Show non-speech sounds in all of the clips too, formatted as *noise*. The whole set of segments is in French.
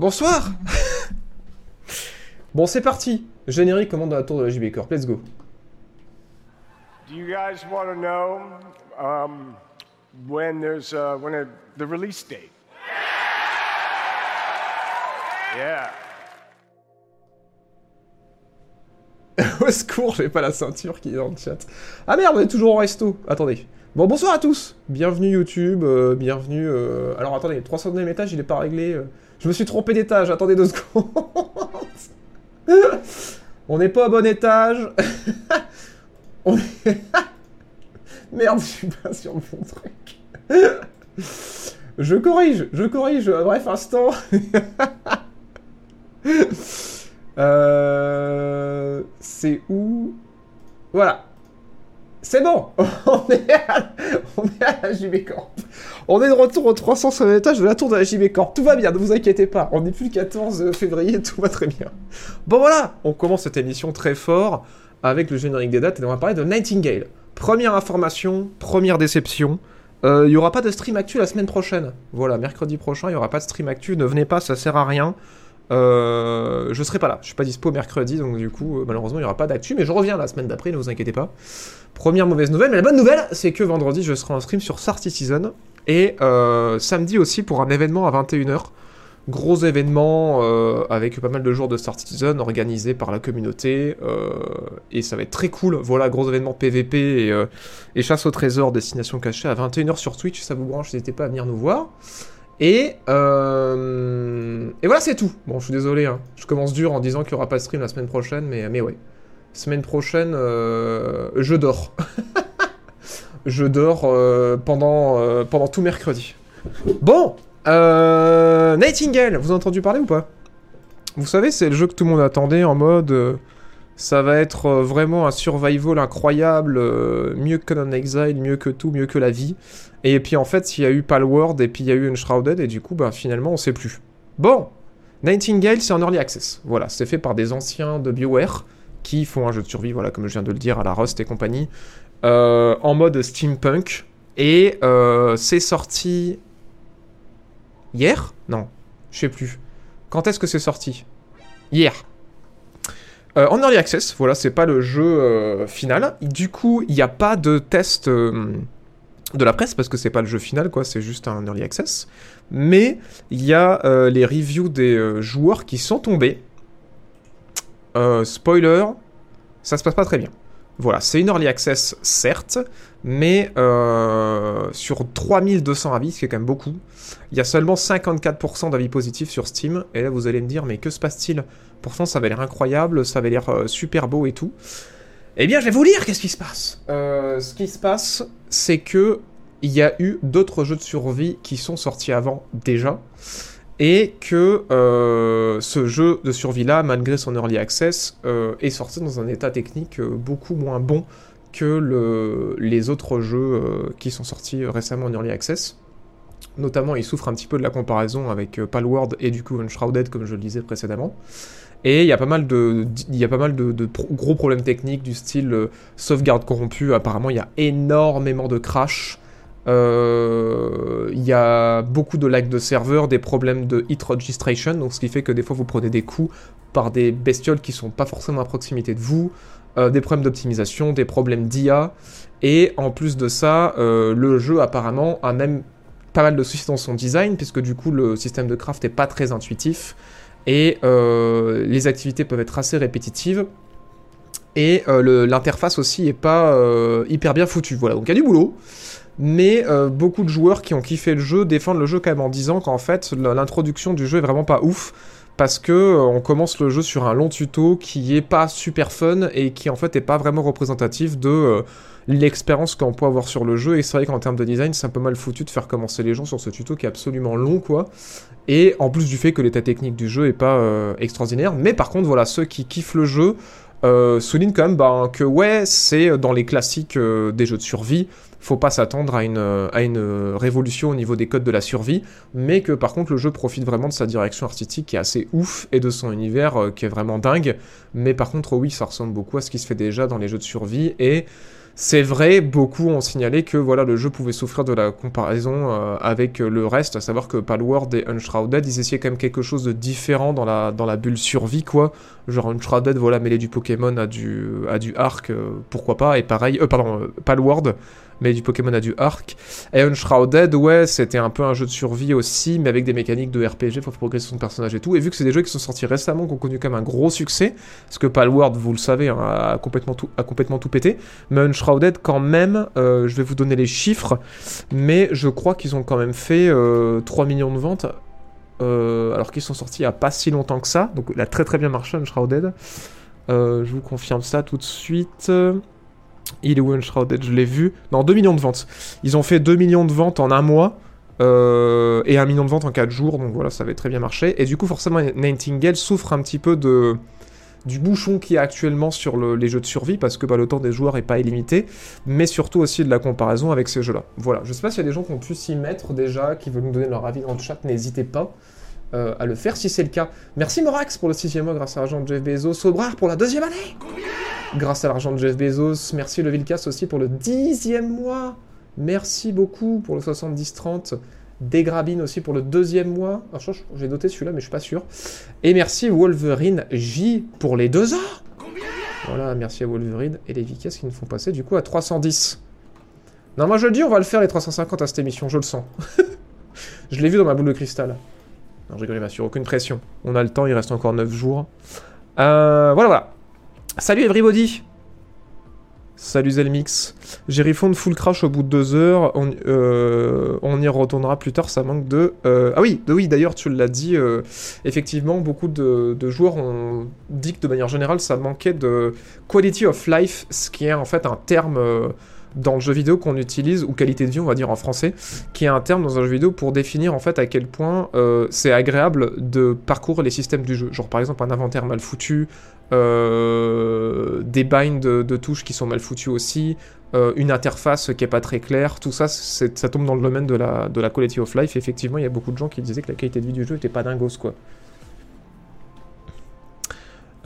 Bonsoir Bon, c'est parti Générique commande à la tour de la JB Corp. Let's go. Do you guys want to know um, when there's uh, when a, the release date? Yeah. *laughs* Au secours, j'ai pas la ceinture qui est dans le chat. Ah merde, on est toujours au resto. Attendez. Bon, bonsoir à tous. Bienvenue YouTube, euh, bienvenue... euh, Alors attendez, le 309 étage, il est pas réglé. euh. Je me suis trompé d'étage, attendez deux secondes. *laughs* on n'est pas au bon étage. *laughs* *laughs* Merde, je suis pas sur bon truc. je corrige, je corrige. Bref, instant. Euh, c'est où? Voilà. C'est bon *laughs* on est, à, la JB Corp. On est de retour au 300 étage de la tour de la JB Corp. Tout va bien, ne vous inquiétez pas. On n'est plus le 14 février, tout va très bien. Bon voilà, on commence cette émission très fort avec le générique des dates et on va parler de Nightingale. Première information, première déception. Euh, Il y aura pas de stream actu la semaine prochaine. Voilà, mercredi prochain, il y aura pas de stream actu. Ne venez pas, ça sert à rien. Euh, je serai pas là, je suis pas dispo mercredi, donc du coup, euh, malheureusement, il y aura pas d'actu, mais je reviens la semaine d'après, ne vous inquiétez pas. Première mauvaise nouvelle, mais la bonne nouvelle, c'est que vendredi, je serai en stream sur Star Citizen, et euh, samedi aussi pour un événement à 21h. Gros événement euh, avec pas mal de jours de Star Citizen organisé par la communauté, et ça va être très cool. Voilà, gros événement PVP et, et chasse au trésor, destination cachée à 21h sur Twitch, ça vous branche, n'hésitez pas à venir nous voir. Et, euh, et voilà, c'est tout. Bon, je suis désolé, hein. je commence dur en disant qu'il n'y aura pas de stream la semaine prochaine, mais, mais ouais. Semaine prochaine, euh, je dors. *laughs* je dors euh, pendant, pendant tout mercredi. Bon, Nightingale, vous avez entendu parler ou pas? Vous savez, c'est le jeu que tout le monde attendait en mode... ça va être euh, vraiment un survival incroyable, euh, mieux que Conan Exile, mieux que tout, mieux que la vie. Et puis en fait, il y a eu Palworld et puis il y a eu Enshrouded et du coup, bah, finalement, on sait plus. Bon, Nightingale, c'est en early access. Voilà, c'est fait par des anciens de BioWare qui font un jeu de survie, voilà, comme je viens de le dire, à la Rust et compagnie, euh, en mode steampunk. Et c'est sorti hier? Non, je sais plus. Quand est-ce que c'est sorti? Hier. Euh, en early access, voilà, c'est pas le jeu euh, final. Du coup, il n'y a pas de test euh, de la presse parce que c'est pas le jeu final, quoi. C'est juste un early access. Mais il y a les reviews des joueurs qui sont tombés. Spoiler, ça se passe pas très bien. Voilà, c'est une early access, certes, mais sur 3200 avis, ce qui est quand même beaucoup, il y a seulement 54% d'avis positifs sur Steam. Et là, vous allez me dire, mais que se passe-t-il? Pourtant, ça avait l'air incroyable, ça avait l'air euh, super beau et tout. Eh bien, je vais vous lire qu'est-ce qui se passe? Euh, ce qui se passe, c'est que il y a eu d'autres jeux de survie qui sont sortis avant déjà, et que euh, ce jeu de survie-là, malgré son early access, est sorti dans un état technique beaucoup moins bon que le- les autres jeux qui sont sortis récemment en early access. Notamment, il souffre un petit peu de la comparaison avec euh, Palworld et du coup Enshrouded, comme je le disais précédemment. Et il y a pas mal de, y a pas mal de, gros problèmes techniques du style euh, sauvegarde corrompue. Apparemment, il y a énormément de crash. Euh, Il y a beaucoup de lag de serveur, des problèmes de hit registration, donc ce qui fait que des fois vous prenez des coups par des bestioles qui sont pas forcément à proximité de vous, des problèmes d'optimisation, des problèmes d'IA, et en plus de ça, le jeu apparemment a même pas mal de soucis dans son design, puisque du coup le système de craft est pas très intuitif, et euh, les activités peuvent être assez répétitives. Et euh, l'interface aussi est pas euh, hyper bien foutue. Voilà, donc il y a du boulot. Mais beaucoup de joueurs qui ont kiffé le jeu défendent le jeu quand même en disant qu'en fait l'introduction du jeu est vraiment pas ouf parce que euh, on commence le jeu sur un long tuto qui est pas super fun et qui en fait est pas vraiment représentatif de euh, l'expérience qu'on peut avoir sur le jeu. Et c'est vrai qu'en termes de design c'est un peu mal foutu de faire commencer les gens sur ce tuto qui est absolument long quoi. Et en plus du fait que l'état technique du jeu est pas euh, extraordinaire. Mais par contre voilà ceux qui kiffent le jeu soulignent quand même bah, que ouais c'est dans les classiques des jeux de survie faut pas s'attendre à une, à une révolution au niveau des codes de la survie, mais que par contre le jeu profite vraiment de sa direction artistique qui est assez ouf et de son univers euh, qui est vraiment dingue. Mais par contre, oui, ça ressemble beaucoup à ce qui se fait déjà dans les jeux de survie et C'est vrai, beaucoup ont signalé que voilà, le jeu pouvait souffrir de la comparaison euh, avec le reste, à savoir que Palworld et Unshrouded, ils essayaient quand même quelque chose de différent dans la, dans la bulle survie, quoi. Genre Unshrouded, voilà, mêler du Pokémon à du, à du Arc, euh, pourquoi pas, et pareil, euh, pardon, Palworld, mais du Pokémon a du Arc. Et Unshrouded, ouais, c'était un peu un jeu de survie aussi, mais avec des mécaniques de RPG, faut progresser son personnage et tout. Et vu que c'est des jeux qui sont sortis récemment, qui ont connu quand même un gros succès, parce que Palworld, vous le savez, hein, a, complètement tout, a complètement tout pété, mais Unshrouded, quand même, euh, je vais vous donner les chiffres, mais je crois qu'ils ont quand même fait 3 euh, millions de ventes. Euh, alors qu'ils sont sortis il n'y a pas si longtemps que ça, donc il a très très bien marché Unshrouded. je vous confirme ça tout de suite. Il est Unshrouded, je l'ai vu. Non, 2 millions de ventes. Ils ont fait 2 millions de ventes en un mois. Euh, et 1 million de ventes en 4 jours, donc voilà, ça avait très bien marché. Et du coup, forcément, Nightingale souffre un petit peu de, du bouchon qui a actuellement sur les jeux de survie, parce que bah, le temps des joueurs est pas illimité, mais surtout aussi de la comparaison avec ces jeux-là. Voilà, je sais pas s'il y a des gens qui ont pu s'y mettre déjà, qui veulent nous donner leur avis dans le chat, n'hésitez pas. Euh, à le faire si c'est le cas. Merci Morax pour le sixième mois grâce à l'argent de Jeff Bezos. Sobrard pour la deuxième année grâce à l'argent de Jeff Bezos. Merci le Vilcas aussi pour le dixième mois. Merci beaucoup pour le 70-30. Dégrabine aussi pour le deuxième mois. J'ai noté celui-là, mais je suis pas sûr. Et merci Wolverine J pour les deux ans. Voilà, merci à Wolverine et les Vilcas qui nous font passer du coup à 310. Non, moi je le dis, on va le faire les 350 à cette émission, je le sens. *laughs* je l'ai vu dans ma boule de cristal. Non, je rigole, bien sûr, aucune pression. On a le temps, il reste encore 9 jours. Euh, voilà, voilà. Salut everybody Salut Zelmix. J'ai refond full crash au bout de 2 heures. On, euh, on, y retournera plus tard, ça manque de... Euh, ah oui, oui d'ailleurs tu l'as dit, effectivement, beaucoup de, de, joueurs ont dit que de manière générale ça manquait de quality of life, ce qui est en fait un terme dans le jeu vidéo qu'on utilise, ou qualité de vie on va dire en français, qui est un terme dans un jeu vidéo pour définir en fait à quel point euh, c'est agréable de parcourir les systèmes du jeu. Genre par exemple un inventaire mal foutu, euh, des binds de, touches qui sont mal foutus aussi, euh, une interface qui est pas très claire, tout ça, ça tombe dans le domaine de la, de la quality of life. effectivement, il y a beaucoup de gens qui disaient que la qualité de vie du jeu était pas dingos quoi.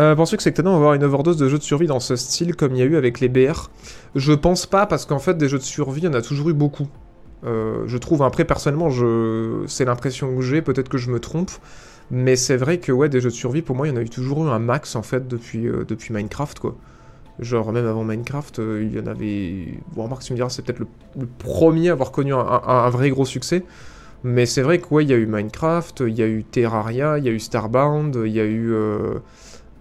Euh, Pensez que c'est étonnant d'avoir une overdose de jeux de survie dans ce style comme il y a eu avec les BR Je pense pas parce qu'en fait des jeux de survie il y en a toujours eu beaucoup. Euh, je trouve après personnellement je... c'est l'impression que j'ai, peut-être que je me trompe, mais c'est vrai que ouais des jeux de survie pour moi il y en a eu toujours eu un max en fait depuis, euh, depuis Minecraft quoi. Genre même avant Minecraft euh, il y en avait... Bon remarque tu me diras c'est peut-être le, premier à avoir connu un, vrai gros succès. Mais c'est vrai que ouais, il y a eu Minecraft, il y a eu Terraria, il y a eu Starbound, il y a eu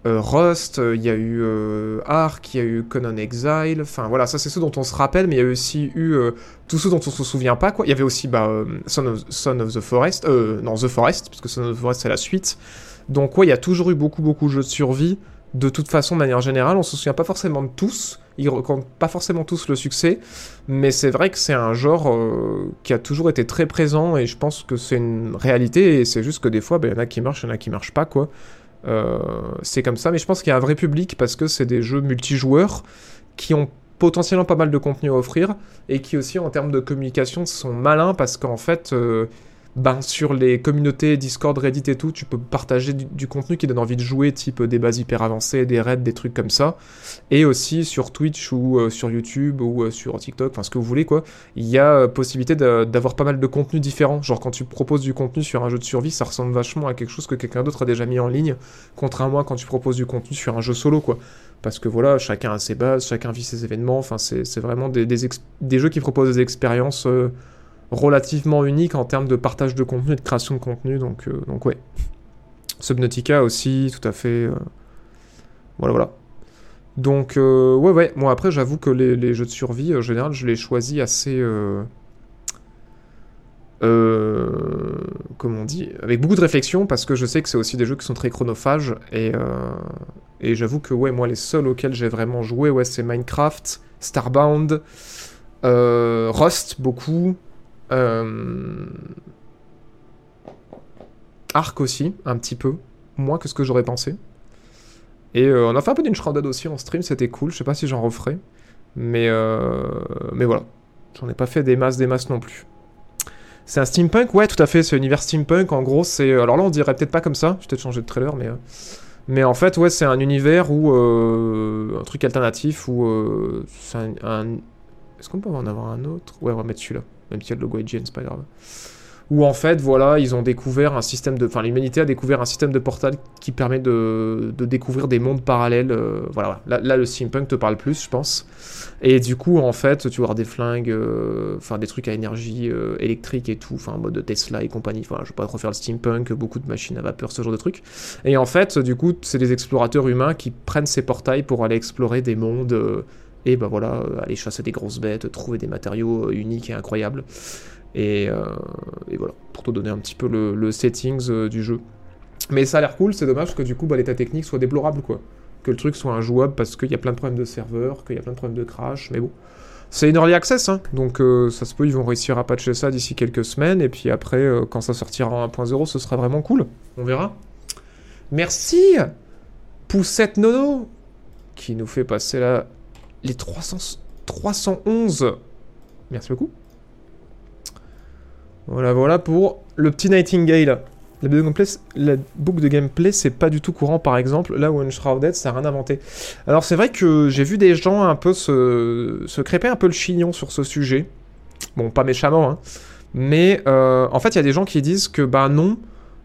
euh, Rust, il y a eu euh, Ark, il y a eu Conan Exile, enfin voilà, ça c'est ceux dont on se rappelle, mais il y a aussi eu euh, tous ceux dont on se souvient pas, quoi. Il y avait aussi bah, Son, of, Son of the Forest, non, The Forest, puisque Son of the Forest c'est la suite. Donc ouais, il y a toujours eu beaucoup beaucoup de jeux de survie. De toute façon, de manière générale, on se souvient pas forcément de tous, ils racontent pas forcément tous le succès, mais c'est vrai que c'est un genre qui a toujours été très présent et je pense que c'est une réalité et c'est juste que des fois, bah, il y en a qui marchent, il y en a qui marchent pas, quoi. Euh, c'est comme ça, mais je pense qu'il y a un vrai public parce que c'est des jeux multijoueurs qui ont potentiellement pas mal de contenu à offrir et qui aussi en termes de communication sont malins parce qu'en fait euh, ben, sur les communautés Discord, Reddit et tout, tu peux partager du, contenu qui donne envie de jouer, type des bases hyper avancées, des raids, des trucs comme ça. Et aussi sur Twitch ou euh, sur YouTube ou euh, sur TikTok, enfin ce que vous voulez quoi, il y a euh, possibilité d'avoir pas mal de contenu différents. Genre quand tu proposes du contenu sur un jeu de survie, ça ressemble vachement à quelque chose que quelqu'un d'autre a déjà mis en ligne, contrairement à quand tu proposes du contenu sur un jeu solo quoi. Parce que voilà, chacun a ses bases, chacun vit ses événements, enfin c'est vraiment des, jeux qui proposent des expériences relativement unique en termes de partage de contenu et de création de contenu. Donc, euh, donc ouais. Subnautica aussi, tout à fait. Euh, voilà, voilà. Donc, euh, ouais, ouais. Moi, après, j'avoue que les, jeux de survie, en général, je les choisis assez. comment on dit Avec beaucoup de réflexion, parce que je sais que c'est aussi des jeux qui sont très chronophages. Et, et j'avoue que, ouais, moi, les seuls auxquels j'ai vraiment joué, ouais, c'est Minecraft, Starbound, Rust, beaucoup. Euh... Arc aussi, un petit peu. Moins que ce que j'aurais pensé. Et euh, on a fait un peu d'une Shrouded aussi en stream, c'était cool. Je sais pas si j'en referai. Mais, euh, mais voilà. J'en ai pas fait des masses, des masses non plus. C'est un steampunk? Ouais, tout à fait, c'est univers steampunk. En gros, c'est. Alors là, on dirait peut-être pas comme ça. Je vais peut-être changer de trailer, mais. Mais en fait, ouais, c'est un univers où. un truc alternatif où. c'est un- Est-ce qu'on peut en avoir un autre? Ouais, on va mettre celui-là. Même s'il y a le logo IGN, c'est pas grave. Où en fait, voilà, ils ont découvert un système de. Enfin, l'humanité a découvert un système de portal qui permet de, de découvrir des mondes parallèles. euh, voilà. Là, le steampunk te parle plus, je pense. Et du coup, en fait, tu vas avoir des flingues, euh, enfin des trucs à énergie euh, électrique et tout, enfin en mode Tesla et compagnie. Enfin, je vais pas trop faire le steampunk, beaucoup de machines à vapeur, ce genre de trucs. Et en fait, du coup, c'est des explorateurs humains qui prennent ces portails pour aller explorer des mondes et ben voilà, euh, aller chasser des grosses bêtes, trouver des matériaux euh, uniques et incroyables. Et, euh, et voilà, pour te donner un petit peu le, le settings du jeu. Mais ça a l'air cool, c'est dommage que du coup bah, l'état technique soit déplorable quoi. Que le truc soit injouable parce qu'il y a plein de problèmes de serveur, qu'il y a plein de problèmes de crash, mais bon. C'est une early access, hein, donc ça se peut, ils vont réussir à patcher ça d'ici quelques semaines, et puis après, quand ça sortira en 1.0, ce sera vraiment cool. On verra. Merci Poussette Nono, qui nous fait passer là les 300, 311. Merci beaucoup. Voilà, voilà pour le petit Nightingale. La boucle de gameplay, c'est pas du tout courant, par exemple, là où Unshrouded, ça n'a rien inventé. Alors c'est vrai que j'ai vu des gens un peu se, se crêper un peu le chignon sur ce sujet. Bon, pas méchamment, hein. Mais euh, en fait, il y a des gens qui disent que, bah non,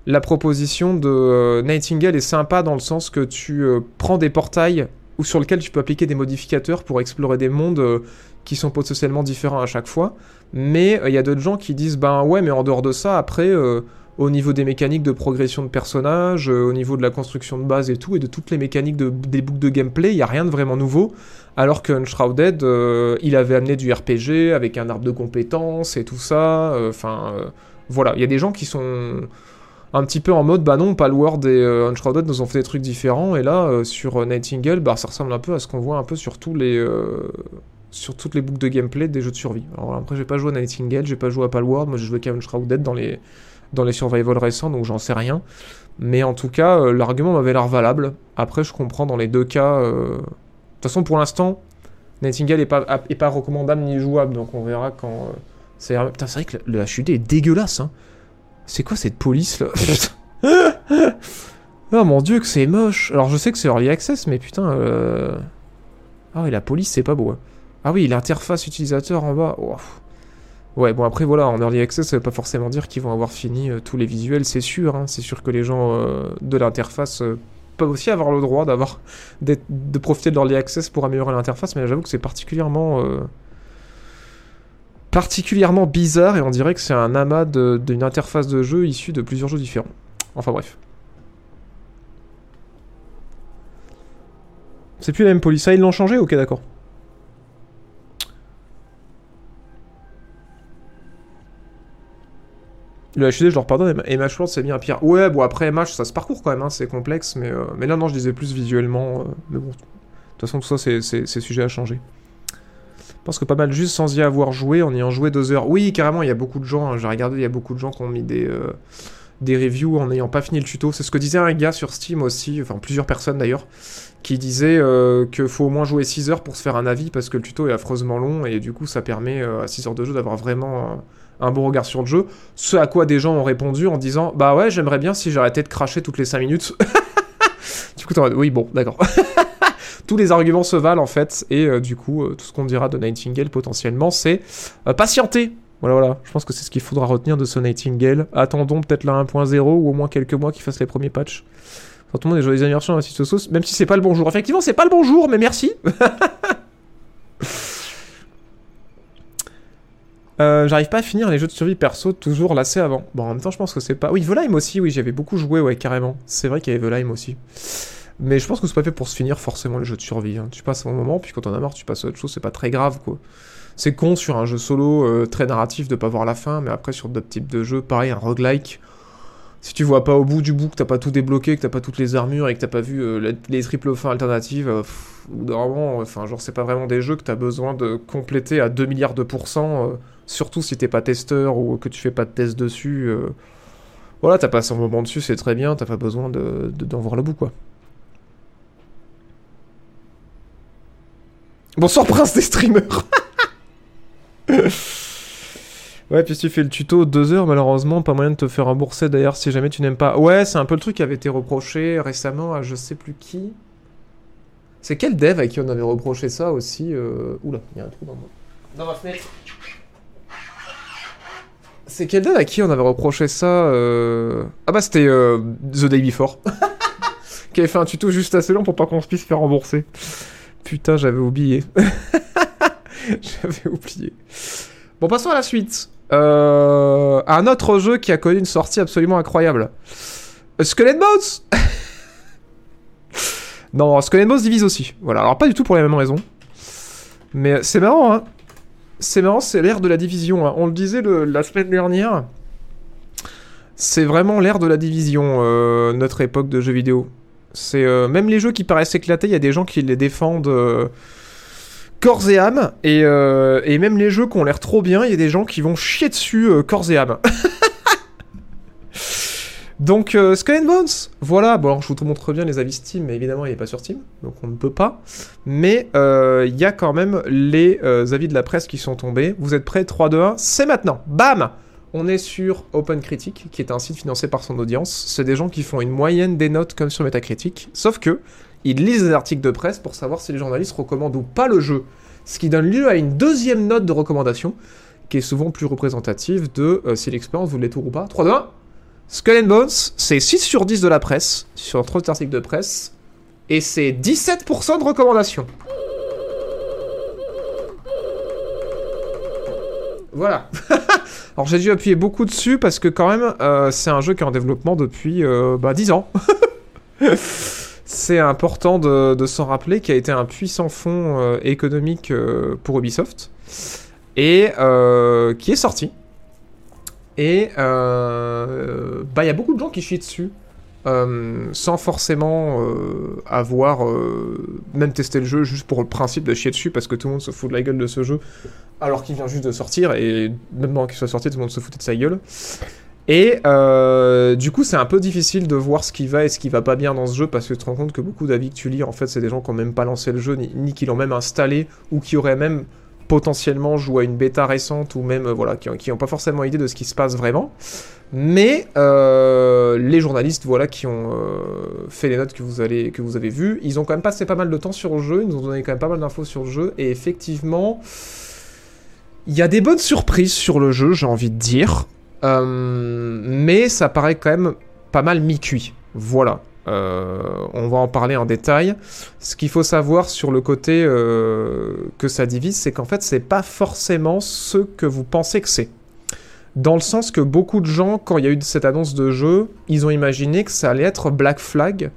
la proposition de euh, Nightingale est sympa dans le sens que tu euh, prends des portails ou sur lesquels tu peux appliquer des modificateurs pour explorer des mondes euh, qui sont potentiellement différents à chaque fois. Mais euh, il y a d'autres gens qui disent, ben ouais, mais en dehors de ça, après, euh, au niveau des mécaniques de progression de personnages, au niveau de la construction de base et tout, et de toutes les mécaniques de, des boucles de gameplay, il n'y a rien de vraiment nouveau. Alors que Unshrouded, il avait amené du RPG avec un arbre de compétences et tout ça. Enfin, voilà, il y a des gens qui sont un petit peu en mode, bah non, Palworld et euh, Unshrouded nous ont fait des trucs différents, et là, euh, sur euh, Nightingale, bah ça ressemble un peu à ce qu'on voit un peu sur tous les... euh, sur toutes les boucles de gameplay des jeux de survie. Alors après, j'ai pas joué à Nightingale, j'ai pas joué à Palworld, moi j'ai joué qu'à Unshrouded dans les, dans les survival récents, donc j'en sais rien. Mais en tout cas, l'argument m'avait l'air valable. Après, je comprends dans les deux cas. De toute façon, pour l'instant, Nightingale est pas, est pas recommandable ni jouable, donc on verra quand. euh, c'est vrai que le HUD est dégueulasse, hein. C'est quoi cette police là *laughs* Oh mon dieu, que c'est moche. Alors je sais que c'est early access, mais putain. Euh... Ah oui, la police, c'est pas beau. hein. Ah oui, l'interface utilisateur en bas. Ouais, bon après voilà, en early access, ça veut pas forcément dire qu'ils vont avoir fini euh, tous les visuels, c'est sûr. hein. C'est sûr que les gens euh, de l'interface euh, peuvent aussi avoir le droit d'avoir de profiter de l'early access pour améliorer l'interface, mais j'avoue que c'est particulièrement particulièrement bizarre et on dirait que c'est un amas d'une interface de jeu issue de plusieurs jeux différents. Enfin bref. C'est plus la même police. Ah, ils l'ont changé Ok, d'accord. Le HD, je leur pardonne, MH World, c'est bien pire. Ouais, bon, après MH, ça se parcourt quand même, hein, c'est complexe, mais, euh, mais là, non, je disais plus visuellement. euh, mais bon, de toute façon, tout ça, c'est sujet à changer. Pense que pas mal juste sans y avoir joué, en ayant joué deux heures. Oui, carrément, il y a beaucoup de gens, hein, j'ai regardé, il y a beaucoup de gens qui ont mis des, euh, des reviews en n'ayant pas fini le tuto. C'est ce que disait un gars sur Steam aussi, enfin plusieurs personnes d'ailleurs, qui disaient euh, qu'il faut au moins jouer 6 heures pour se faire un avis parce que le tuto est affreusement long et du coup ça permet euh, à 6 heures de jeu d'avoir vraiment un, bon regard sur le jeu. Ce à quoi des gens ont répondu en disant Bah ouais, j'aimerais bien si j'arrêtais de cracher toutes les 5 minutes. *laughs* du coup, oui, bon, d'accord. *laughs* Tous les arguments se valent en fait, et euh, du coup, euh, tout ce qu'on dira de Nightingale potentiellement, c'est euh, patienter. Voilà, voilà. Je pense que c'est ce qu'il faudra retenir de ce Nightingale. Attendons peut-être la 1.0 ou au moins quelques mois qu'il fasse les premiers patchs. Enfin, tout le monde est joyeuses anniversaires à la sauce, même si c'est pas le bonjour. Effectivement, c'est pas le bonjour, mais merci. *laughs* J'arrive pas à finir les jeux de survie perso, toujours lassé avant. Bon, en même temps, je pense que c'est pas. Oui, Volheim aussi, oui, j'avais beaucoup joué, ouais, carrément. C'est vrai qu'il y avait Volheim aussi. Mais je pense que c'est pas fait pour se finir forcément les jeux de survie. hein. Tu passes un moment, puis quand on a marre, tu passes à autre chose, c'est pas très grave, quoi. C'est con sur un jeu solo euh, très narratif de pas voir la fin, mais après sur d'autres types de jeux, pareil, un roguelike. Si tu vois pas au bout du bout, que t'as pas tout débloqué, que t'as pas toutes les armures et que t'as pas vu euh, les, les triples fins alternatives, euh, d'un moment, enfin, genre, c'est pas vraiment des jeux que t'as besoin de compléter à 2 milliards de pourcents, euh, surtout si t'es pas testeur ou que tu fais pas de test dessus. euh. Voilà, t'as passé un moment dessus, c'est très bien, t'as pas besoin de, de- d'en voir le bout, quoi. Bonsoir, prince des streamers *laughs* Ouais, puis si tu fais le tuto 2 heures, malheureusement, pas moyen de te faire rembourser d'ailleurs si jamais tu n'aimes pas. Ouais, c'est un peu le truc qui avait été reproché récemment à je sais plus qui. C'est quel dev à qui on avait reproché ça aussi euh... Oula, il y a un trou dans, mon... dans ma fenêtre. C'est quel dev à qui on avait reproché ça euh... Ah bah c'était euh, The Day Before. *laughs* qui avait fait un tuto juste assez long pour pas qu'on se puisse faire rembourser. Putain, j'avais oublié. *laughs* j'avais oublié. Bon, passons à la suite. Euh, un autre jeu qui a connu une sortie absolument incroyable. Skull Bones *laughs* Non, Skull Bones divise aussi. Voilà, alors pas du tout pour les mêmes raisons. Mais c'est marrant, hein. C'est marrant, c'est l'ère de la division. Hein. On le disait la semaine dernière. C'est vraiment l'ère de la division, euh, notre époque de jeux vidéo. C'est euh, même les jeux qui paraissent éclatés, il y a des gens qui les défendent euh, corps et âme, et, euh, et, même les jeux qui ont l'air trop bien, il y a des gens qui vont chier dessus corps et âme. *laughs* donc Skull and Bones, voilà. Bon alors je vous montre bien les avis Steam, mais évidemment il n'est pas sur Steam, donc on ne peut pas. Mais il y a quand même les avis de la presse qui sont tombés. Vous êtes prêts? 3, 2, 1, c'est maintenant. Bam on est sur OpenCritic, qui est un site financé par son audience. C'est des gens qui font une moyenne des notes comme sur Metacritic. Sauf que, ils lisent les articles de presse pour savoir si les journalistes recommandent ou pas le jeu. Ce qui donne lieu à une deuxième note de recommandation, qui est souvent plus représentative de euh, si l'expérience vous l'est ou pas. 3, 2, 1. Skull and Bones, c'est 6 sur 10 de la presse, sur 30 articles de presse, et c'est 17% de recommandation. Voilà. *laughs* Alors j'ai dû appuyer beaucoup dessus parce que quand même, euh, c'est un jeu qui est en développement depuis euh, bah, 10 ans. *laughs* c'est important de, s'en rappeler, qui a été un puissant fonds euh, économique pour Ubisoft, et qui est sorti. Et bah il y a beaucoup de gens qui chient dessus. Euh, sans forcément euh, avoir euh, même testé le jeu juste pour le principe de chier dessus parce que tout le monde se fout de la gueule de ce jeu alors qu'il vient juste de sortir et même avant qu'il soit sorti tout le monde se foutait de sa gueule. Et du coup c'est un peu difficile de voir ce qui va et ce qui va pas bien dans ce jeu parce que tu te rends compte que beaucoup d'avis que tu lis en fait c'est des gens qui ont même pas lancé le jeu ni qui l'ont même installé ou qui auraient même potentiellement joué à une bêta récente ou même voilà qui n'ont pas forcément idée de ce qui se passe vraiment mais euh, les journalistes, voilà, qui ont euh, fait les notes que vous, allez, que vous avez vues, ils ont quand même passé pas mal de temps sur le jeu, ils nous ont donné quand même pas mal d'infos sur le jeu, et effectivement, il y a des bonnes surprises sur le jeu, j'ai envie de dire, euh, mais ça paraît quand même pas mal mi-cuit. Voilà. Euh, on va en parler en détail. Ce qu'il faut savoir sur le côté euh, que ça divise, c'est qu'en fait, c'est pas forcément ce que vous pensez que c'est dans le sens que beaucoup de gens, quand il y a eu cette annonce de jeu, ils ont imaginé que ça allait être Black Flag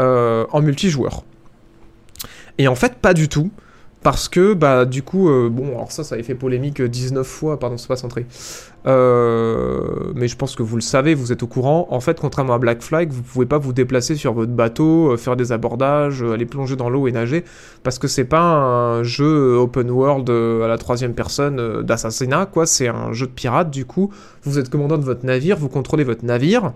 euh, en multijoueur. Et en fait, pas du tout. Parce que, bah, du coup, euh, bon, alors ça, ça avait fait polémique 19 fois, pardon, c'est pas centré. Euh, mais je pense que vous le savez, vous êtes au courant. En fait, contrairement à Black Flag, vous pouvez pas vous déplacer sur votre bateau, euh, faire des abordages, euh, aller plonger dans l'eau et nager, parce que c'est pas un jeu open world euh, à la troisième personne euh, d'assassinat, quoi. C'est un jeu de pirate, du coup. Vous êtes commandant de votre navire, vous contrôlez votre navire.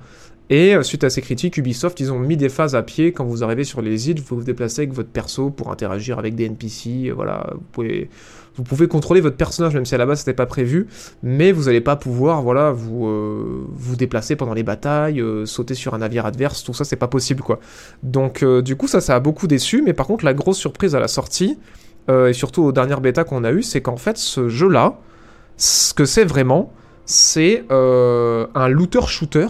Et euh, suite à ces critiques, Ubisoft, ils ont mis des phases à pied. Quand vous arrivez sur les îles, vous vous déplacez avec votre perso pour interagir avec des NPC. euh, Voilà, vous pouvez, vous pouvez contrôler votre personnage, même si à la base c'était pas prévu. Mais vous n'allez pas pouvoir, voilà, vous euh, vous déplacer pendant les batailles, sauter sur un navire adverse. Tout ça, c'est pas possible, quoi. Donc, du coup, ça, ça a beaucoup déçu. Mais par contre, la grosse surprise à la sortie, et surtout aux dernières bêtas qu'on a eues, c'est qu'en fait, ce jeu-là, ce que c'est vraiment, c'est un looter-shooter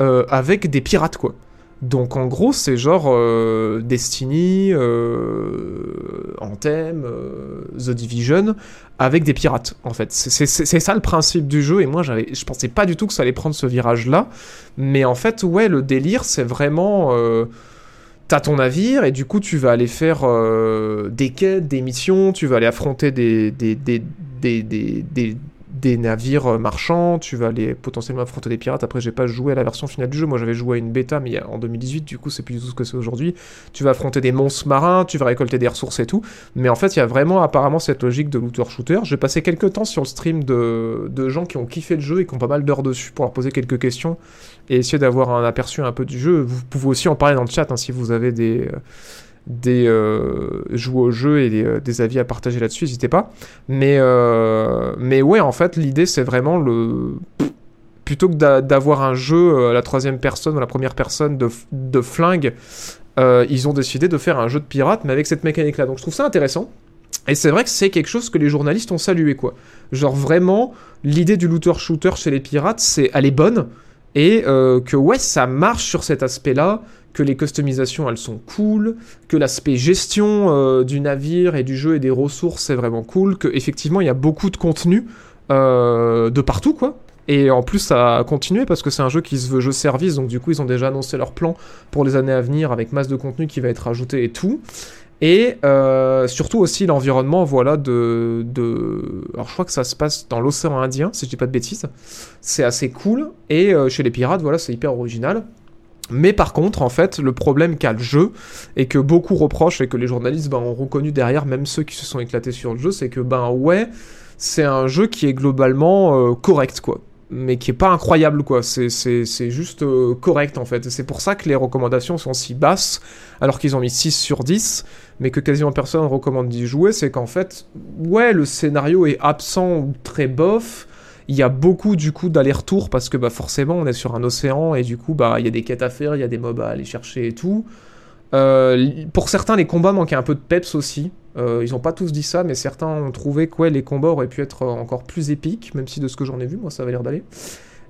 euh, avec des pirates, quoi. Donc en gros, c'est genre euh, Destiny, euh, Anthem, The Division, avec des pirates, en fait. C'est- ça le principe du jeu, et moi, je pensais pas du tout que ça allait prendre ce virage-là. Mais en fait, ouais, le délire, c'est vraiment... T'as ton navire et du coup tu vas aller faire des quêtes, des missions, tu vas aller affronter des, des, des, des, des, des- navires euh, marchands, tu vas aller potentiellement affronter des pirates. Après j'ai pas joué à la version finale du jeu, moi j'avais joué à une bêta mais en 2018 du coup c'est plus du tout ce que c'est aujourd'hui. Tu vas affronter des monstres marins, tu vas récolter des ressources et tout. Mais en fait il y a vraiment apparemment cette logique de looter-shooter. J'ai passé quelques temps sur le stream de, de gens qui ont kiffé le jeu et qui ont pas mal d'heures dessus pour leur poser quelques questions et essayer d'avoir un aperçu un peu du jeu. Vous pouvez aussi en parler dans le chat hein, si vous avez des, euh, des jouer au jeu et des, des avis à partager là-dessus, n'hésitez pas. Mais, mais ouais, en fait, l'idée, c'est vraiment le plutôt que d'avoir un jeu à la troisième personne ou la première personne de, de flingue, ils ont décidé de faire un jeu de pirate, mais avec cette mécanique-là. Donc je trouve ça intéressant. Et c'est vrai que c'est quelque chose que les journalistes ont salué, quoi. Genre vraiment, l'idée du looter-shooter chez les pirates, c'est elle est bonne, et euh, que ouais, ça marche sur cet aspect-là, que les customisations, elles sont cool, que l'aspect gestion euh, du navire et du jeu et des ressources, c'est vraiment cool, que effectivement, il y a beaucoup de contenu euh, de partout, quoi. Et en plus, ça a continué parce que c'est un jeu qui se veut jeu service, donc du coup, ils ont déjà annoncé leur plan pour les années à venir avec masse de contenu qui va être ajouté et tout. Et euh, surtout aussi l'environnement, voilà, de, de... Alors je crois que ça se passe dans l'océan Indien, si je dis pas de bêtises. C'est assez cool. Et chez les pirates, voilà, c'est hyper original. Mais par contre, en fait, le problème qu'a le jeu, et que beaucoup reprochent, et que les journalistes ben, ont reconnu derrière, même ceux qui se sont éclatés sur le jeu, c'est que, ben ouais, c'est un jeu qui est globalement euh, correct, quoi mais qui est pas incroyable quoi. C'est, juste euh, correct en fait. C'est pour ça que les recommandations sont si basses, alors qu'ils ont mis 6 sur 10, mais que quasiment personne recommande d'y jouer. C'est qu'en fait, ouais, le scénario est absent ou très bof. Il y a beaucoup du coup d'aller-retour parce que bah, forcément on est sur un océan et du coup bah il y a des quêtes à faire, il y a des mobs à aller chercher et tout. Euh, pour certains, les combats manquaient un peu de peps aussi. Euh, ils n'ont pas tous dit ça, mais certains ont trouvé que les combats auraient pu être encore plus épiques, même si de ce que j'en ai vu, moi, ça avait l'air d'aller.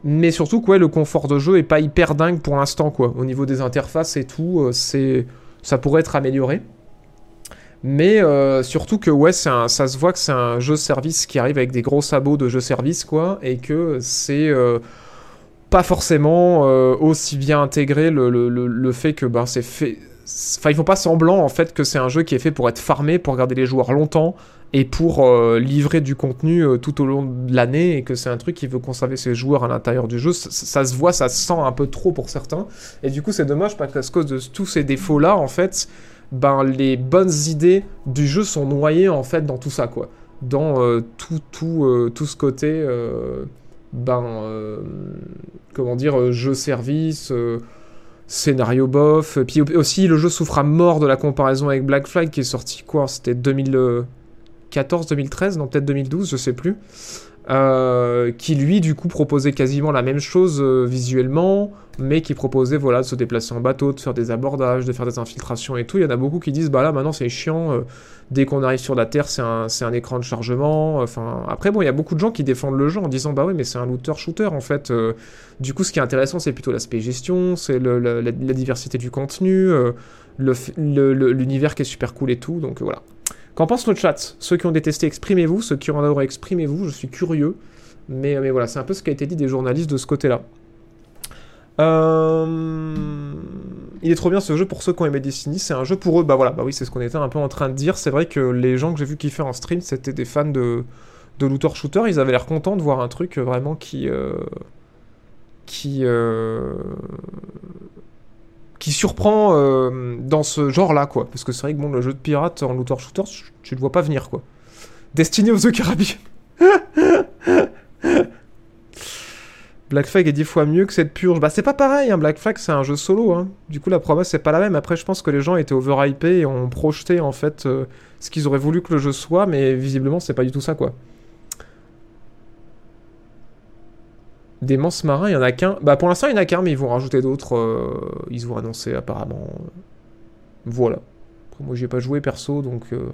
Mais surtout, quoi, le confort de jeu est pas hyper dingue pour l'instant, quoi. Au niveau des interfaces et tout, euh, c'est, ça pourrait être amélioré. Mais euh, surtout que ouais, ça se voit que c'est un jeu service qui arrive avec des gros sabots de jeu service, quoi, et que c'est pas forcément aussi bien intégré le, le fait que ben, c'est fait Enfin, ils font pas semblant en fait que c'est un jeu qui est fait pour être farmé, pour garder les joueurs longtemps et pour euh, livrer du contenu euh, tout au long de l'année et que c'est un truc qui veut conserver ses joueurs à l'intérieur du jeu. Ça, se voit, ça se sent un peu trop pour certains. Et du coup, c'est dommage parce qu'à cause de tous ces défauts-là, en fait, ben les bonnes idées du jeu sont noyées en fait dans tout ça, quoi. Dans euh, tout, tout, tout ce côté, ben, comment dire, jeu service scénario bof. Puis aussi, le jeu souffre à mort de la comparaison avec Black Flag qui est sorti quoi C'était 2014, 2013 Non, peut-être 2012, je sais plus. Euh, qui lui du coup proposait quasiment la même chose euh, visuellement, mais qui proposait voilà de se déplacer en bateau, de faire des abordages, de faire des infiltrations et tout. Il y en a beaucoup qui disent bah là maintenant c'est chiant, euh, dès qu'on arrive sur la Terre c'est un, un, écran de chargement. Enfin après bon il y a beaucoup de gens qui défendent le jeu en disant bah oui mais c'est un looter shooter en fait. du coup ce qui est intéressant c'est plutôt l'aspect gestion, c'est la, la, diversité du contenu, l'univers qui est super cool et tout. Donc voilà. Qu'en pense le chat Ceux qui ont détesté, exprimez-vous. Ceux qui ont adoré, exprimez-vous. Je suis curieux. Mais, mais voilà, c'est un peu ce qui a été dit des journalistes de ce côté-là. Euh, il est trop bien ce jeu pour ceux qui ont aimé Destiny. C'est un jeu pour eux. Bah voilà, bah oui, c'est ce qu'on était un peu en train de dire. C'est vrai que les gens que j'ai vu kiffer en stream, c'était des fans de, de looter shooter. Ils avaient l'air contents de voir un truc vraiment qui. Euh, qui. Euh, qui surprend euh, dans ce genre-là, quoi. Parce que c'est vrai que bon, le jeu de pirate en looter shooter, tu le vois pas venir, quoi. Destiny of the Caribbean. *laughs* Black Flag est dix fois mieux que cette purge. Bah c'est pas pareil, hein. Black Flag c'est un jeu solo. Hein. Du coup la promesse c'est pas la même. Après je pense que les gens étaient overhypés et ont projeté en fait euh, ce qu'ils auraient voulu que le jeu soit, mais visiblement c'est pas du tout ça quoi. Des manses marins, il y en a qu'un. Bah pour l'instant, il y en a qu'un, mais ils vont rajouter d'autres. Euh, ils vont annoncer apparemment. Voilà. Après, moi, j'ai pas joué perso, donc euh,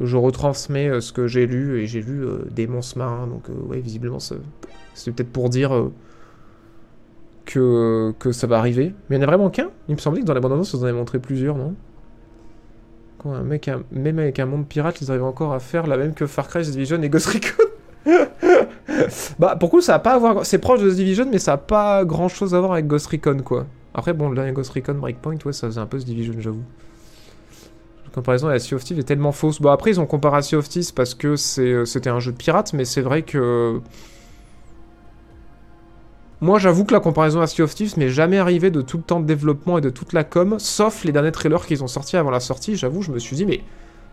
je retransmets euh, ce que j'ai lu et j'ai lu des monstres marins. Donc ouais, visiblement, c'est peut-être pour dire que, que ça va arriver. Mais il y en a vraiment qu'un. Il me semblait que dans la bande-annonce, vous en avez montré plusieurs, non? Quand un mec, même avec un monde pirate, ils arrivent encore à faire la même que Far Cry, Division et Ghost Recon. *laughs* *laughs* bah, pour coup, ça a pas à voir. C'est proche de The Division, mais ça a pas grand chose à voir avec Ghost Recon, quoi. Après, bon, le dernier Ghost Recon Breakpoint, ouais, ça faisait un peu The Division, j'avoue. La comparaison à Sea of Thieves est tellement fausse. Bon, après, ils ont comparé à Sea of Thieves parce que euh, c'était un jeu de pirate, mais c'est vrai que. Moi, j'avoue que la comparaison à Sea of Thieves m'est jamais arrivée de tout le temps de développement et de toute la com, sauf les derniers trailers qu'ils ont sortis avant la sortie. J'avoue, je me suis dit, mais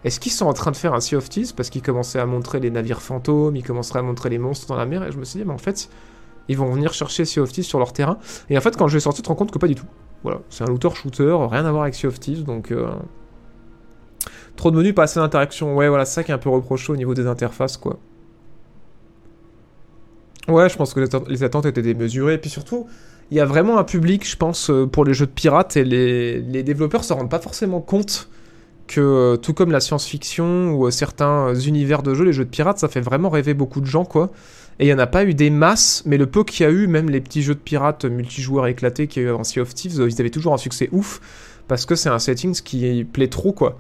est-ce qu'ils sont en train de faire un Sea of Thieves parce qu'ils commençaient à montrer les navires fantômes, ils commenceraient à montrer les monstres dans la mer Et je me suis dit, mais en fait, ils vont venir chercher Sea of Thieves sur leur terrain. Et en fait, quand je vais sortir, tu te rends compte que pas du tout. Voilà, c'est un looter-shooter, rien à voir avec Sea of Thieves, donc... Euh, trop de menus, pas assez d'interaction. Ouais, voilà, c'est ça qui est un peu reproché au niveau des interfaces, quoi. Ouais, je pense que les attentes étaient démesurées. Et puis surtout, il y a vraiment un public, je pense, euh, pour les jeux de pirates, et les, les développeurs se rendent pas forcément compte euh, tout comme la science-fiction ou certains univers de jeux, les jeux de pirates, ça fait vraiment rêver beaucoup de gens, quoi. Et il n'y en a pas eu des masses, mais le peu qu'il y a eu, même les petits jeux de pirates multijoueurs éclatés qui en Sea of Thieves, ils avaient toujours un succès ouf, parce que c'est un setting qui plaît trop, quoi.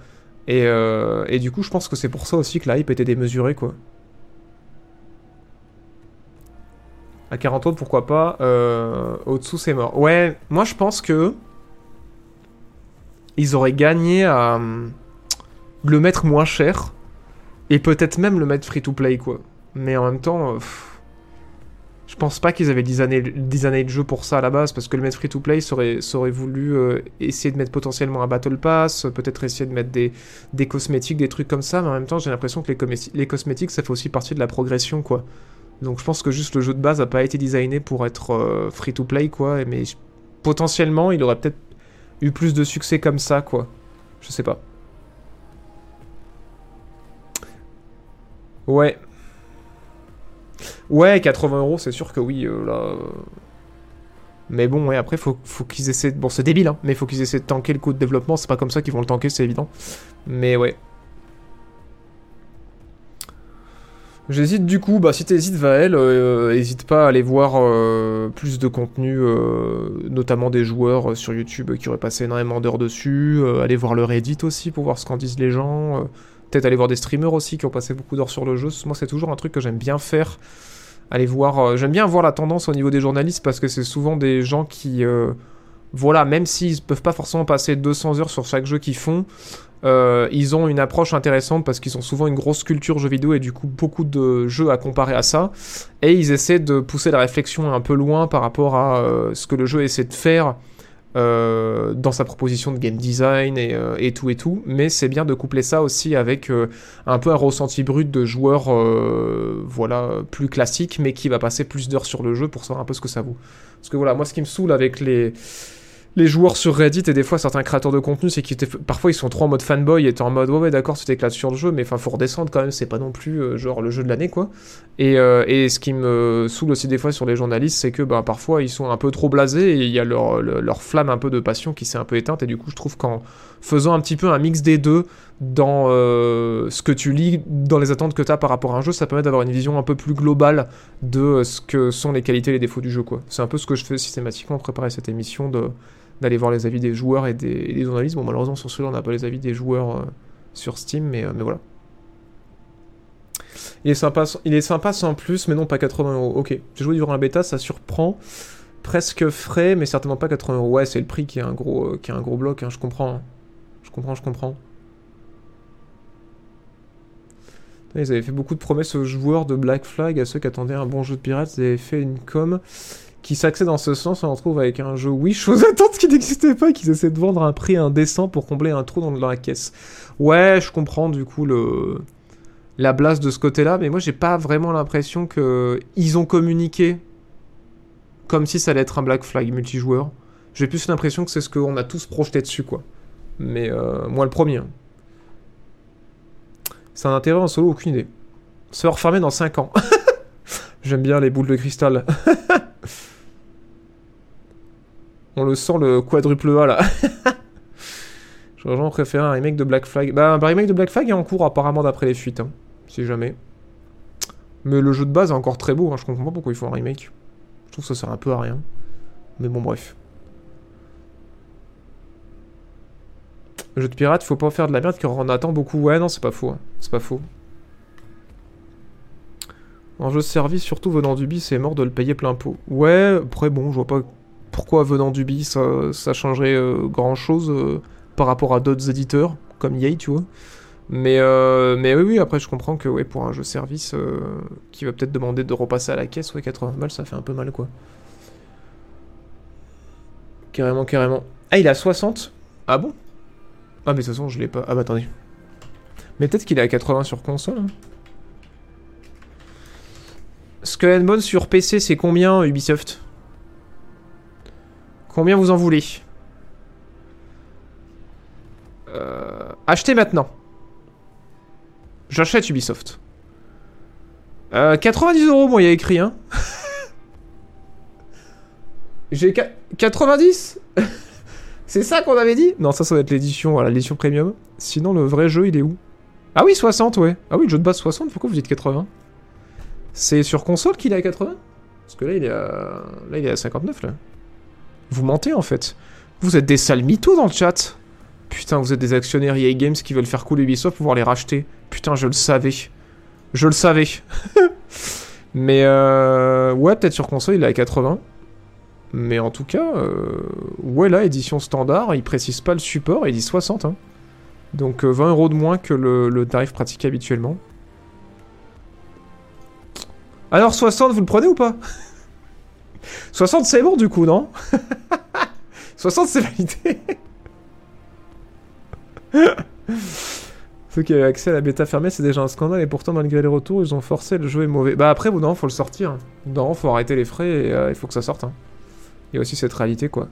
Et, euh, du coup, je pense que c'est pour ça aussi que la hype était démesurée, quoi. À 40 autres, pourquoi pas. Euh, Au-dessous, c'est mort. Ouais, moi je pense que. Ils auraient gagné à le mettre moins cher. Et peut-être même le mettre free to play, quoi. Mais en même temps. Euh, je pense pas qu'ils avaient 10 années, 10 années de jeu pour ça à la base, parce que le mettre free to play serait, voulu euh, essayer de mettre potentiellement un Battle Pass, peut-être essayer de mettre des, des, cosmétiques, des trucs comme ça, mais en même temps j'ai l'impression que les, cosmétiques ça fait aussi partie de la progression quoi. Donc je pense que juste le jeu de base a pas été designé pour être euh, free to play quoi, mais potentiellement il aurait peut-être eu plus de succès comme ça quoi. Je sais pas. Ouais, Ouais, 80 euros, c'est sûr que oui, euh, là. Euh. Mais bon, ouais, après, faut, faut qu'ils essaient. Bon, c'est débile, hein, mais faut qu'ils essaient de tanker le coût de développement. C'est pas comme ça qu'ils vont le tanker, c'est évident. Mais ouais. J'hésite du coup, bah si t'hésites Vael, euh, hésite pas à aller voir plus de contenu, notamment des joueurs sur YouTube qui auraient passé énormément d'heures dessus, aller voir leur Reddit aussi pour voir ce qu'en disent les gens, peut-être aller voir des streamers aussi qui ont passé beaucoup d'heures sur le jeu. Moi c'est toujours un truc que j'aime bien faire Allez voir. Euh, j'aime bien voir la tendance au niveau des journalistes parce que c'est souvent des gens qui, euh, voilà, même s'ils peuvent pas forcément passer 200 heures sur chaque jeu qu'ils font, euh, ils ont une approche intéressante parce qu'ils ont souvent une grosse culture jeux vidéo et du coup beaucoup de jeux à comparer à ça. Et ils essaient de pousser la réflexion un peu loin par rapport à ce que le jeu essaie de faire euh, dans sa proposition de game design euh, et, tout et tout, mais c'est bien de coupler ça aussi avec euh, un peu un ressenti brut de joueur voilà, plus classique, mais qui va passer plus d'heures sur le jeu pour savoir un peu ce que ça vaut. Parce que voilà, moi ce qui me saoule avec les, les joueurs sur Reddit et des fois certains créateurs de contenu, c'est qu'ils parfois ils sont trop en mode fanboy et en mode ouais ouais d'accord tu t'éclates sur le jeu, mais enfin faut redescendre quand même, c'est pas non plus euh, genre le jeu de l'année quoi. Et, euh, et, ce qui me saoule aussi des fois sur les journalistes, c'est que bah, parfois ils sont un peu trop blasés et il y a leur, leur, flamme un peu de passion qui s'est un peu éteinte et du coup je trouve qu'en faisant un petit peu un mix des deux dans euh, ce que tu lis, dans les attentes que tu as par rapport à un jeu, ça permet d'avoir une vision un peu plus globale de ce que sont les qualités et les défauts du jeu quoi. C'est un peu ce que je fais systématiquement préparer cette émission de d'aller voir les avis des joueurs et des, journalistes. Bon, malheureusement, sur celui-là, on n'a pas les avis des joueurs euh, sur Steam, mais, euh, mais voilà. Il est, sympa, il est sympa sans plus, mais non, pas 80 euros. Ok, j'ai joué durant la bêta, ça surprend. Presque frais, mais certainement pas 80 euros. Ouais, c'est le prix qui est un gros, euh, qui est un gros bloc, hein, je comprends. Hein. Je comprends, je comprends. Ils avaient fait beaucoup de promesses aux joueurs de Black Flag, à ceux qui attendaient un bon jeu de pirates. Ils avaient fait une com qui s'accède dans ce sens, on retrouve avec un jeu Wish aux attentes qui n'existait pas, qu'ils essaient de vendre à un prix indécent pour combler un trou dans, la caisse. Ouais, je comprends du coup le la blase de ce côté-là, mais moi j'ai pas vraiment l'impression que ils ont communiqué comme si ça allait être un Black Flag multijoueur. J'ai plus l'impression que c'est ce qu'on a tous projeté dessus, quoi. Mais euh, moi le premier. C'est un intérêt en solo, aucune idée. Se refermer dans 5 ans. *laughs* J'aime bien les boules de cristal. *laughs* On le sent le quadruple A là. *laughs* J'aurais vraiment préféré un remake de Black Flag. Bah, un remake de Black Flag est en cours apparemment d'après les fuites, hein, si jamais. Mais le jeu de base est encore très beau, hein. je comprends pas pourquoi il faut un remake. Je trouve que ça sert un peu à rien. Mais bon, bref. Jeu de pirate, faut pas faire de la merde car on attend beaucoup. Ouais, non, c'est pas faux. Hein. C'est pas faux. Un jeu de service, surtout venant du bis, c'est mort de le payer plein pot. Ouais, après bon, je vois pas pourquoi venant du bis ça, changerait euh, grand chose euh, par rapport à d'autres éditeurs comme EA, tu vois. Mais, euh, mais oui, oui, après je comprends que pour un jeu service qui va peut-être demander de repasser à la caisse, ouais, 80 balles ça fait un peu mal quoi. Carrément, carrément. Ah, il a 60 Ah bon? Ah, mais de toute façon, je l'ai pas. Ah, bah attendez. Mais peut-être qu'il est à 80 sur console. Hein. Skull sur PC, c'est combien Ubisoft? Combien vous en voulez euh, Achetez maintenant. J'achète Ubisoft. Euh, 90 euros, moi, il y a écrit, hein. *laughs* J'ai 90 *laughs* C'est ça qu'on avait dit? Non, ça, ça va être l'édition, voilà, l'édition premium. Sinon, le vrai jeu, il est où? Ah oui, 60, ouais. Ah oui, le jeu de base 60, pourquoi vous dites 80 C'est sur console qu'il est à 80 Parce que là, il est à... Là, il est à 59, là. Vous mentez, en fait. Vous êtes des sales mythos dans le chat. Putain, vous êtes des actionnaires EA Games qui veulent faire couler Ubisoft pour pouvoir les racheter. Putain, je le savais. Je le savais. *laughs* Mais euh... Ouais, peut-être sur console, il est à 80. Mais en tout cas, euh... ouais, là, édition standard, il précise pas le support, il dit 60. Hein. Donc euh, 20 euros de moins que le, le tarif pratiqué habituellement. Alors 60, vous le prenez ou pas? 60 c'est bon du coup, non? 60 c'est validé Ceux qui avaient accès à la bêta fermée, c'est déjà un scandale et pourtant malgré les retours, ils ont forcé le jeu est mauvais. Bah après, non, faut le sortir. Non, faut arrêter les frais et euh, il faut que ça sorte. Hein. Il y a aussi cette réalité quoi.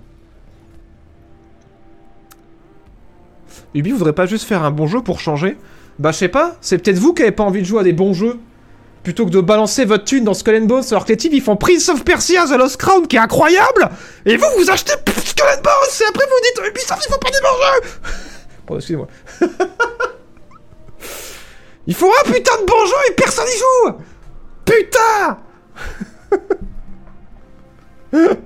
Ubi voudrait pas juste faire un bon jeu pour changer? Bah je sais pas, c'est peut-être vous qui avez pas envie de jouer à des bons jeux plutôt que de balancer votre thune dans Skull and Bones alors que les types ils font Prince of Persia The Lost Crown qui est incroyable et vous vous achetez Skull and Bones et après vous dites Ubisoft ils font pas des bons jeux Pardon excusez-moi. *laughs* Il faut un putain de bon jeu et personne y joue. Putain. *laughs*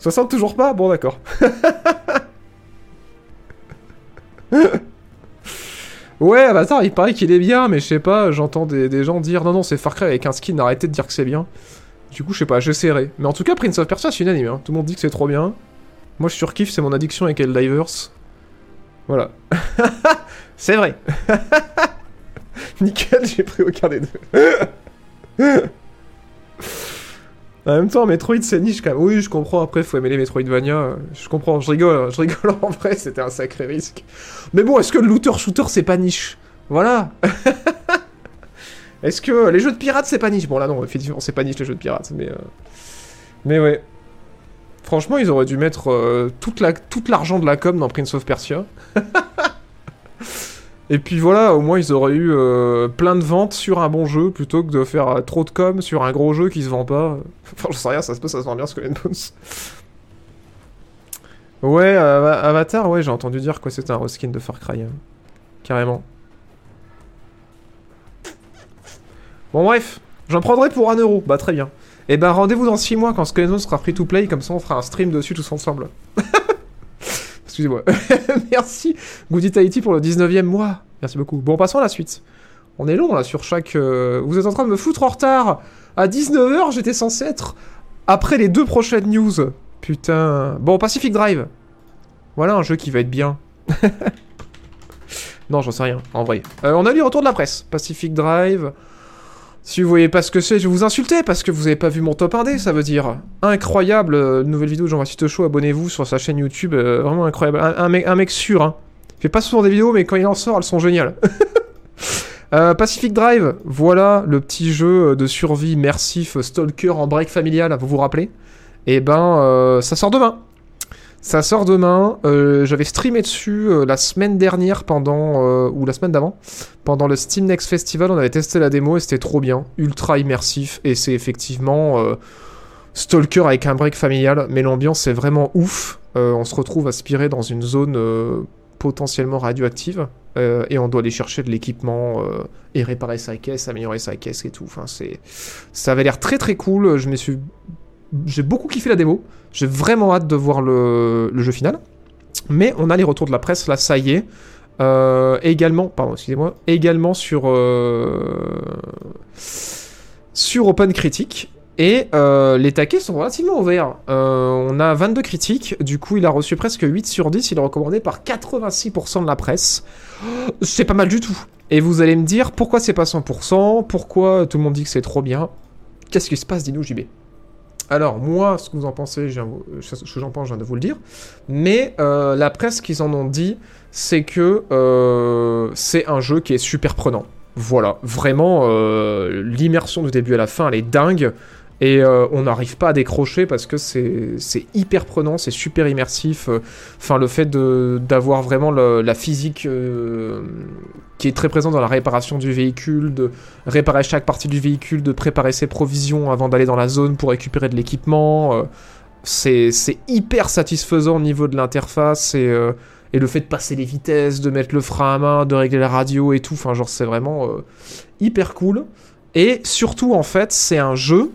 60 toujours pas? Bon d'accord. *laughs* ouais, Avatar, il paraît qu'il est bien, mais je sais pas, j'entends des, gens dire non, non, c'est Far Cry avec un skin, arrêtez de dire que c'est bien. Du coup, je sais pas, j'essaierai. Mais en tout cas, Prince of Persia, c'est unanime, hein. tout le monde dit que c'est trop bien. Moi, je surkiffe, c'est mon addiction avec Helldivers. Voilà. *laughs* c'est vrai. *laughs* Nickel, j'ai pris aucun des deux. *laughs* En même temps, Metroid c'est niche quand même. Oui, je comprends. Après, faut aimer les Metroidvania. Je comprends. Je rigole. Je rigole *laughs* en vrai. C'était un sacré risque. Mais bon, est-ce que le looter shooter c'est pas niche? Voilà. *laughs* est-ce que les jeux de pirates c'est pas niche? Bon là non, effectivement c'est pas niche les jeux de pirates. Mais euh... mais ouais. Franchement, ils auraient dû mettre euh, toute l'argent de la com dans Prince of Persia. *laughs* Et puis voilà, au moins ils auraient eu euh, plein de ventes sur un bon jeu plutôt que de faire euh, trop de com sur un gros jeu qui se vend pas. *laughs* Enfin, je sais rien, ça se peut, ça se vend bien Skull Bones. Ouais, Avatar, ouais, j'ai entendu dire que c'était un reskin de Far Cry. Hein. Carrément. Bon, bref, j'en prendrai pour un euro. Bah, très bien. Et eh ben, rendez-vous dans 6 mois quand Skull Bones sera free to play, comme ça on fera un stream dessus tous ensemble. *laughs* Excusez-moi. *laughs* Merci, Goody Tahiti, pour le 19e mois. Merci beaucoup. Bon, passons à la suite. On est long là sur chaque. Euh, vous êtes en train de me foutre en retard. À 19h, j'étais censé être après les deux prochaines news. Putain. Bon, Pacific Drive. Voilà un jeu qui va être bien. *laughs* non, j'en sais rien, en vrai. Euh, on a lu le retour de la presse. Pacific Drive. Si vous voyez pas ce que c'est, je vais vous insulter parce que vous avez pas vu mon top 1D, ça veut dire. Incroyable, euh, nouvelle vidéo de Jean-Baptiste Show, abonnez-vous sur sa chaîne YouTube, euh, vraiment incroyable. Un, mec, un mec sûr, hein. Il fait pas souvent des vidéos, mais quand il en sort, elles sont géniales. *laughs* Euh, Pacific Drive, voilà le petit jeu de survie mersif stalker en break familial, vous vous rappelez? Eh ben, ça sort demain. Ça sort demain. Euh, j'avais streamé dessus euh, la semaine dernière pendant euh, ou la semaine d'avant pendant le Steam Next Festival. On avait testé la démo et c'était trop bien, ultra immersif et c'est effectivement Stalker avec un break familial. Mais l'ambiance est vraiment ouf. on se retrouve aspiré dans une zone potentiellement radioactive et on doit aller chercher de l'équipement et réparer sa caisse, améliorer sa caisse et tout. Enfin, c'est ça avait l'air très très cool. Je me suis j'ai beaucoup kiffé la démo. J'ai vraiment hâte de voir le, jeu final. Mais on a les retours de la presse, là, ça y est. Euh, également, pardon, excusez-moi, également sur, euh, Open Critique. Et euh, les taquets sont relativement ouverts. on a 22 critiques, du coup il a reçu presque 8 sur 10, il est recommandé par 86% de la presse. C'est pas mal du tout. Et vous allez me dire pourquoi c'est pas 100%, pourquoi tout le monde dit que c'est trop bien? Qu'est-ce qui se passe, dis-nous JB alors, moi, ce que vous en pensez, ce que j'en pense, je viens de vous le dire. Mais euh, la presse qu'ils en ont dit, c'est que euh, c'est un jeu qui est super prenant. Voilà, vraiment, euh, l'immersion du début à la fin, elle est dingue. Et euh, on n'arrive pas à décrocher parce que c'est hyper prenant, c'est super immersif. euh, Enfin, le fait d'avoir vraiment la physique euh, qui est très présente dans la réparation du véhicule, de réparer chaque partie du véhicule, de préparer ses provisions avant d'aller dans la zone pour récupérer de l'équipement. euh, c'est hyper satisfaisant au niveau de l'interface et, et le fait de passer les vitesses, de mettre le frein à main, de régler la radio et tout. Enfin, genre, c'est vraiment hyper cool. Et surtout, en fait, c'est un jeu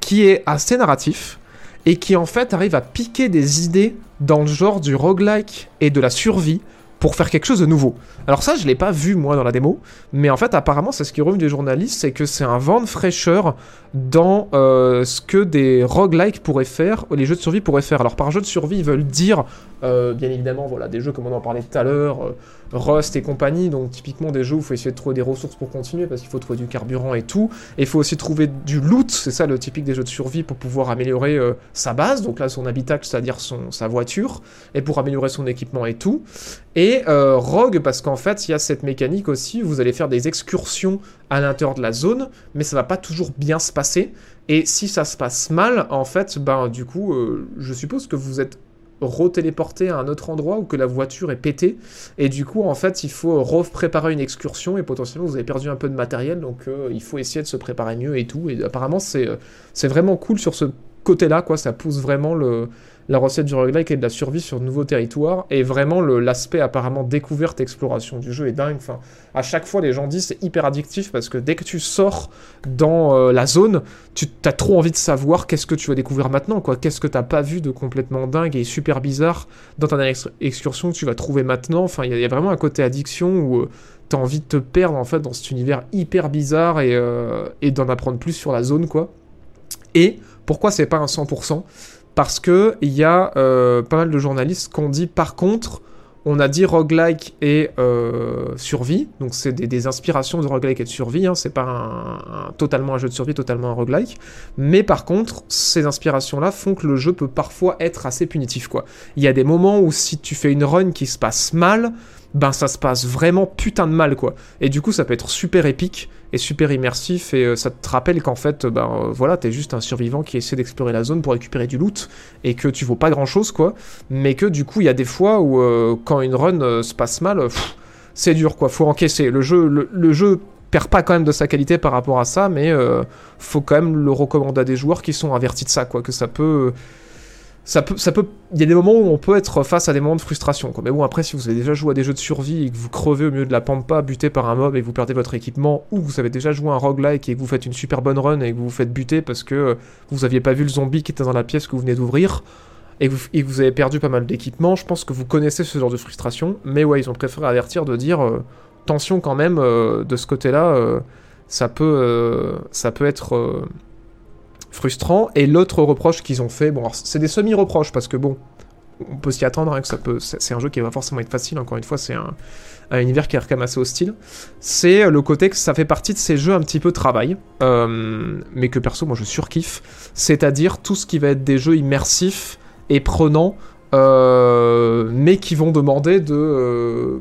qui est assez narratif et qui en fait arrive à piquer des idées dans le genre du roguelike et de la survie pour faire quelque chose de nouveau. Alors ça, je l'ai pas vu moi dans la démo, mais en fait apparemment c'est ce qui revenu des journalistes, c'est que c'est un vent de fraîcheur dans euh, ce que des roguelikes pourraient faire, les jeux de survie pourraient faire. Alors par jeu de survie, ils veulent dire, euh, bien évidemment, voilà, des jeux comme on en parlait tout à l'heure, euh, Rust et compagnie, donc typiquement des jeux où il faut essayer de trouver des ressources pour continuer, parce qu'il faut trouver du carburant et tout, et il faut aussi trouver du loot, c'est ça le typique des jeux de survie, pour pouvoir améliorer euh, sa base, donc là son habitacle, c'est-à-dire sa voiture, et pour améliorer son équipement et tout. Et euh, Rogue, parce qu'en fait, il y a cette mécanique aussi, vous allez faire des excursions à l'intérieur de la zone, mais ça va pas toujours bien se passer. Et si ça se passe mal, en fait, ben du coup, euh, je suppose que vous êtes retéléporté à un autre endroit ou que la voiture est pétée. Et du coup, en fait, il faut repréparer une excursion et potentiellement vous avez perdu un peu de matériel, donc euh, il faut essayer de se préparer mieux et tout. Et apparemment, c'est euh, c'est vraiment cool sur ce côté-là, quoi. Ça pousse vraiment le, la recette du roguelike et de la survie sur de nouveaux territoires. Et vraiment, l'aspect apparemment découverte, exploration du jeu est dingue. Enfin, à chaque fois, les gens disent c'est hyper addictif parce que dès que tu sors dans euh, la zone, tu as trop envie de savoir qu'est-ce que tu vas découvrir maintenant, quoi. Qu'est-ce que t'as pas vu de complètement dingue et super bizarre dans ta ex- excursion que tu vas trouver maintenant. Enfin, il y, a- vraiment un côté addiction où euh, t'as envie de te perdre en dans cet univers hyper bizarre et, euh, et d'en apprendre plus sur la zone, quoi. Et pourquoi c'est pas un 100% Parce que il y a euh, pas mal de journalistes qui ont dit par contre, on a dit roguelike et euh, survie, donc c'est des, inspirations de roguelike et de survie, hein, c'est pas totalement un jeu de survie, totalement un roguelike, mais par contre, ces inspirations-là font que le jeu peut parfois être assez punitif, quoi. Il y a des moments où si tu fais une run qui se passe mal, ben ça se passe vraiment putain de mal, quoi. Et du coup, ça peut être super épique et super immersif, et euh, ça te rappelle qu'en fait, ben euh, voilà, t'es juste un survivant qui essaie d'explorer la zone pour récupérer du loot, et que tu vaux pas grand-chose, quoi. Mais que du coup, il y a des fois où, euh, quand une run euh, se passe mal, euh, c'est dur, quoi. Faut encaisser. Le jeu, le, jeu perd pas quand même de sa qualité par rapport à ça, mais euh, faut quand même le recommander à des joueurs qui sont avertis de ça, quoi. Que ça peut ça peut, ça peut, il y a des moments où on peut être face à des moments de frustration. Mais bon, après, si vous avez déjà joué à des jeux de survie et que vous crevez au milieu de la pampa, buté par un mob et que vous perdez votre équipement, ou vous avez déjà joué un roguelike et que vous faites une super bonne run et que vous vous faites buter parce que euh, vous aviez pas vu le zombie qui était dans la pièce que vous venez d'ouvrir, et que, vous, avez perdu pas mal d'équipement, je pense que vous connaissez ce genre de frustration. Mais ouais, ils ont préféré avertir de dire, euh, tension quand même, euh, de ce côté-là, ça peut, ça peut être frustrant. Et l'autre reproche qu'ils ont fait, bon, c'est des semi-reproches parce que bon, on peut s'y attendre, hein, que ça peut, c'est un jeu qui va forcément être facile. Encore une fois, c'est un, un univers qui est quand assez hostile. C'est le côté que ça fait partie de ces jeux un petit peu travail, euh, mais que perso, moi, je surkiffe. C'est-à-dire tout ce qui va être des jeux immersifs et prenants. euh, mais qui vont demander de. euh,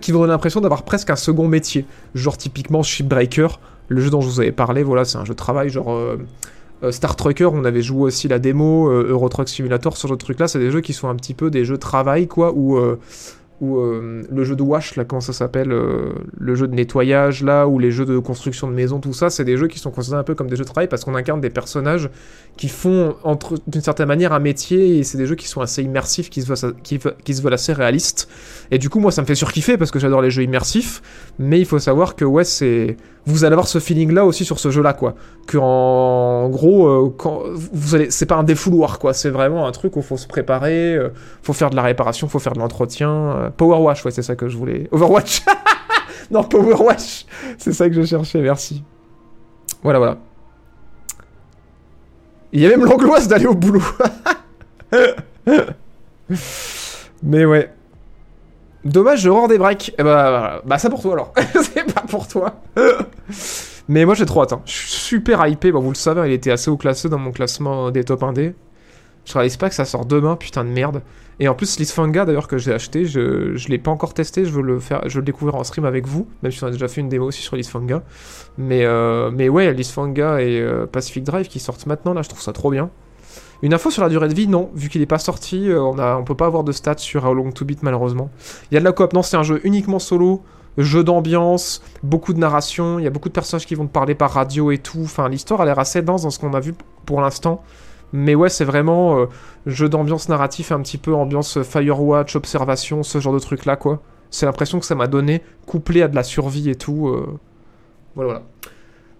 qui vont donner l'impression d'avoir presque un second métier. Genre, typiquement, Shipbreaker, le jeu dont je vous avais parlé, voilà, c'est un jeu de travail, genre. Euh, Star Trucker, on avait joué aussi la démo, euh, Euro Truck Simulator, ce genre de trucs-là, c'est des jeux qui sont un petit peu des jeux travail, quoi, où, où euh, le jeu de wash, là, comment ça s'appelle, le jeu de nettoyage, là, ou les jeux de construction de maison, tout ça, c'est des jeux qui sont considérés un peu comme des jeux de travail parce qu'on incarne des personnages qui font, entre d'une certaine manière, un métier, et c'est des jeux qui sont assez immersifs, qui se, veulent, qui, qui se veulent assez réalistes. Et du coup, moi, ça me fait surkiffer parce que j'adore les jeux immersifs, mais il faut savoir que, ouais, c'est. Vous allez avoir ce feeling-là aussi sur ce jeu-là, quoi. Que en gros, euh, quand vous allez, c'est pas un défouloir, quoi. C'est vraiment un truc où faut se préparer, euh, faut faire de la réparation, faut faire de l'entretien. euh, Power Wash, ouais, c'est ça que je voulais. *laughs* Overwatch. *laughs* non, Power. C'est ça que je cherchais. Merci. Voilà, voilà. Il y a même l'angoisse d'aller au boulot. *laughs* Mais ouais. Dommage, je rends des breaks. Eh bah, voilà. bah, ça pour toi alors. *laughs* c'est pas pour toi. *laughs* Mais moi j'ai trop hâte. hein. Je suis super hypé. Bon, vous le savez, il était assez haut classé dans mon classement des top 1D. Je réalise pas que ça sort demain, putain de merde. Et en plus, Lisfanga, d'ailleurs, que j'ai acheté, je, je l'ai pas encore testé, je veux le faire, je veux le découvrir en stream avec vous, même si on a déjà fait une démo aussi sur Lisfanga. Mais, euh, mais ouais, Lisfanga et euh, Pacific Drive qui sortent maintenant, là, je trouve ça trop bien. Une info sur la durée de vie, non, vu qu'il est pas sorti, euh, on, a, on peut pas avoir de stats sur How Long to Beat, malheureusement. Il y a de la coop, non, c'est un jeu uniquement solo, jeu d'ambiance, beaucoup de narration, il y a beaucoup de personnages qui vont te parler par radio et tout. Enfin, l'histoire a l'air assez dense dans ce qu'on a vu pour l'instant. Mais ouais, c'est vraiment euh, jeu d'ambiance narratif, un petit peu ambiance Firewatch, observation, ce genre de truc là, quoi. C'est l'impression que ça m'a donné, couplé à de la survie et tout. euh. Voilà.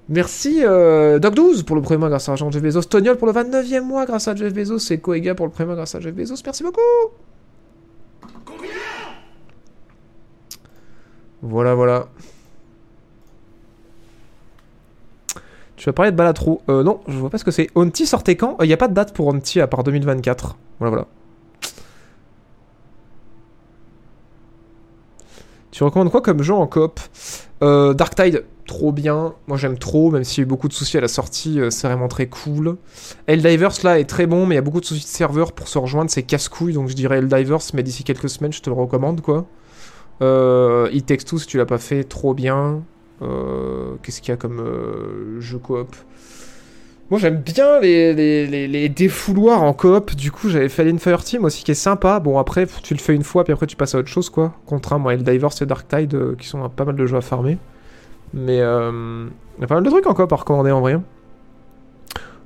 Merci euh, Doc12 pour le premier mois grâce à Jean Jeff Bezos. Toniol pour le 29e mois grâce à Jeff Bezos. Et Koega pour le premier mois grâce à Jeff Bezos. Merci beaucoup. Voilà, voilà. Tu vas parler de Balatro. Euh, non, je vois pas ce que c'est. Onti sortait quand? Il n'y a pas de date pour Onti à part 2024. Voilà, voilà. Tu recommandes quoi comme jeu en coop? Euh, Dark Tide, trop bien. Moi j'aime trop, même s'il y a eu beaucoup de soucis à la sortie, euh, c'est vraiment très cool. Helldivers là est très bon, mais il y a beaucoup de soucis de serveur pour se rejoindre, c'est casse-couille, donc je dirais Helldivers, mais d'ici quelques semaines je te le recommande quoi. Euh, It si tu l'as pas fait, trop bien. Euh, Qu'est-ce qu'il y a comme euh, jeu coop? Moi j'aime bien les, les, les, défouloirs en coop, du coup j'avais fait Alien Fireteam aussi qui est sympa. Bon après tu le fais une fois puis après tu passes à autre chose quoi. Contrairement à Helldivers et Dark Tide euh, qui sont pas mal de jeux à farmer. Mais euh, il y a pas mal de trucs en coop à recommander en vrai.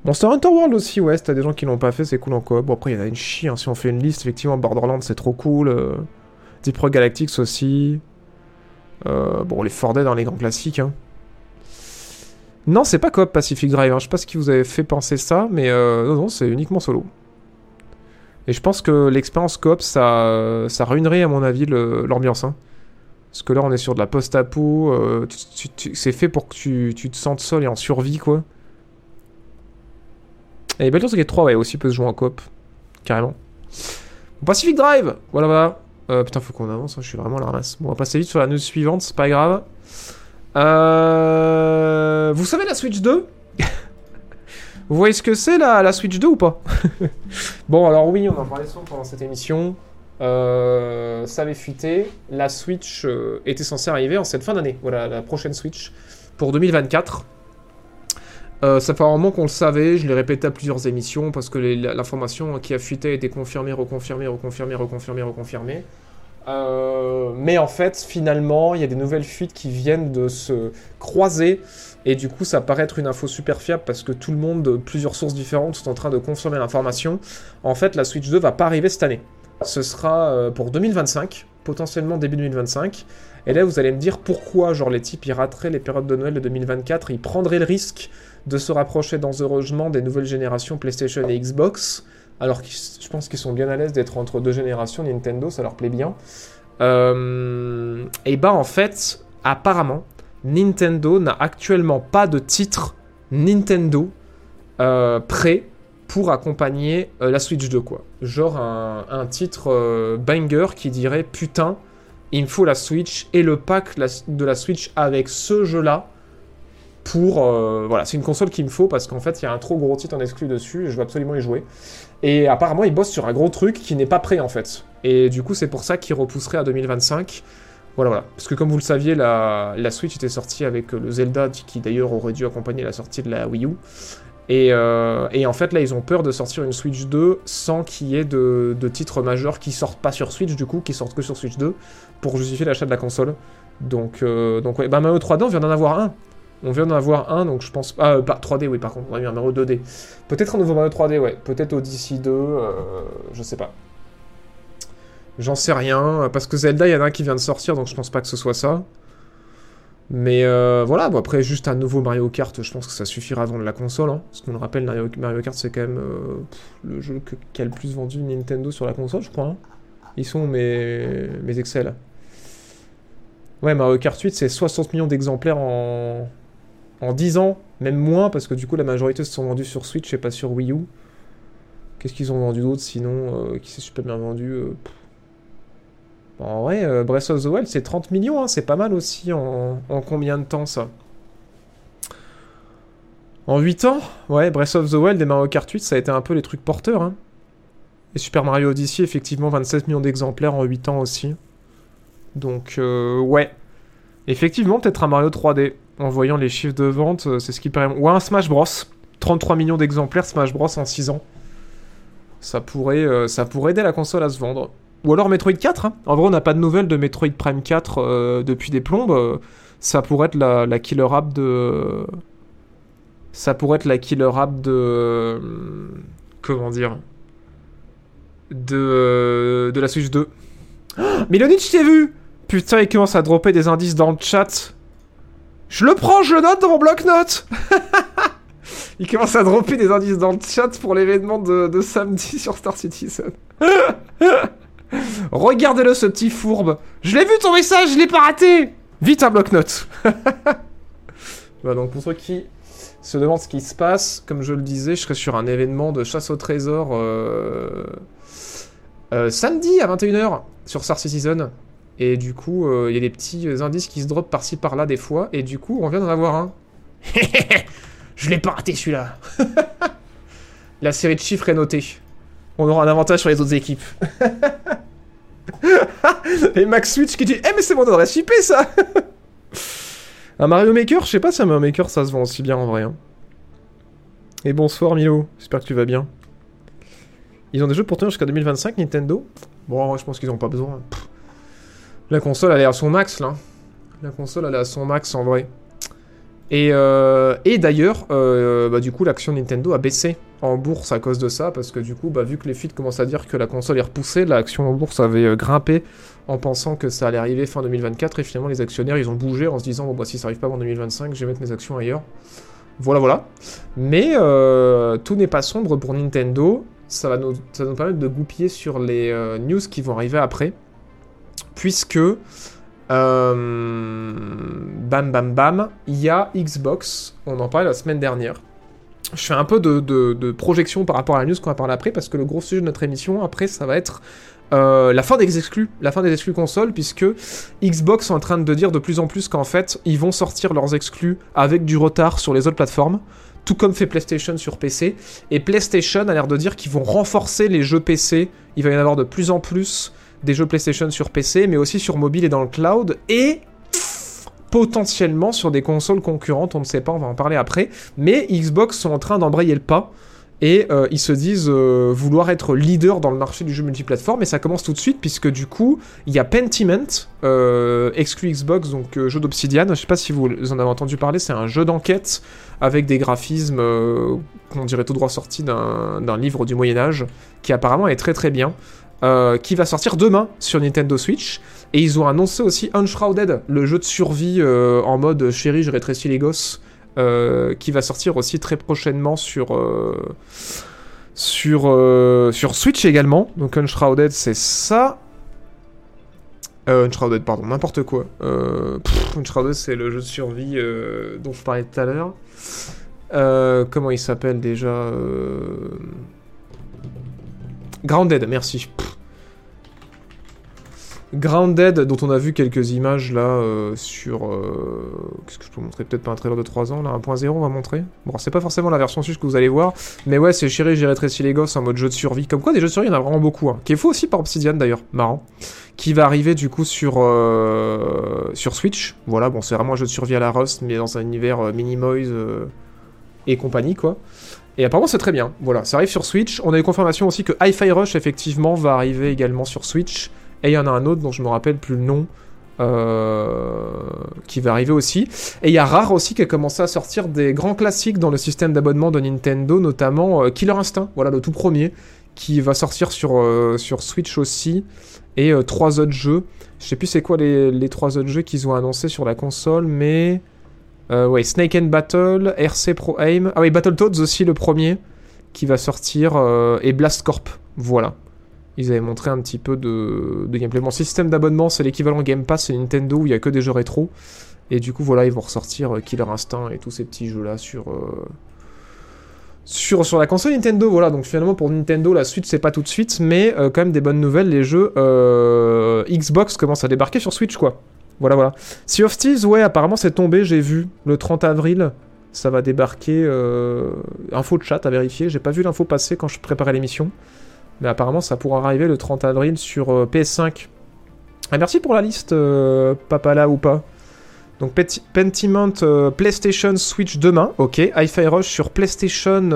Monster Hunter World aussi, ouais, si t'as des gens qui l'ont pas fait, c'est cool en coop. Bon, après, il y en a une chie, hein, si on fait une liste, effectivement, Borderlands, c'est trop cool. Euh, Deep Rock Galactics aussi. Euh, bon, les Fordais dans les grands classiques. Hein. Non, c'est pas coop Pacific Drive. hein. Je sais pas ce qui vous avait fait penser ça, mais euh, non, c'est uniquement solo. Et je pense que l'expérience coop, ça, ruinerait, à mon avis, l'ambiance. hein. Parce que là, on est sur de la post-apo. euh, c'est fait pour que tu, tu te sentes seul et en survie, quoi. Et Baldur's Gate 3, ouais, aussi peut se jouer en coop. Carrément. Bon, Pacific Drive Voilà, voilà. Euh, putain, faut qu'on avance, hein, je suis vraiment à la ramasse. Bon, on va passer vite sur la news suivante, c'est pas grave. Euh... Vous savez la Switch 2 *laughs* Vous voyez ce que c'est la, la Switch 2 ou pas? *laughs* Bon, alors oui, on en parlait souvent pendant cette émission. Euh, ça avait fuité. La Switch euh, était censée arriver en cette fin d'année. Voilà, la prochaine Switch pour 2024. Euh, ça fait un moment qu'on le savait, je l'ai répété à plusieurs émissions parce que l'information qui a fuité a été confirmée, reconfirmée, reconfirmée, reconfirmée, reconfirmée. Euh, mais en fait, finalement, il y a des nouvelles fuites qui viennent de se croiser et du coup, ça paraît être une info super fiable parce que tout le monde, plusieurs sources différentes, sont en train de confirmer l'information. En fait, la Switch 2 va pas arriver cette année. Ce sera euh, pour 2025, potentiellement début 2025. Et là, vous allez me dire pourquoi, genre, les types, ils rateraient les périodes de Noël de 2024, ils prendraient le risque de se rapprocher dangereusement des nouvelles générations PlayStation et Xbox, alors je pense qu'ils sont bien à l'aise d'être entre deux générations Nintendo, ça leur plaît bien. Euh, et bah en fait, apparemment, Nintendo n'a actuellement pas de titre Nintendo euh, prêt pour accompagner euh, la Switch 2 quoi. Genre un, titre banger qui dirait putain, il me faut la Switch et le pack de la Switch avec ce jeu là pour voilà c'est une console qu'il me faut parce qu'en fait il y a un trop gros titre en exclu dessus et je veux absolument y jouer et apparemment ils bossent sur un gros truc qui n'est pas prêt en fait. Et du coup c'est pour ça qu'ils repousseraient à 2025 voilà voilà. Parce que comme vous le saviez la, Switch était sortie avec le Zelda qui d'ailleurs aurait dû accompagner la sortie de la Wii U. Et, euh, en fait là ils ont peur de sortir une Switch 2 sans qu'il y ait de, de titres majeurs qui sortent pas sur Switch du coup qui sortent que sur Switch 2 pour justifier l'achat de la console. Donc, euh, ouais, bah Mario 3D on vient d'en avoir un on vient d'en avoir un, donc je pense... Ah, euh, pas 3D, oui, par contre, on a eu un Mario 2D. Peut-être un nouveau Mario 3D, ouais. Peut-être Odyssey 2, euh, je sais pas. J'en sais rien, parce que Zelda, il y en a un qui vient de sortir, donc je pense pas que ce soit ça. Mais euh, voilà, bon, après, juste un nouveau Mario Kart, je pense que ça suffira à vendre la console. Hein, parce qu'on le rappelle, Mario, Kart, c'est quand même euh, le jeu qui a le plus vendu Nintendo sur la console, je crois. hein. Ils sont mes, mes Excel. Ouais, Mario Kart 8, c'est 60 millions d'exemplaires en, en 10 ans, même moins, parce que du coup, la majorité se sont vendus sur Switch et pas sur Wii U. Qu'est-ce qu'ils ont vendu d'autre sinon euh, Qui s'est super bien vendu euh, pff. En vrai, euh, Breath of the Wild, c'est 30 millions, hein, c'est pas mal aussi en, en combien de temps ça? En 8 ans? Ouais, Breath of the Wild et Mario Kart 8, ça a été un peu les trucs porteurs. Hein. Et Super Mario Odyssey, effectivement, 27 millions d'exemplaires en 8 ans aussi. Donc, ouais. Effectivement, peut-être un Mario 3D. En voyant les chiffres de vente, euh, c'est ce qui paraît. Ou un Smash Bros. 33 millions d'exemplaires, Smash Bros en 6 ans. Ça pourrait, euh, ça pourrait aider la console à se vendre. Ou alors Metroid 4. hein. En vrai, on n'a pas de nouvelles de Metroid Prime 4 euh, depuis des plombes. Ça pourrait être la, killer app de. Ça pourrait être la killer app de. Comment dire De, de la Switch 2. Oh, Milonich, t'ai vu Putain, il commence à dropper des indices dans le chat. Je le prends, je le note dans mon bloc-notes *laughs* Il commence à dropper des indices dans le chat pour l'événement de, samedi *laughs* sur Star Citizen. *laughs* Regardez-le, ce petit fourbe. Je l'ai vu ton message, je l'ai pas raté. Vite un bloc-notes. voilà, donc pour ceux qui se demandent ce qui se passe, comme je le disais, je serai sur un événement de chasse au trésor euh, euh, samedi à 21h sur Star Citizen. Et du coup, euh, il y a des petits indices qui se dropent par-ci par-là des fois. Et du coup, on vient d'en avoir un. *laughs* je l'ai pas raté celui-là. *laughs* La série de chiffres est notée. On aura un avantage sur les autres équipes. *laughs* Et Max Switch qui dit Eh, mais c'est mon adresse IP ça Un Mario Maker Je sais pas si un Mario Maker ça se vend aussi bien en vrai. hein. Et bonsoir Milo, j'espère que tu vas bien. Ils ont des jeux pour tenir jusqu'à 2025, Nintendo? Bon, je pense qu'ils ont pas besoin. Pff. La console, elle est à son max là. La console, elle est à son max en vrai. Et, euh, d'ailleurs, euh, bah, du coup, l'action Nintendo a baissé en bourse à cause de ça, parce que du coup, bah, vu que les fuites commencent à dire que la console est repoussée, l'action en bourse avait euh, grimpé en pensant que ça allait arriver fin 2024, et finalement, les actionnaires, ils ont bougé en se disant, bon, bah, si ça arrive pas avant 2025, je vais mettre mes actions ailleurs. Voilà, voilà. Mais tout n'est pas sombre pour Nintendo. Ça va, nous, ça va nous permettre de goupiller sur les news qui vont arriver après. Puisque, euh, bam bam bam, il y a Xbox, on en parlait la semaine dernière. Je fais un peu de, projection par rapport à la news qu'on va parler après, parce que le gros sujet de notre émission, après, ça va être euh, la fin des exclus, la fin des exclus consoles, puisque Xbox est en train de dire de plus en plus qu'en fait, ils vont sortir leurs exclus avec du retard sur les autres plateformes, tout comme fait PlayStation sur PC. Et PlayStation a l'air de dire qu'ils vont renforcer les jeux PC. Il va y en avoir de plus en plus des jeux PlayStation sur PC, mais aussi sur mobile et dans le cloud, et potentiellement sur des consoles concurrentes, on ne sait pas, on va en parler après. Mais Xbox sont en train d'embrayer le pas. Et euh, ils se disent euh, vouloir être leader dans le marché du jeu multiplateforme, et ça commence tout de suite, puisque du coup, il y a Pentiment, euh, exclu Xbox, donc jeu d'Obsidian. Je sais pas si vous en avez entendu parler, c'est un jeu d'enquête avec des graphismes qu'on dirait tout droit sortis d'un livre du Moyen-Âge, qui apparemment est très très bien, euh, qui va sortir demain sur Nintendo Switch. Et ils ont annoncé aussi Unshrouded, le jeu de survie euh, en mode chérie, je rétrécis les gosses, euh, qui va sortir aussi très prochainement sur, euh, sur, euh, sur Switch également. Donc Unshrouded, c'est ça. Euh, Unshrouded, pardon, n'importe quoi. Euh, Unshrouded, c'est le jeu de survie euh, dont je parlais tout à l'heure. Euh, comment il s'appelle déjà euh, Grounded, merci. Grounded, dont on a vu quelques images là euh, sur. euh, Qu'est-ce que je peux montrer? Peut-être pas un trailer de 3 ans, là, 1.0 on va montrer. Bon, c'est pas forcément la version Switch que vous allez voir, mais ouais, c'est chéri, j'ai rétréci les gosses en mode jeu de survie. Comme quoi, des jeux de survie, il y en a vraiment beaucoup. Hein. Qui est faux aussi par Obsidian d'ailleurs, marrant. Qui va arriver du coup sur, euh, sur Switch. Voilà, bon, c'est vraiment un jeu de survie à la Rust, mais dans un univers Minimoys euh, et compagnie, quoi. Et apparemment, c'est très bien. Voilà, ça arrive sur Switch. On a eu confirmation aussi que Hi-Fi Rush, effectivement, va arriver également sur Switch. Et il y en a un autre dont je me rappelle plus le nom. euh, qui va arriver aussi. Et il y a Rare aussi qui a commencé à sortir des grands classiques dans le système d'abonnement de Nintendo, notamment euh, Killer Instinct, voilà le tout premier, qui va sortir sur, euh, sur Switch aussi. Et trois autres jeux. Je sais plus c'est quoi les, les trois autres jeux qu'ils ont annoncés sur la console, mais. Ouais, Snake and Battle, RC Pro Aim. Ah oui, Battletoads aussi le premier, qui va sortir. et Blast Corp. Voilà. Ils avaient montré un petit peu de, de gameplay. Mon système d'abonnement, c'est l'équivalent Game Pass, c'est Nintendo où il y a que des jeux rétro. Et du coup, voilà, ils vont ressortir euh, Killer Instinct et tous ces petits jeux-là sur, euh, sur, sur la console Nintendo. Voilà, donc finalement, pour Nintendo, la suite, c'est pas tout de suite, mais euh, quand même des bonnes nouvelles. Les jeux Xbox commencent à débarquer sur Switch, quoi. Voilà, voilà. Sea of Thieves, ouais, apparemment, c'est tombé, j'ai vu. Le 30 avril, ça va débarquer. Info de chat à vérifier. J'ai pas vu l'info passer quand je préparais l'émission. Mais apparemment, ça pourra arriver le 30 avril sur euh, PS5. Ah, merci pour la liste, euh, Papala ou pas. Donc Pentiment euh, PlayStation Switch demain, ok. Hi-Fi Rush sur PlayStation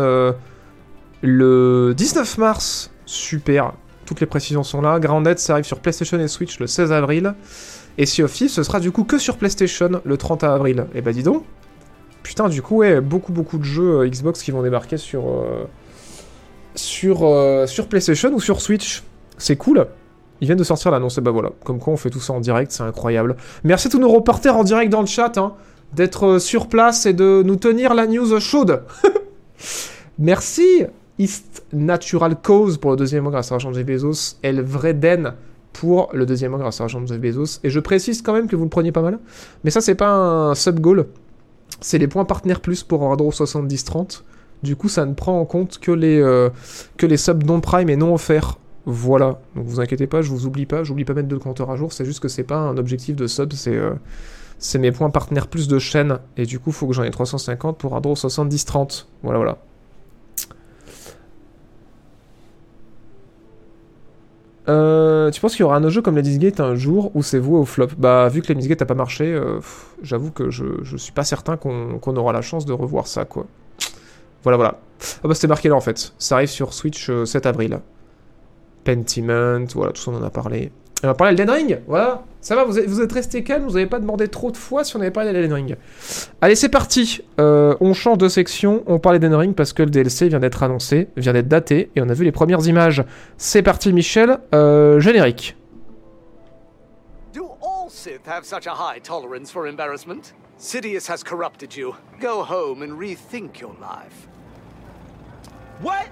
le 19 mars, super. Toutes les précisions sont là. Grounded, ça arrive sur PlayStation et Switch le 16 avril. Et Sea of ce sera du coup que sur PlayStation le 30 avril. Et bah dis donc. Putain, du coup, ouais, beaucoup beaucoup de jeux Xbox qui vont débarquer sur sur euh, sur PlayStation ou sur Switch. C'est cool. Ils viennent de sortir l'annonce, bah voilà. Comme quoi on fait tout ça en direct, c'est incroyable. Merci à tous nos reporters en direct dans le chat, hein, d'être euh, sur place et de nous tenir la news chaude. *laughs* Merci East Natural Cause pour le deuxième mois grâce à Jean Jeff Bezos. El Vreden pour le deuxième mois grâce à Jean Jeff Bezos. Et je précise quand même que vous le preniez pas mal. Mais ça, c'est pas un sub-goal. C'est les points partenaires plus pour Ordro 70-30. Du coup, ça ne prend en compte que les, euh, que les subs non prime et non offerts. Voilà. Donc vous inquiétez pas, je vous oublie pas. J'oublie pas mettre de compteur à jour. C'est juste que c'est pas un objectif de sub. C'est euh, c'est mes points partenaires plus de chaîne. Et du coup, faut que j'en ai 350 pour Ordro 70-30. Voilà, voilà. Euh, tu penses qu'il y aura un autre jeu comme Ladies Gate un jour où c'est voué au flop? Bah, vu que Ladies Gate a pas marché, j'avoue que je, je suis pas certain qu'on qu'on aura la chance de revoir ça, quoi. Voilà, voilà. Ah bah, c'était marqué là en fait. Ça arrive sur Switch euh, 7 avril. Pentiment, voilà, tout ça on en a parlé. Et on va parler d'Elden Ring, voilà. Ça va, vous êtes, vous calme, vous avez pas demandé trop de fois si on avait parlé d'Elden Ring. Allez, c'est parti. Euh, on change de section, on parle d'Elden Ring parce que le DLC vient d'être annoncé, vient d'être daté, et on a vu les premières images. C'est parti, Michel. Euh, générique. Do all Sith have such a high tolerance for embarrassment? Sidious has corrupted you. Go home and rethink your life. What?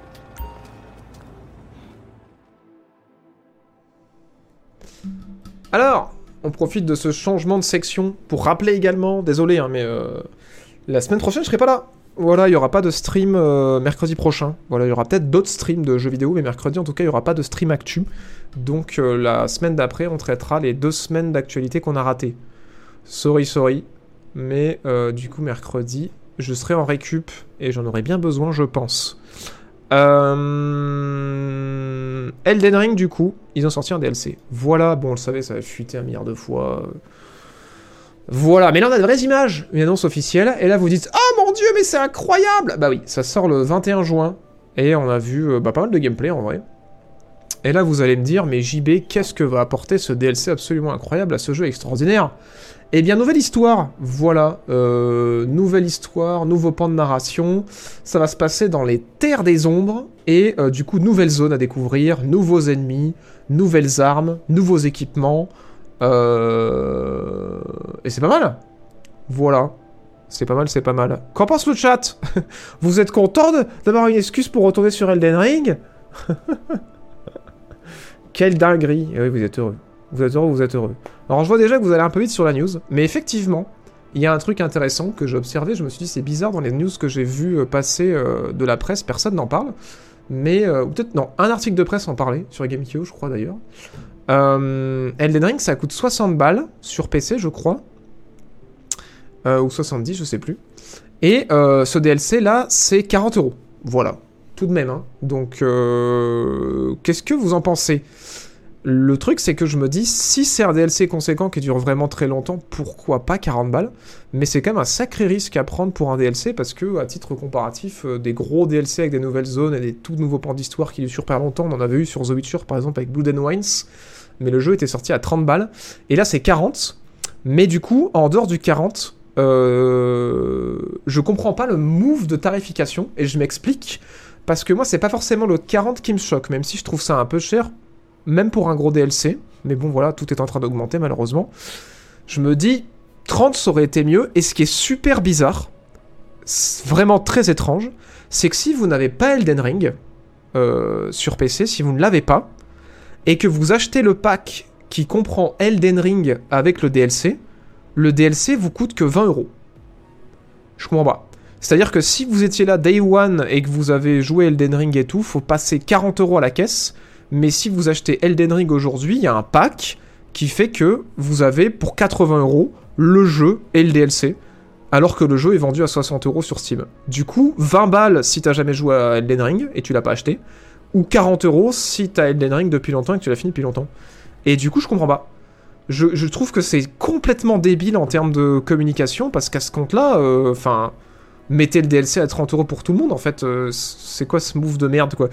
Alors, on profite de ce changement de section pour rappeler également, désolé, hein, mais euh, la semaine prochaine, je serai pas là. Voilà, il y aura pas de stream euh, mercredi prochain. Voilà, il y aura peut-être d'autres streams de jeux vidéo, mais mercredi, en tout cas, il y aura pas de stream actu. Donc, euh, la semaine d'après, on traitera les deux semaines d'actualité qu'on a ratées. Sorry, sorry. Mais euh, du coup, mercredi, je serai en récup et j'en aurai bien besoin, je pense. Euh... Elden Ring, du coup, ils ont sorti un DLC. Voilà, bon, on le savait, ça a fuité un milliard de fois. Voilà, mais là on a de vraies images, une annonce officielle, et là vous dites Oh mon dieu, mais c'est incroyable Bah oui, ça sort le 21 juin, et on a vu euh, bah, pas mal de gameplay en vrai. Et là vous allez me dire, mais JB, qu'est-ce que va apporter ce DLC absolument incroyable à ce jeu extraordinaire? Eh bien, nouvelle histoire, voilà, euh, nouvelle histoire, nouveau pan de narration, ça va se passer dans les terres des ombres, et euh, du coup, nouvelles zones à découvrir, nouveaux ennemis, nouvelles armes, nouveaux équipements, euh... Et c'est pas mal. Voilà. C'est pas mal, c'est pas mal. Qu'en pense le chat? *laughs* Vous êtes content d'avoir une excuse pour retourner sur Elden Ring? *laughs* Quelle dinguerie Et oui, vous êtes heureux. Vous êtes heureux, vous êtes heureux. Alors je vois déjà que vous allez un peu vite sur la news, mais effectivement, il y a un truc intéressant que j'ai observé, je me suis dit c'est bizarre dans les news que j'ai vu euh, passer euh, de la presse, personne n'en parle. Mais, euh, peut-être non, un article de presse en parlait, sur GameKio je crois d'ailleurs. Euh, Elden Ring, ça coûte 60 balles sur PC, je crois. Ou 70, je sais plus. Et ce DLC là, c'est 40 euros. Voilà. Tout de même. hein. Donc, euh, qu'est-ce que vous en pensez? Le truc, c'est que je me dis, si c'est un DLC conséquent qui dure vraiment très longtemps, pourquoi pas 40 balles? Mais c'est quand même un sacré risque à prendre pour un DLC parce que, à titre comparatif, euh, des gros DLC avec des nouvelles zones et des tout nouveaux pans d'histoire qui durent super longtemps, on en avait eu sur The Witcher par exemple avec Blood and Wines mais le jeu était sorti à 30 balles. Et là, c'est 40. Mais du coup, en dehors du 40, euh, je comprends pas le move de tarification. Et je m'explique. Parce que moi, c'est pas forcément le 40 qui me choque, même si je trouve ça un peu cher, même pour un gros DLC. Mais bon, voilà, tout est en train d'augmenter, malheureusement. Je me dis, 30, ça aurait été mieux. Et ce qui est super bizarre, vraiment très étrange, c'est que si vous n'avez pas Elden Ring euh, sur PC, si vous ne l'avez pas, et que vous achetez le pack qui comprend Elden Ring avec le DLC, le DLC vous coûte que 20 euros. Je comprends pas. C'est-à-dire que si vous étiez là day one et que vous avez joué Elden Ring et tout, faut passer 40 euros à la caisse. Mais si vous achetez Elden Ring aujourd'hui, il y a un pack qui fait que vous avez pour 80 euros le jeu et le DLC. Alors que le jeu est vendu à 60 euros sur Steam. Du coup, 20 balles si t'as jamais joué à Elden Ring et tu l'as pas acheté ou 40 euros si t'as Elden Ring depuis longtemps et que tu l'as fini depuis longtemps. Et du coup, je comprends pas. Je, trouve que c'est complètement débile en termes de communication parce qu'à ce compte-là, euh, enfin, mettez le DLC à 30 euros pour tout le monde. En fait, euh, c'est quoi ce move de merde quoi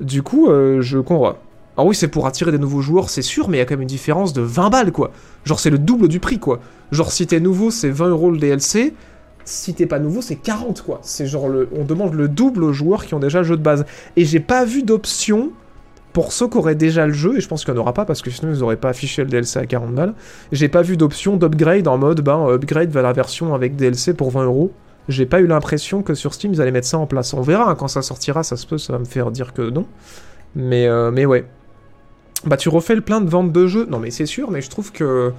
Du coup, euh, je comprends. Alors oui, c'est pour attirer des nouveaux joueurs, c'est sûr, mais il y a quand même une différence de 20 balles quoi. Genre c'est le double du prix quoi. Genre si t'es nouveau, c'est 20 euros le DLC. Si t'es pas nouveau, c'est 40 quoi. C'est genre le, on demande le double aux joueurs qui ont déjà le jeu de base. Et j'ai pas vu d'option pour ceux qui auraient déjà le jeu, et je pense qu'il n'y en aura pas parce que sinon ils auraient pas affiché le DLC à 40 balles, j'ai pas vu d'option d'upgrade en mode ben upgrade vers la version avec DLC pour 20 euros. J'ai pas eu l'impression que sur Steam ils allaient mettre ça en place. On verra hein, quand ça sortira, ça se peut, ça va me faire dire que non. Mais, euh, mais ouais. Bah tu refais le plein de ventes de jeux. Non mais c'est sûr, mais je trouve que.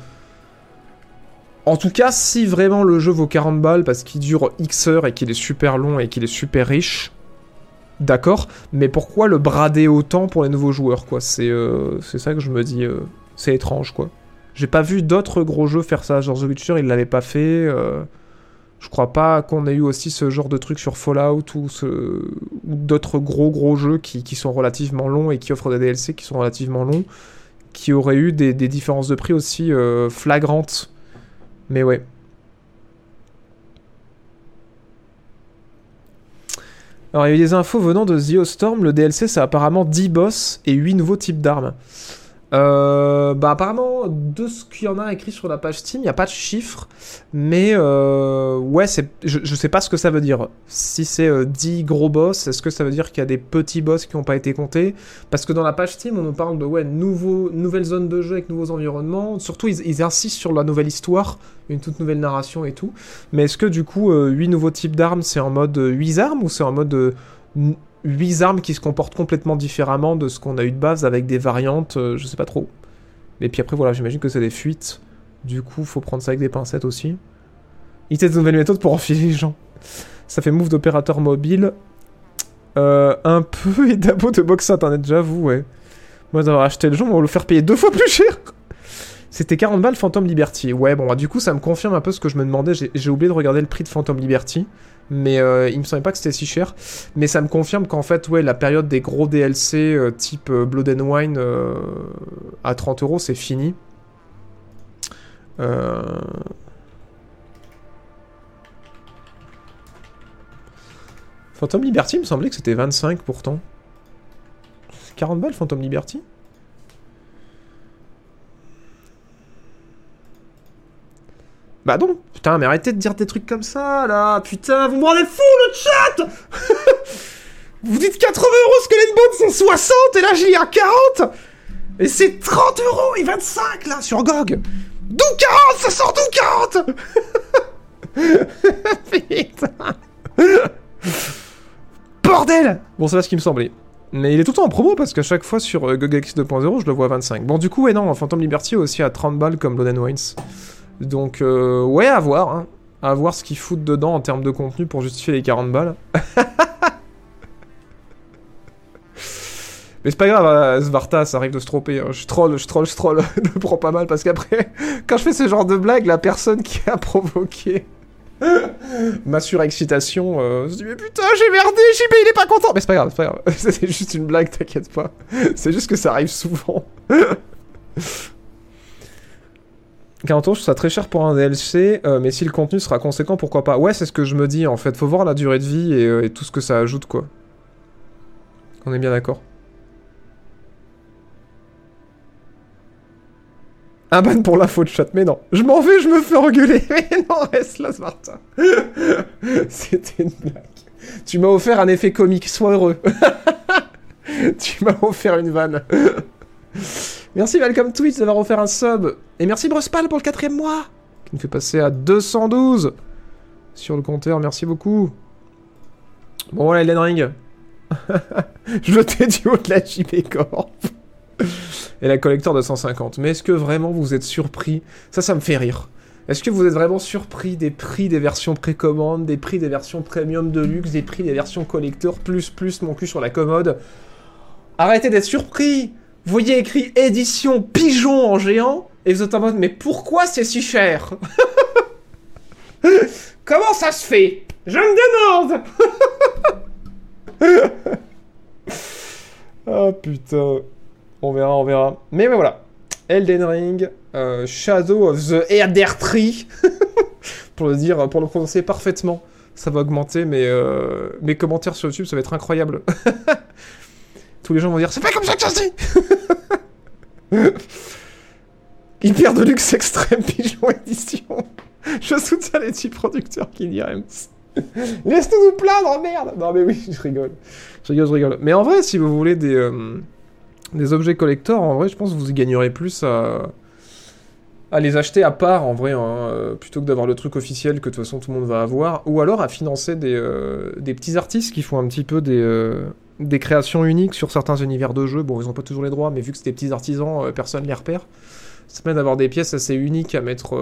En tout cas, si vraiment le jeu vaut 40 balles parce qu'il dure X heures et qu'il est super long et qu'il est super riche, d'accord, mais pourquoi le brader autant pour les nouveaux joueurs, quoi? C'est euh, ça que je me dis, euh, c'est étrange, quoi. J'ai pas vu d'autres gros jeux faire ça, genre The Witcher, il l'avait pas fait. Je crois pas qu'on ait eu aussi ce genre de truc sur Fallout ou, d'autres gros gros jeux qui, sont relativement longs et qui offrent des DLC qui sont relativement longs, qui auraient eu des, différences de prix aussi euh, flagrantes. Mais ouais. Alors, il y a eu des infos venant de Storm. Le DLC, c'est apparemment 10 boss et 8 nouveaux types d'armes. Euh, bah, apparemment, de ce qu'il y en a écrit sur la page Steam, il n'y a pas de chiffres. Mais, euh, ouais, je, je sais pas ce que ça veut dire. Si c'est euh, 10 gros boss, est-ce que ça veut dire qu'il y a des petits boss qui n'ont pas été comptés? Parce que dans la page Steam, on nous parle de, ouais, nouveaux, nouvelles zones de jeu avec nouveaux environnements. Surtout, ils, ils insistent sur la nouvelle histoire, une toute nouvelle narration et tout. Mais est-ce que, du coup, 8 nouveaux types d'armes, c'est en mode 8 armes ou c'est en mode. 8 armes qui se comportent complètement différemment de ce qu'on a eu de base avec des variantes, euh, je sais pas trop. Et puis après, voilà, j'imagine que c'est des fuites. Du coup, faut prendre ça avec des pincettes aussi. Il teste de nouvelles méthodes pour enfiler les gens. Ça fait move d'opérateur mobile. Euh, un peu et d'abo de box internet, j'avoue, ouais. Moi, d'avoir acheté le jeu, on va le faire payer deux fois plus cher. C'était 40 balles Phantom Liberty. Ouais, bon, bah, du coup, ça me confirme un peu ce que je me demandais. J'ai oublié de regarder le prix de Phantom Liberty. Mais euh, il me semblait pas que c'était si cher. Mais ça me confirme qu'en fait, ouais, la période des gros DLC euh, type euh, Blood and Wine à 30 euros, c'est fini. Phantom Liberty, il me semblait que c'était 25 pourtant. 40 balles Phantom Liberty? Bah non, putain, mais arrêtez de dire des trucs comme ça, là, putain, vous me rendez fou, le chat *laughs* Vous dites 80 euros, Skull Bones, c'est 60, et là, j'ai à 40 Et c'est 30 euros et 25, là, sur GOG D'où 40 Ça sort d'où 40 *laughs* Putain Bordel Bon, c'est pas ce qui me semblait. Mais il est tout le temps en promo parce qu'à chaque fois sur euh, GOGX 2.0, je le vois à 25. Bon, du coup, ouais, non, Phantom Liberty aussi à 30 balles comme Blood and Wines. Donc, euh, ouais, à voir. Hein. À voir ce qu'ils foutent dedans en termes de contenu pour justifier les 40 balles. *laughs* Mais c'est pas grave, euh, Svarta, ça arrive de se tromper. hein. Je troll, je troll, je troll. *laughs* ne prends pas mal parce qu'après, *laughs* quand je fais ce genre de blague, la personne qui a provoqué ma surexcitation euh, se dit Mais putain, j'ai merdé, JB, il est pas content. Mais c'est pas grave, c'est pas grave. c'est juste une blague, t'inquiète pas. C'est juste que ça arrive souvent. 40 euros, je trouve ça très cher pour un DLC, euh, mais si le contenu sera conséquent, pourquoi pas? Ouais, c'est ce que je me dis en fait. Faut voir la durée de vie et, euh, tout ce que ça ajoute, quoi. On est bien d'accord. Un ban pour la faute chat, mais non. Je m'en vais, je me fais engueuler. *laughs* Mais non, reste là, Sparta. *laughs* C'était une blague. Tu m'as offert un effet comique, sois heureux. *laughs* tu m'as offert une vanne. Merci Malcolm Twitch d'avoir offert un sub. Et merci Bruspal pour le quatrième mois. Qui nous fait passer à 212 sur le compteur. Merci beaucoup. Bon voilà, Elden Ring. *laughs* Jeté du haut de la JP Corp. Et la collector de 150. Mais est-ce que vraiment vous êtes surpris? Ça, ça me fait rire. Est-ce que vous êtes vraiment surpris des prix des versions précommande, des prix des versions premium de luxe, des prix des versions collector, plus plus mon cul sur la commode? Arrêtez d'être surpris Vous voyez écrit édition pigeon en géant, et vous êtes en mode mais pourquoi c'est si cher *laughs* Comment ça se fait? Je me demande Oh *laughs* putain. On verra, on verra. Mais, mais voilà. Elden Ring, euh, Shadow of the Elder Tree. *laughs* pour le dire, pour le prononcer parfaitement. Ça va augmenter mes, euh, mes commentaires sur YouTube, ça va être incroyable. Tous les gens vont dire C'est pas comme ça que ça se Hyper *laughs* de luxe extrême pigeon édition. Je soutiens les petits producteurs qui disent *laughs* Laisse-nous nous plaindre, merde Non mais oui, je rigole. Je rigole, je rigole. Mais en vrai, si vous voulez des, euh, objets collector, en vrai, je pense que vous y gagnerez plus à, à les acheter à part, en vrai, hein, euh, plutôt que d'avoir le truc officiel que de toute façon tout le monde va avoir, ou alors à financer des, euh, des petits artistes qui font un petit peu des, des créations uniques sur certains univers de jeux. Bon, ils ont pas toujours les droits, mais vu que c'est des petits artisans, personne les repère. Ça permet d'avoir des pièces assez uniques à mettre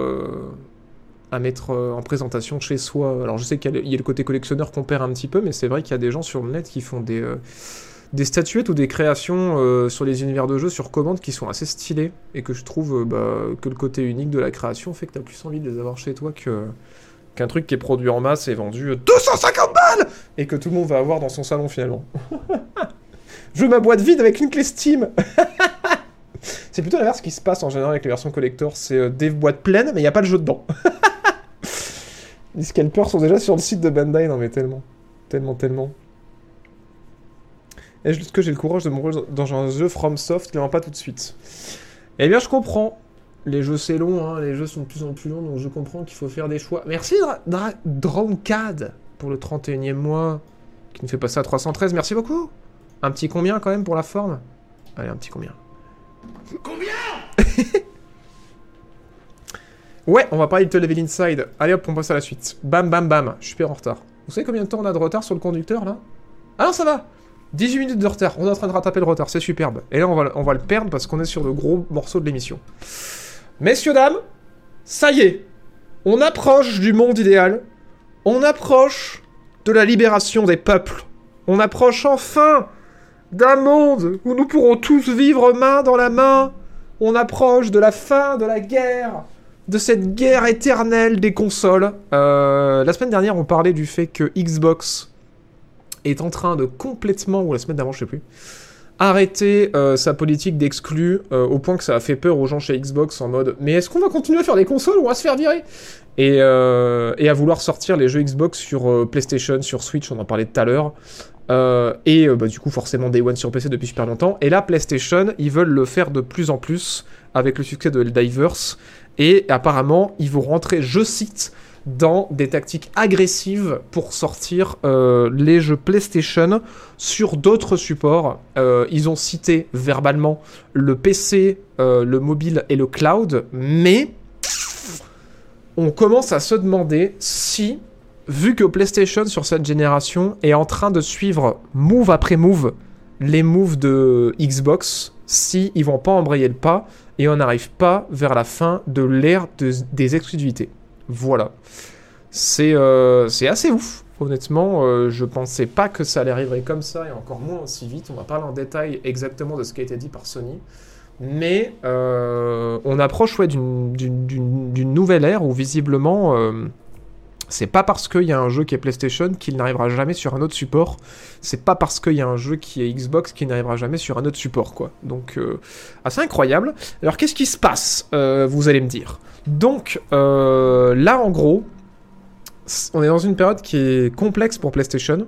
à mettre euh, en présentation chez soi. Alors je sais qu'il y, a le côté collectionneur qu'on perd un petit peu, mais c'est vrai qu'il y a des gens sur le net qui font des, euh, des statuettes ou des créations euh, sur les univers de jeux sur commande qui sont assez stylées et que je trouve bah, que le côté unique de la création fait que tu as plus envie de les avoir chez toi que qu'un truc qui est produit en masse et vendu 250 balles et que tout le monde va avoir dans son salon finalement. *laughs* je veux ma boîte vide avec une clé Steam *laughs* C'est plutôt l'inverse qui se passe en général avec les versions collector, c'est des boîtes pleines mais il n'y a pas le jeu dedans. *laughs* Les scalpers sont déjà sur le site de Bandai, non mais tellement. Tellement, tellement. Est-ce que j'ai le courage de mourir dans un jeu FromSoft Clairement pas tout de suite. Eh bien, je comprends. Les jeux, c'est long, hein. les jeux sont de plus en plus longs, donc je comprends qu'il faut faire des choix. Merci Dra pour le 31e mois, qui nous fait passer à 313. Merci beaucoup. Un petit combien quand même pour la forme? Allez, un petit combien Combien? Ouais, on va parler de Level Inside. Allez hop, on passe à la suite. Bam, bam, bam. Je suis super en retard. Vous savez combien de temps on a de retard sur le conducteur, là? Ah non, ça va 18 minutes de retard. On est en train de rattraper le retard, c'est superbe. Et là, on va, on va le perdre parce qu'on est sur le gros morceau de l'émission. Messieurs, dames, ça y est. On approche du monde idéal. On approche de la libération des peuples. On approche enfin d'un monde où nous pourrons tous vivre main dans la main. On approche de la fin de la guerre de cette guerre éternelle des consoles. Euh, la semaine dernière, on parlait du fait que Xbox est en train de complètement, ou la semaine d'avant, je sais plus, arrêter euh, sa politique d'exclus euh, au point que ça a fait peur aux gens chez Xbox en mode mais est-ce qu'on va continuer à faire des consoles ou on va se faire virer? Et, à vouloir sortir les jeux Xbox sur PlayStation, sur Switch, on en parlait tout à l'heure. et bah, du coup forcément Day One sur PC depuis super longtemps. Et là PlayStation, ils veulent le faire de plus en plus avec le succès de Divers. Et apparemment, ils vont rentrer, je cite, dans des tactiques agressives pour sortir euh, les jeux PlayStation sur d'autres supports. Euh, ils ont cité verbalement le PC, euh, le mobile et le cloud, mais on commence à se demander si, vu que PlayStation sur cette génération est en train de suivre move après move les moves de Xbox, si ils vont pas embrayer le pas et on n'arrive pas vers la fin de l'ère des exclusivités. Voilà. C'est euh, assez ouf. Honnêtement, euh, je pensais pas que ça allait arriver comme ça et encore moins aussi vite. On va parler en détail exactement de ce qui a été dit par Sony. Mais euh, on approche ouais, d'une nouvelle ère où visiblement c'est pas parce qu'il y a un jeu qui est PlayStation qu'il n'arrivera jamais sur un autre support. C'est pas parce qu'il y a un jeu qui est Xbox qu'il n'arrivera jamais sur un autre support, quoi. Donc, euh, assez incroyable. Alors, qu'est-ce qui se passe euh, Vous allez me dire? Donc, euh, là, en gros, on est dans une période qui est complexe pour PlayStation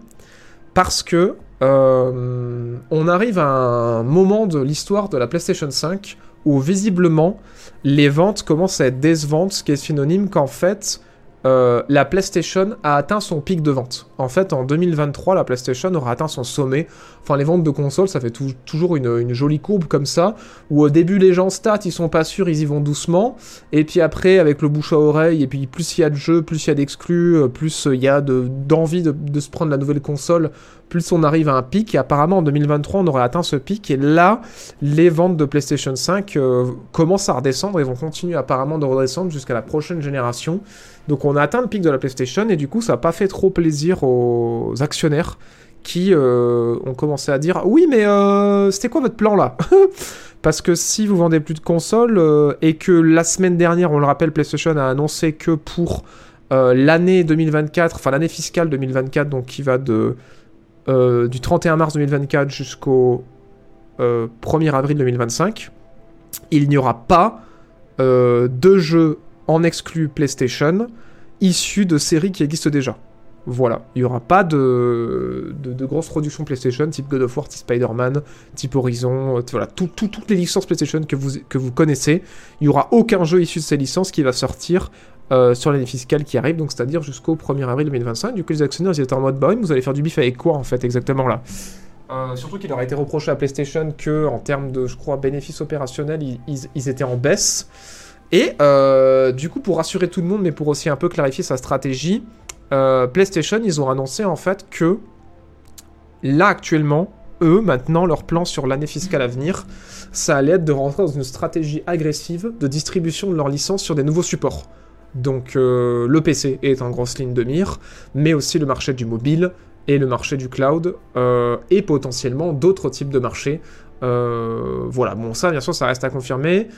parce que on arrive à un moment de l'histoire de la PlayStation 5 où visiblement les ventes commencent à être décevantes, ce qui est synonyme qu'en fait euh, la PlayStation a atteint son pic de vente. En fait, en 2023, la PlayStation aura atteint son sommet. Enfin, les ventes de consoles, ça fait toujours une, jolie courbe comme ça, où au début, les gens startent, ils sont pas sûrs, ils y vont doucement. Et puis après, avec le bouche à oreille, et puis plus il y a de jeux, plus il y a d'exclus, euh, plus il y a d'envie de, se prendre la nouvelle console, plus on arrive à un pic. Et apparemment, en 2023, on aurait atteint ce pic. Et là, les ventes de PlayStation 5 euh, commencent à redescendre et vont continuer apparemment de redescendre jusqu'à la prochaine génération. Donc on a atteint le pic de la PlayStation et du coup ça n'a pas fait trop plaisir aux actionnaires qui euh, ont commencé à dire oui mais euh, c'était quoi votre plan là *laughs* Parce que si vous vendez plus de consoles euh, et que la semaine dernière, on le rappelle, PlayStation a annoncé que pour l'année 2024, enfin l'année fiscale 2024, donc qui va du 31 mars 2024 jusqu'au 1er avril 2025, il n'y aura pas de jeux en exclu PlayStation issus de séries qui existent déjà. Voilà, il n'y aura pas de, grosses productions PlayStation, type God of War, type Spider-Man, type Horizon, euh, voilà, toutes les licences PlayStation que vous, connaissez. Il n'y aura aucun jeu issu de ces licences qui va sortir euh, sur l'année fiscale qui arrive, donc c'est-à-dire jusqu'au 1er avril 2025. Du coup, les actionnaires, ils étaient en mode, bah vous allez faire du bif avec quoi en fait, exactement là? Euh, surtout qu'il aurait été reproché à PlayStation que, en termes de, je crois, bénéfices opérationnels, ils, étaient en baisse. Et du coup, pour rassurer tout le monde, mais pour aussi un peu clarifier sa stratégie, euh, PlayStation, ils ont annoncé en fait que là actuellement, eux, maintenant, leur plan sur l'année fiscale à venir, ça allait être de rentrer dans une stratégie agressive de distribution de leurs licences sur des nouveaux supports. Donc euh, le PC est en grosse ligne de mire, mais aussi le marché du mobile et le marché du cloud, euh, et potentiellement d'autres types de marchés. voilà, bon ça bien sûr ça reste à confirmer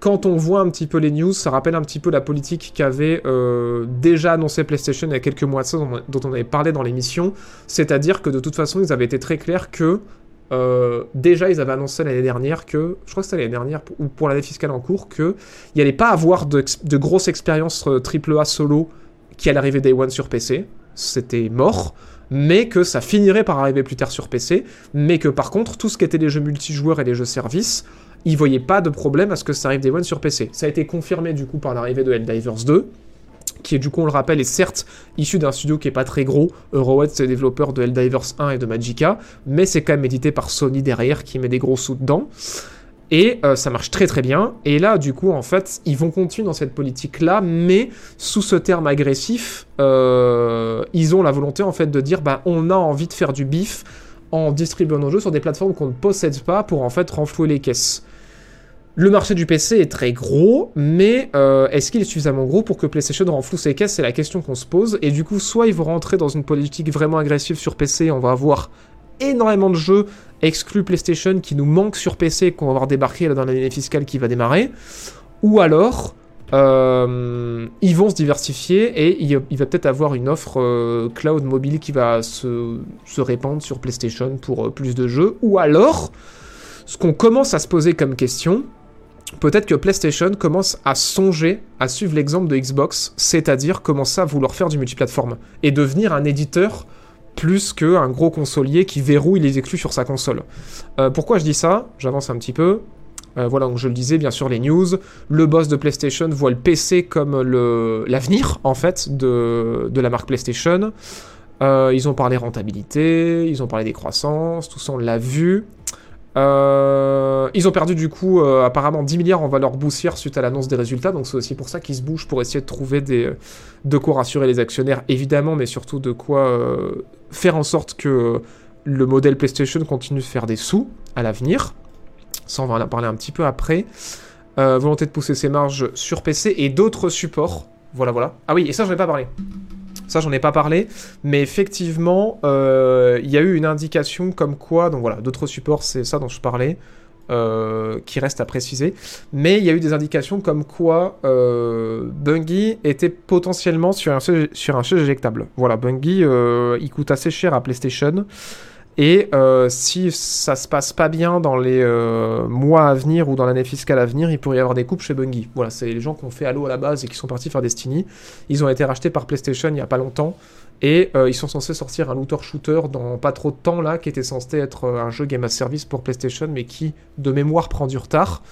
quand on voit un petit peu les news, ça rappelle un petit peu la politique qu'avait euh, déjà annoncé PlayStation il y a quelques mois de ça, dont on avait parlé dans l'émission. C'est-à-dire que de toute façon, ils avaient été très clairs que euh, déjà, ils avaient annoncé l'année dernière que, je crois que c'était l'année dernière, ou pour l'année fiscale en cours, qu'il n'y allait pas avoir de, grosses expériences AAA euh, solo qui allaient arriver Day One sur PC. C'était mort mais que ça finirait par arriver plus tard sur PC, mais que par contre, tout ce qui était les jeux multijoueurs et les jeux services, ils voyaient pas de problème à ce que ça arrive des One sur PC. Ça a été confirmé du coup par l'arrivée de Helldivers 2, qui est du coup, on le rappelle, est certes issu d'un studio qui est pas très gros. Eurohead, c'est développeur de Helldivers 1 et de Magica, mais c'est quand même édité par Sony derrière qui met des gros sous dedans. Et euh, ça marche très très bien. Et là, du coup, en fait, ils vont continuer dans cette politique-là, mais sous ce terme agressif, euh, ils ont la volonté en fait de dire, bah, on a envie de faire du bif en distribuant nos jeux sur des plateformes qu'on ne possède pas pour en fait renflouer les caisses. Le marché du PC est très gros, mais euh, est-ce qu'il est suffisamment gros pour que PlayStation renfloue ses caisses? C'est la question qu'on se pose. Et du coup, soit ils vont rentrer dans une politique vraiment agressive sur PC, on va avoir énormément de jeux exclus PlayStation qui nous manquent sur PC qu'on va voir débarquer là, dans l'année fiscale qui va démarrer, ou alors euh, ils vont se diversifier et il, va peut-être avoir une offre euh, cloud mobile qui va se, répandre sur PlayStation pour plus de jeux. Ou alors, ce qu'on commence à se poser comme question, peut-être que PlayStation commence à songer à suivre l'exemple de Xbox, c'est-à-dire commencer à vouloir faire du multiplateforme et devenir un éditeur plus qu'un gros consolier qui verrouille les exclus sur sa console. pourquoi je dis ça? J'avance un petit peu. Euh, voilà, donc je le disais, bien sûr, les news. Le boss de PlayStation voit le PC comme l'avenir, en fait, de, la marque PlayStation. Euh, ils ont parlé rentabilité, ils ont parlé des croissances, tout ça, on l'a vu. Euh, ils ont perdu du coup apparemment 10 milliards en valeur boursière suite à l'annonce des résultats, donc c'est aussi pour ça qu'ils se bougent pour essayer de trouver des, de quoi rassurer les actionnaires évidemment, mais surtout de quoi faire en sorte que le modèle PlayStation continue de faire des sous à l'avenir. Ça, on va en parler un petit peu après. Euh, volonté de pousser ses marges sur PC et d'autres supports. Voilà, voilà. Ah oui, et ça, j'en ai pas parlé. Ça, j'en ai pas parlé. Mais effectivement, euh, il y a eu une indication comme quoi. Donc voilà, d'autres supports, c'est ça dont je parlais. Euh, qui reste à préciser. Mais il y a eu des indications comme quoi Bungie était potentiellement sur un, sur un siège éjectable. Voilà, Bungie, il coûte assez cher à PlayStation. Et euh, si ça se passe pas bien dans les euh, mois à venir ou dans l'année fiscale à venir, il pourrait y avoir des coupes chez Bungie. Voilà, c'est les gens qui ont fait Halo à la base et qui sont partis faire Destiny. Ils ont été rachetés par PlayStation il y a pas longtemps. Et euh, ils sont censés sortir un looter-shooter dans pas trop de temps là, qui était censé être un jeu Game as Service pour PlayStation, mais qui, de mémoire, prend du retard.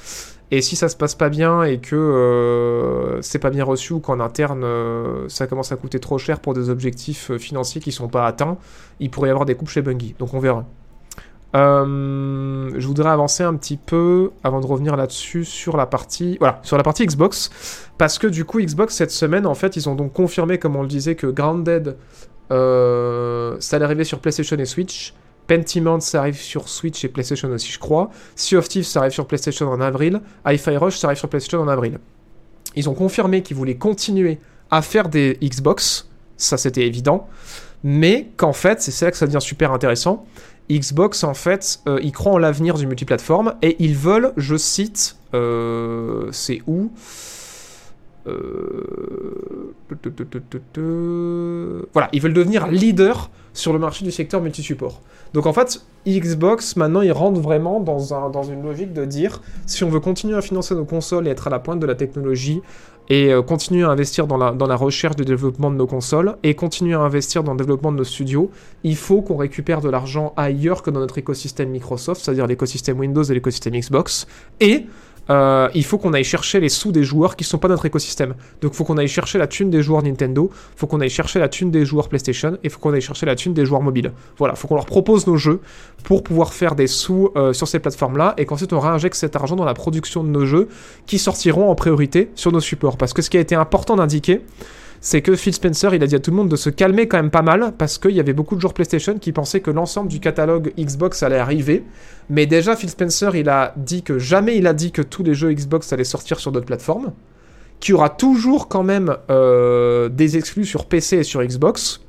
Et si ça se passe pas bien et que euh, c'est pas bien reçu ou qu'en interne euh, ça commence à coûter trop cher pour des objectifs euh, financiers qui sont pas atteints, il pourrait y avoir des coupes chez Bungie. Donc on verra. je voudrais avancer un petit peu avant de revenir là-dessus sur la partie, voilà, sur la partie Xbox, parce que du coup Xbox cette semaine en fait ils ont donc confirmé comme on le disait que Grounded ça allait arriver sur PlayStation et Switch. Pentiment, ça arrive sur Switch et PlayStation aussi, je crois. Sea of Thieves, ça arrive sur PlayStation en avril. Hi-Fi Rush, ça arrive sur PlayStation en avril. Ils ont confirmé qu'ils voulaient continuer à faire des Xbox, ça c'était évident, mais qu'en fait, c'est là que ça devient super intéressant. Xbox, en fait, euh, ils croient en l'avenir du multiplateforme et ils veulent, je cite, euh, c'est où euh, Voilà, ils veulent devenir leader sur le marché du secteur multi-support. Donc en fait, Xbox, maintenant, ils rentrent vraiment dans, un, dans une logique de dire, si on veut continuer à financer nos consoles et être à la pointe de la technologie, et euh, continuer à investir dans la, dans la recherche de développement de nos consoles, et continuer à investir dans le développement de nos studios, il faut qu'on récupère de l'argent ailleurs que dans notre écosystème Microsoft, c'est-à-dire l'écosystème Windows et l'écosystème Xbox, et euh, il faut qu'on aille chercher les sous des joueurs qui sont pas notre écosystème. Donc il faut qu'on aille chercher la thune des joueurs Nintendo, faut qu'on aille chercher la thune des joueurs PlayStation, et faut qu'on aille chercher la thune des joueurs mobiles. Voilà, il faut qu'on leur propose nos jeux pour pouvoir faire des sous euh, sur ces plateformes-là, et qu'ensuite on réinjecte cet argent dans la production de nos jeux qui sortiront en priorité sur nos supports. Parce que ce qui a été important d'indiquer, c'est que Phil Spencer, il a dit à tout le monde de se calmer quand même pas mal, parce qu'il y avait beaucoup de joueurs PlayStation qui pensaient que l'ensemble du catalogue Xbox allait arriver. Mais déjà, Phil Spencer, il a dit que jamais il a dit que tous les jeux Xbox allaient sortir sur d'autres plateformes, qu'il y aura toujours quand même euh, des exclus sur PC et sur Xbox,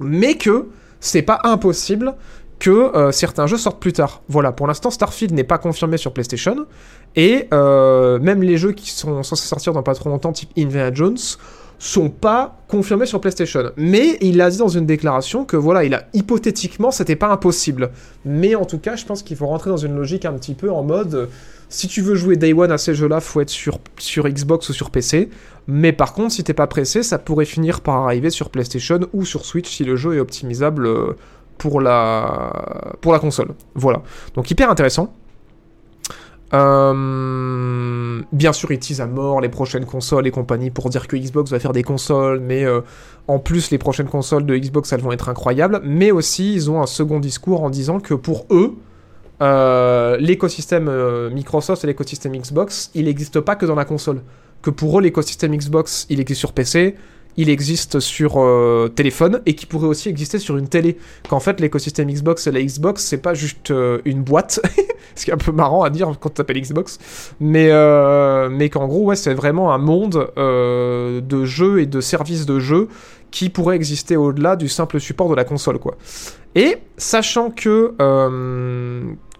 mais que c'est pas impossible que euh, certains jeux sortent plus tard. Voilà, pour l'instant, Starfield n'est pas confirmé sur PlayStation, et euh, même les jeux qui sont censés sortir dans pas trop longtemps, type Indiana Jones, sont pas confirmés sur PlayStation. Mais il a dit dans une déclaration que voilà, il a hypothétiquement, c'était pas impossible. Mais en tout cas, je pense qu'il faut rentrer dans une logique un petit peu en mode euh, si tu veux jouer Day One à ces jeux-là, faut être sur, sur Xbox ou sur PC. Mais par contre, si t'es pas pressé, ça pourrait finir par arriver sur PlayStation ou sur Switch si le jeu est optimisable euh, pour la, pour la console. Voilà. Donc hyper intéressant. Euh, bien sûr, ils teasent à mort les prochaines consoles et compagnie pour dire que Xbox va faire des consoles, mais euh, en plus, les prochaines consoles de Xbox, elles vont être incroyables. Mais aussi, ils ont un second discours en disant que pour eux, euh, l'écosystème Microsoft et l'écosystème Xbox, il n'existe pas que dans la console. Que pour eux, l'écosystème Xbox, il existe sur PC, il existe sur euh, téléphone et qui pourrait aussi exister sur une télé. Qu'en fait, l'écosystème Xbox et la Xbox, c'est pas juste euh, une boîte, *laughs* ce qui est un peu marrant à dire quand tu t'appelles Xbox, mais, euh, mais qu'en gros, ouais, c'est vraiment un monde de jeux et de services de jeux qui pourrait exister au-delà du simple support de la console, quoi. Et sachant que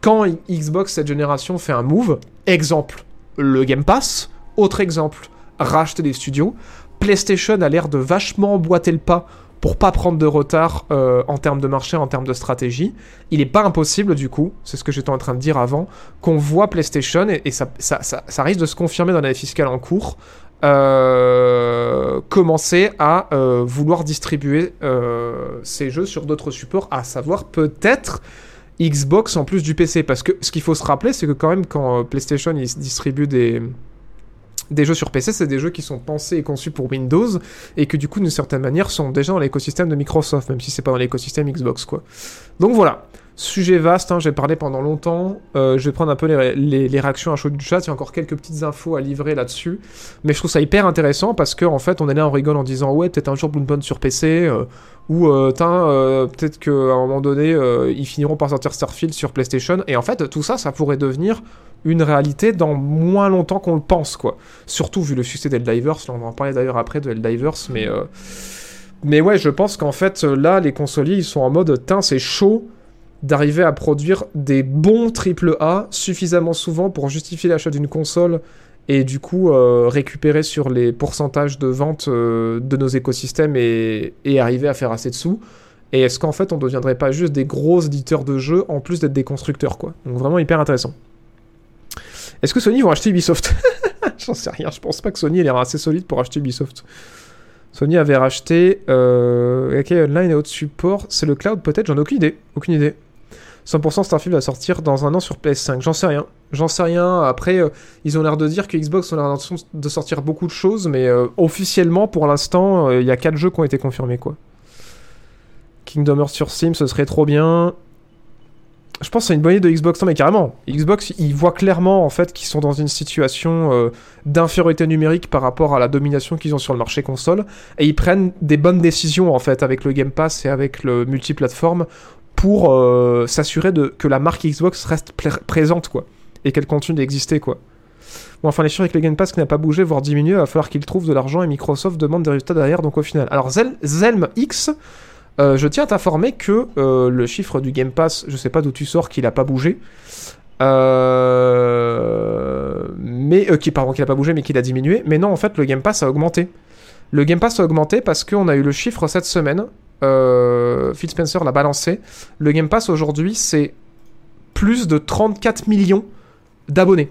quand Xbox cette génération fait un move, exemple, le Game Pass, autre exemple, racheter des studios, PlayStation a l'air de vachement emboîter le pas pour pas prendre de retard euh, en termes de marché, en termes de stratégie. Il n'est pas impossible, du coup, c'est ce que j'étais en train de dire avant, qu'on voit PlayStation, et, ça, risque de se confirmer dans l'année fiscale en cours, euh, commencer à euh, vouloir distribuer ces jeux sur d'autres supports, à savoir peut-être Xbox en plus du PC. Parce que ce qu'il faut se rappeler, c'est que quand même, quand PlayStation distribue des des jeux sur PC, c'est des jeux qui sont pensés et conçus pour Windows et que du coup, d'une certaine manière, sont déjà dans l'écosystème de Microsoft, même si c'est pas dans l'écosystème Xbox, quoi. Donc voilà. Sujet vaste, hein, j'ai parlé pendant longtemps. Euh, je vais prendre un peu les, réactions à chaud du chat. Il y a encore quelques petites infos à livrer là-dessus. Mais je trouve ça hyper intéressant parce qu'en en fait, on est là, on rigole en disant Ouais, peut-être un jour Bloodborne sur PC. Euh, ou euh peut-être qu'à un moment donné, ils finiront par sortir Starfield sur PlayStation. Et en fait, tout ça, ça pourrait devenir une réalité dans moins longtemps qu'on le pense, quoi. Surtout vu le succès d'Eldivers, on va en parler d'ailleurs après de Eldivers, mais... Euh, mais ouais, je pense qu'en fait, là, les consoliers, ils sont en mode, tiens, c'est chaud d'arriver à produire des bons AAA suffisamment souvent pour justifier l'achat d'une console et du coup euh, récupérer sur les pourcentages de vente euh, de nos écosystèmes et, et, arriver à faire assez de sous. Et est-ce qu'en fait on ne deviendrait pas juste des gros éditeurs de jeux en plus d'être des constructeurs quoi? Donc vraiment hyper intéressant. Est-ce que Sony vont acheter Ubisoft *laughs* J'en sais rien, je pense pas que Sony ait l'air assez solide pour acheter Ubisoft. Sony avait racheté euh, Online et autres supports. C'est le cloud peut-être J'en ai aucune idée. Aucune idée. 100% Starfield va sortir dans un an sur PS5. J'en sais rien. J'en sais rien. Après, euh, ils ont l'air de dire que Xbox ont l'air de sortir beaucoup de choses, mais euh, officiellement, pour l'instant, euh, il y a 4 jeux qui ont été confirmés, quoi. Kingdom Hearts sur Steam, ce serait trop bien je pense que c'est une bonne idée de Xbox. Non, mais carrément. Xbox, ils voient clairement en fait qu'ils sont dans une situation euh, d'infériorité numérique par rapport à la domination qu'ils ont sur le marché console. Et ils prennent des bonnes décisions en fait avec le Game Pass et avec le multiplateforme pour euh, s'assurer que la marque Xbox reste présente quoi. Et qu'elle continue d'exister quoi. Bon, enfin, les sûr avec le Game Pass qui n'a pas bougé, voire diminué, il va falloir qu'ils trouvent de l'argent et Microsoft demande des résultats derrière, donc au final. Alors, Zelm X, euh, je tiens à t'informer que euh, le chiffre du Game Pass, je sais pas d'où tu sors, qu'il a pas bougé. Euh, mais qui pardon, qu'il a pas bougé, mais qu'il a diminué. Mais non, en fait, le Game Pass a augmenté. Le Game Pass a augmenté parce qu'on a eu le chiffre cette semaine. Phil Spencer l'a balancé. Le Game Pass aujourd'hui, c'est plus de 34 millions d'abonnés.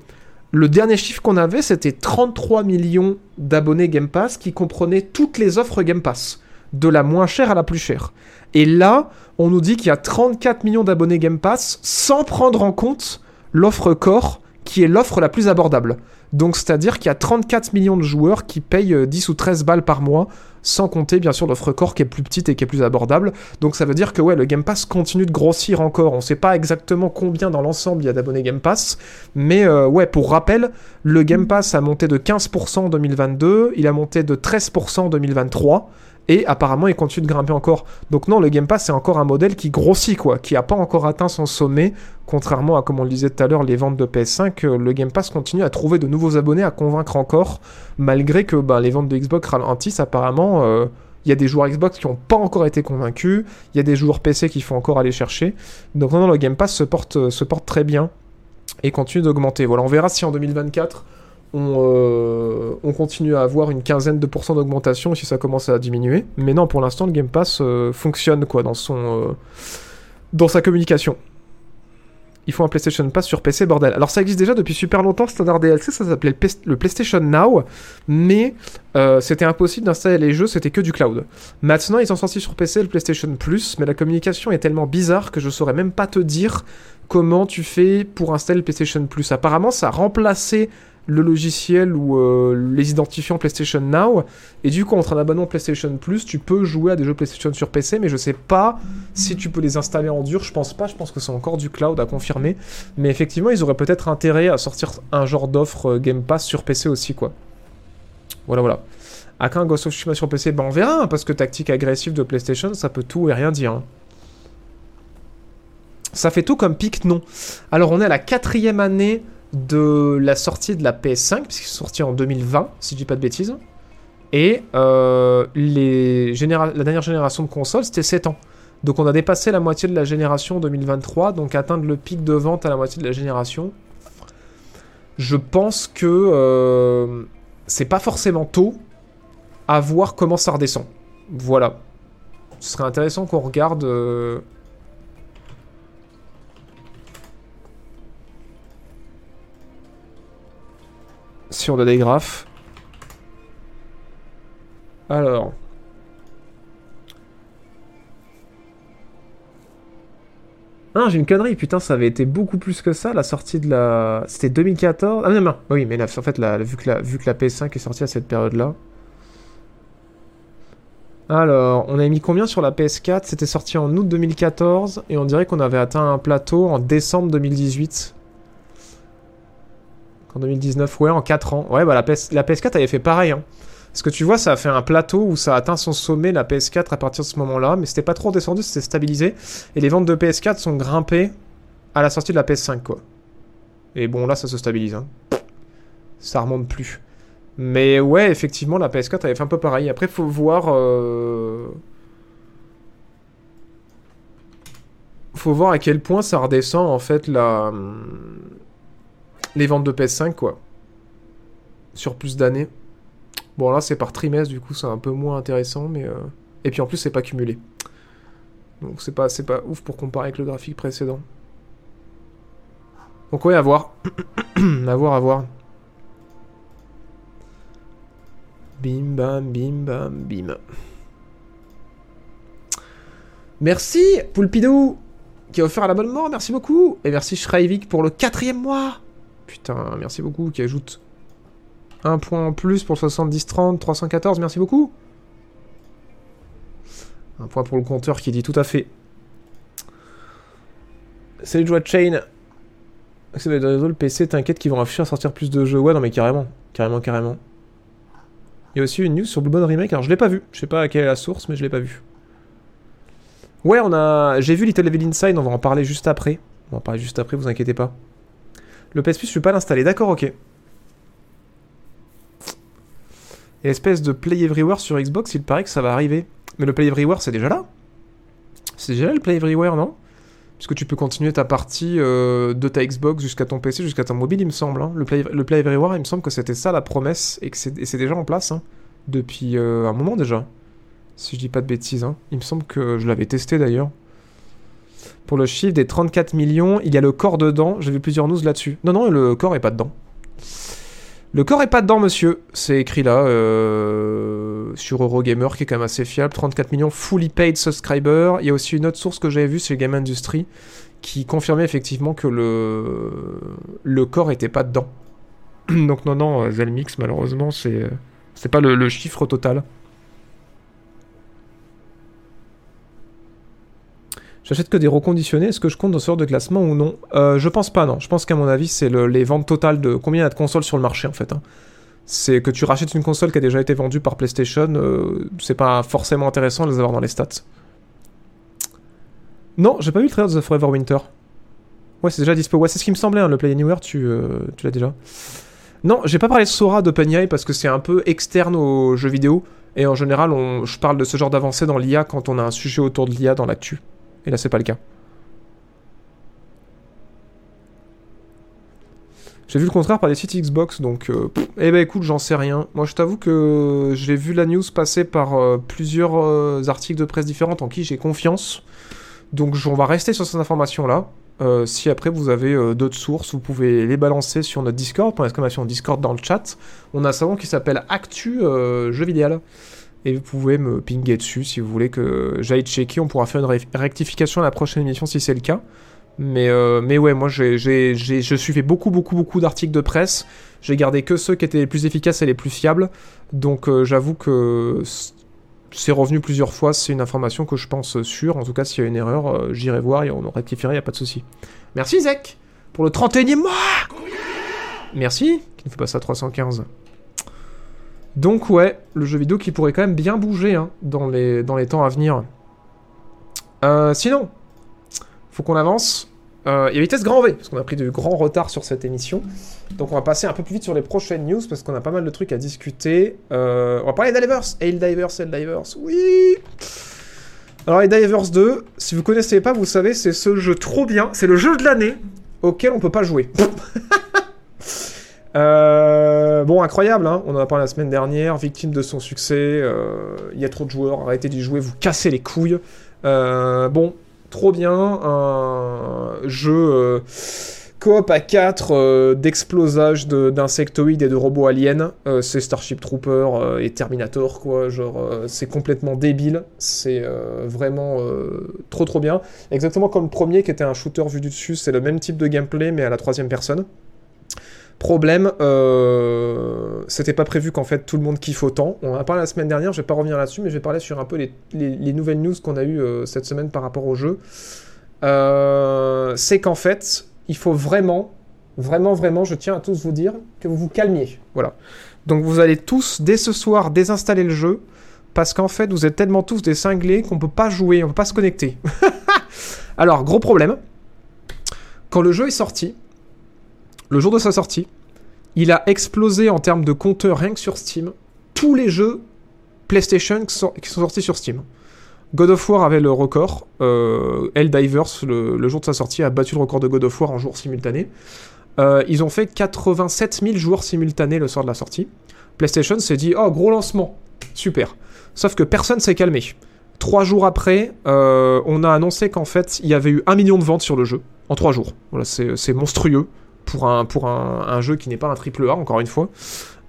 Le dernier chiffre qu'on avait, c'était 33 millions d'abonnés Game Pass qui comprenaient toutes les offres Game Pass, de la moins chère à la plus chère. Et là, on nous dit qu'il y a 34 millions d'abonnés Game Pass sans prendre en compte l'offre Core, qui est l'offre la plus abordable. Donc c'est-à-dire qu'il y a 34 millions de joueurs qui payent 10 euh, ou 13 balles par mois, sans compter bien sûr l'offre Core qui est plus petite et qui est plus abordable. Donc ça veut dire que ouais, le Game Pass continue de grossir encore. On sait pas exactement combien dans l'ensemble il y a d'abonnés Game Pass, mais euh, pour rappel, le Game Pass a monté de 15% en 2022, il a monté de 13% en 2023. Et apparemment, il continue de grimper encore. Donc non, le Game Pass, c'est encore un modèle qui grossit, quoi, qui n'a pas encore atteint son sommet. Contrairement à, comme on le disait tout à l'heure, les ventes de PS5, euh, le Game Pass continue à trouver de nouveaux abonnés, à convaincre encore, malgré que ben, les ventes de Xbox ralentissent. Apparemment, euh, il y a des joueurs Xbox qui n'ont pas encore été convaincus, il y a des joueurs PC qui font encore aller chercher. Donc non, non, le Game Pass porte, se porte très bien et continue d'augmenter. Voilà, on verra si en 2024 euh, on, continue à avoir une quinzaine de pourcents d'augmentation si ça commence à diminuer. Mais non, pour l'instant, le Game Pass euh, fonctionne quoi dans son euh, dans sa communication. Il faut un PlayStation Pass sur PC, bordel. Alors ça existe déjà depuis super longtemps, standard DLC, ça s'appelait le, PlayStation Now, mais c'était impossible d'installer les jeux, c'était que du cloud. Maintenant, ils sont sortis sur PC le PlayStation Plus, mais la communication est tellement bizarre que je saurais même pas te dire comment tu fais pour installer le PlayStation Plus. Apparemment, ça a remplacé le logiciel ou euh, les identifiants PlayStation Now. Et du coup, entre un abonnement PlayStation Plus, tu peux jouer à des jeux PlayStation sur PC, mais je sais pas si tu peux les installer en dur. Je pense pas, je pense que c'est encore du cloud à confirmer. Mais effectivement, ils auraient peut-être intérêt à sortir un genre d'offre euh, Game Pass sur PC aussi, quoi. Voilà, voilà. À quand Ghost of Tsushima sur PC Ben on verra, hein, parce que tactique agressive de PlayStation, ça peut tout et rien dire. Hein. Ça fait tout comme pic, non. Alors, on est à la quatrième année de la sortie de la PS5, puisqu'il est sorti en 2020, si je dis pas de bêtises. Et euh, les la dernière génération de consoles, c'était 7 ans. Donc on a dépassé la moitié de la génération 2023, donc atteindre le pic de vente à la moitié de la génération. Je pense que euh, c'est pas forcément tôt à voir comment ça redescend. Voilà. Ce serait intéressant qu'on regarde euh, si on a des graphes. Alors. Ah, j'ai une connerie, putain, ça avait été beaucoup plus que ça, la sortie de la... C'était 2014 Ah non, non, oui, mais en fait, vu, que la, vu que la PS5 est sortie à cette période-là... Alors, on a mis combien sur la PS4 C'était sorti en août 2014, et on dirait qu'on avait atteint un plateau en décembre 2018. En 2019, ouais, en 4 ans. Ouais, bah la, PS, la PS4 avait fait pareil. Hein. Parce que tu vois, ça a fait un plateau où ça a atteint son sommet, la PS4, à partir de ce moment-là. Mais c'était pas trop descendu, c'était stabilisé. Et les ventes de PS4 sont grimpées à la sortie de la PS5, quoi. Et bon, là, ça se stabilise. Hein. Ça remonte plus. Mais ouais, effectivement, la PS4 avait fait un peu pareil. Après, faut voir... Euh... Faut voir à quel point ça redescend, en fait, la les ventes de PS5, quoi. Sur plus d'années. Bon, là, c'est par trimestre, du coup, c'est un peu moins intéressant, mais... Euh, et puis, en plus, c'est pas cumulé. Donc, c'est pas, pas ouf pour comparer avec le graphique précédent. Donc, ouais, à voir. *clears throat* à voir, à voir. Bim, bam, bim, bam, bim. Merci, Poulpidou, qui a offert l'abonnement, merci beaucoup. Et merci Shreivik pour le quatrième mois. Putain, merci beaucoup, qui ajoute un point en plus pour 70-30, 314, merci beaucoup. Un point pour le compteur qui dit tout à fait. Salut Joie Chain. Le PC, t'inquiète qu'ils vont afficher à sortir plus de jeux. Ouais, non mais carrément. Carrément, carrément. Il y a aussi une news sur Blue Remake, alors je l'ai pas vu. Je sais pas à quelle est la source, mais je l'ai pas vu. Ouais, on a... J'ai vu Little Level Inside, on va en parler juste après. On va en parler juste après, vous inquiétez pas. Le PS Plus, je peux pas l'installer. D'accord, ok. Et espèce de Play Everywhere sur Xbox, il paraît que ça va arriver. Mais le Play Everywhere, c'est déjà là C'est déjà là le Play Everywhere, non? Puisque tu peux continuer ta partie euh, de ta Xbox jusqu'à ton PC, jusqu'à ton mobile, il me semble. Hein. Le, Play, le Play Everywhere, il me semble que c'était ça la promesse et que c'est déjà en place. Hein. depuis euh, un moment déjà. Si je dis pas de bêtises. Hein. Il me semble que je l'avais testé d'ailleurs. Pour le chiffre des 34 millions, il y a le corps dedans. J'ai vu plusieurs news là-dessus. Non, non, le corps est pas dedans. Le corps est pas dedans, monsieur. C'est écrit là euh, sur Eurogamer, qui est quand même assez fiable. 34 millions fully paid subscribers. Il y a aussi une autre source que j'avais vue, c'est Game Industry, qui confirmait effectivement que le, le corps était pas dedans. *clears throat* Donc non, non, Zelmix, malheureusement, c'est c'est pas le chiffre total. J'achète que des reconditionnés. Est-ce que je compte dans ce genre de classement ou non? Euh, Je pense pas, non. Je pense qu'à mon avis, c'est les ventes totales de combien il y a de consoles sur le marché en fait. hein. C'est que tu rachètes une console qui a déjà été vendue par PlayStation, euh, c'est pas forcément intéressant de les avoir dans les stats. Non, j'ai pas vu le trailer de The Forever Winter. Ouais, c'est déjà dispo. Ouais, c'est ce qui me semblait, hein, le Play Anywhere, tu, euh, tu l'as déjà. Non, j'ai pas parlé de Sora d'OpenAI parce que c'est un peu externe aux jeux vidéo. Et en général, je parle de ce genre d'avancée dans l'IA quand on a un sujet autour de l'IA dans l'actu. Et là, c'est pas le cas. J'ai vu le contraire par des sites Xbox, donc... euh, eh ben écoute, j'en sais rien. Moi, je t'avoue que j'ai vu la news passer par euh, plusieurs euh, articles de presse différents en qui j'ai confiance. Donc, on va rester sur ces informations-là. Euh, si après vous avez d'autres sources, vous pouvez les balancer sur notre Discord, pour l'exclamation Discord dans le chat. On a un salon qui s'appelle Actu Jeux vidéo. Et vous pouvez me pinguer dessus si vous voulez que j'aille checker. On pourra faire une rectification à la prochaine émission si c'est le cas. Mais, euh, mais ouais, moi j'ai, je suivais beaucoup, beaucoup, beaucoup d'articles de presse. J'ai gardé que ceux qui étaient les plus efficaces et les plus fiables. Donc euh, j'avoue que c'est revenu plusieurs fois. C'est une information que je pense sûre. En tout cas, s'il y a une erreur, euh, j'irai voir et on rectifiera, il n'y a pas de souci. Merci Zek pour le 31e mois Merci, qui ne fait pas ça 315. Donc ouais, le jeu vidéo qui pourrait quand même bien bouger hein, dans, les, temps à venir. Euh, sinon, faut qu'on avance. Euh, a Vitesse Grand V, parce qu'on a pris du grand retard sur cette émission. Donc on va passer un peu plus vite sur les prochaines news, parce qu'on a pas mal de trucs à discuter. Euh, on va parler d'Helldivers. Helldivers, Helldivers, oui Alors Helldivers 2, si vous connaissez pas, vous savez, c'est ce jeu trop bien. C'est le jeu de l'année auquel on peut pas jouer. *laughs* Euh, bon, incroyable, hein on en a parlé la semaine dernière, victime de son succès, euh, il y a trop de joueurs, arrêtez d'y jouer, vous cassez les couilles. Euh, bon, trop bien, un jeu euh, coop à 4 d'explosage de- d'insectoïdes et de robots aliens. Euh, c'est Starship Trooper euh, et Terminator, quoi, genre, euh, c'est complètement débile, c'est euh, vraiment euh, trop trop bien. Exactement comme le premier qui était un shooter vu du dessus, c'est le même type de gameplay mais à la troisième personne. Problème, euh, c'était pas prévu qu'en fait tout le monde kiffe autant. On en a parlé la semaine dernière, je vais pas revenir là-dessus, mais je vais parler sur un peu les, les- les nouvelles news qu'on a eues euh, cette semaine par rapport au jeu. Euh, c'est qu'en fait, il faut vraiment, vraiment, vraiment, je tiens à tous vous dire que vous vous calmiez. Voilà. Donc vous allez tous, dès ce soir, désinstaller le jeu, parce qu'en fait, vous êtes tellement tous des cinglés qu'on peut pas jouer, on peut pas se connecter. *laughs* Alors, gros problème. Quand le jeu est sorti, le jour de sa sortie, il a explosé en termes de compteurs rien que sur Steam. Tous les jeux PlayStation qui sont, sortis sur Steam. God of War avait le record. Euh, le, jour de sa sortie, a battu le record de God of War en jours simultanés. Euh, ils ont fait 87 000 joueurs simultanés le soir de la sortie. PlayStation s'est dit Oh, gros lancement Super. Sauf que personne s'est calmé. Trois jours après, euh, on a annoncé qu'en fait, il y avait eu un million de ventes sur le jeu. En trois jours. C'est monstrueux pour un, pour un, un jeu qui n'est pas un triple A, encore une fois.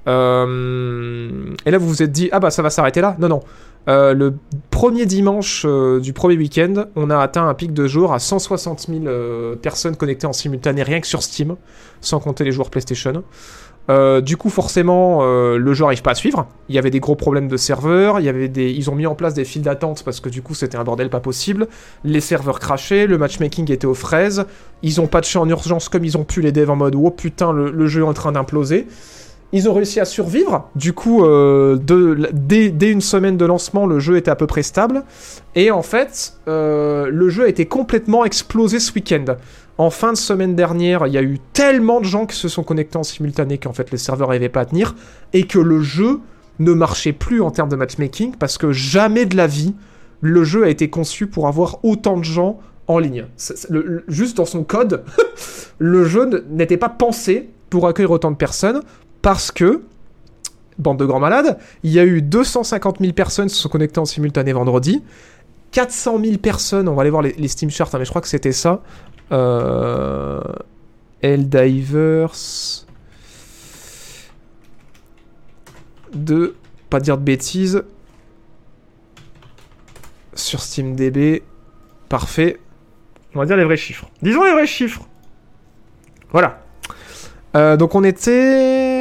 Euh, et là, vous vous êtes dit, ah bah ça va s'arrêter là Non, non. Euh, le premier dimanche euh, du premier week-end, on a atteint un pic de jour à 160 000 euh, personnes connectées en simultané, rien que sur Steam, sans compter les joueurs PlayStation. Euh, du coup, forcément, euh, le jeu n'arrive pas à suivre. Il y avait des gros problèmes de serveurs. Il y avait des, ils ont mis en place des files d'attente parce que du coup, c'était un bordel pas possible. Les serveurs crachaient, le matchmaking était aux fraises. Ils ont patché en urgence comme ils ont pu les devs en mode oh putain, le, jeu est en train d'imploser. Ils ont réussi à survivre. Du coup, euh, dès, une semaine de lancement, le jeu était à peu près stable. Et en fait, le jeu a été complètement explosé ce week-end. En fin de semaine dernière, il y a eu tellement de gens qui se sont connectés en simultané qu'en fait les serveurs n'arrivaient pas à tenir et que le jeu ne marchait plus en termes de matchmaking parce que jamais de la vie le jeu a été conçu pour avoir autant de gens en ligne. Juste dans son code, *laughs* le jeu n'était pas pensé pour accueillir autant de personnes parce que bande de grands malades. Il y a eu 250 000 personnes qui se sont connectées en simultané vendredi. 400 000 personnes, on va aller voir les, les Steam Charts, hein, mais je crois que c'était ça. Euh... Helldivers. De. Pas dire de bêtises. Sur SteamDB. Parfait. On va dire les vrais chiffres. Disons les vrais chiffres. Voilà. Euh, donc on était,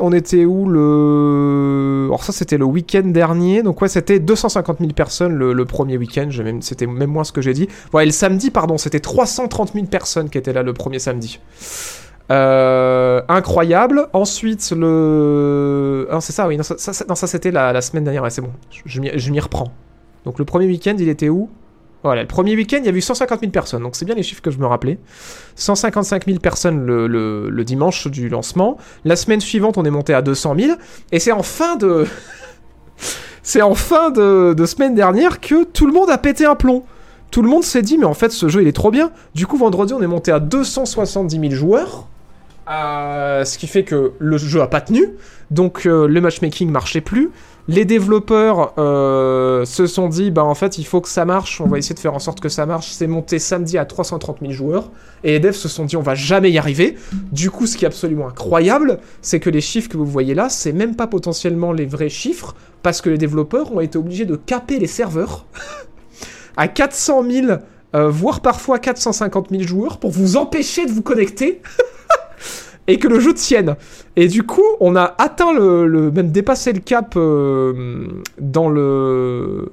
on était où le, alors ça c'était le week-end dernier, donc ouais c'était 250 000 personnes le, premier week-end, c'était même moins ce que j'ai dit. Ouais, le samedi pardon, c'était 330 000 personnes qui étaient là le premier samedi. Euh, incroyable. Ensuite le, ah, c'est ça oui, non ça, ça- c'était la, semaine dernière, ouais, c'est bon, je, je m'y reprends. Donc le premier week-end il était où? Voilà, le premier week-end il y a eu 150 000 personnes, donc c'est bien les chiffres que je me rappelais. 155 000 personnes le, le- dimanche du lancement. La semaine suivante, on est monté à 200 000. Et c'est en fin de... *laughs* c'est en fin de, de semaine dernière que tout le monde a pété un plomb. Tout le monde s'est dit, mais en fait, ce jeu, il est trop bien. Du coup, vendredi, on est monté à 270 000 joueurs. Ce qui fait que le jeu a pas tenu. Donc, euh, le matchmaking marchait plus. Les développeurs euh, se sont dit, bah en fait, il faut que ça marche. On va essayer de faire en sorte que ça marche. C'est monté samedi à 330 000 joueurs. Et les devs se sont dit, on va jamais y arriver. Du coup, ce qui est absolument incroyable, c'est que les chiffres que vous voyez là, c'est même pas potentiellement les vrais chiffres, parce que les développeurs ont été obligés de caper les serveurs *laughs* à 400 000, euh, voire parfois 450 000 joueurs pour vous empêcher de vous connecter. *laughs* Et que le jeu tienne. Et du coup, on a atteint le, même dépassé le cap euh, dans le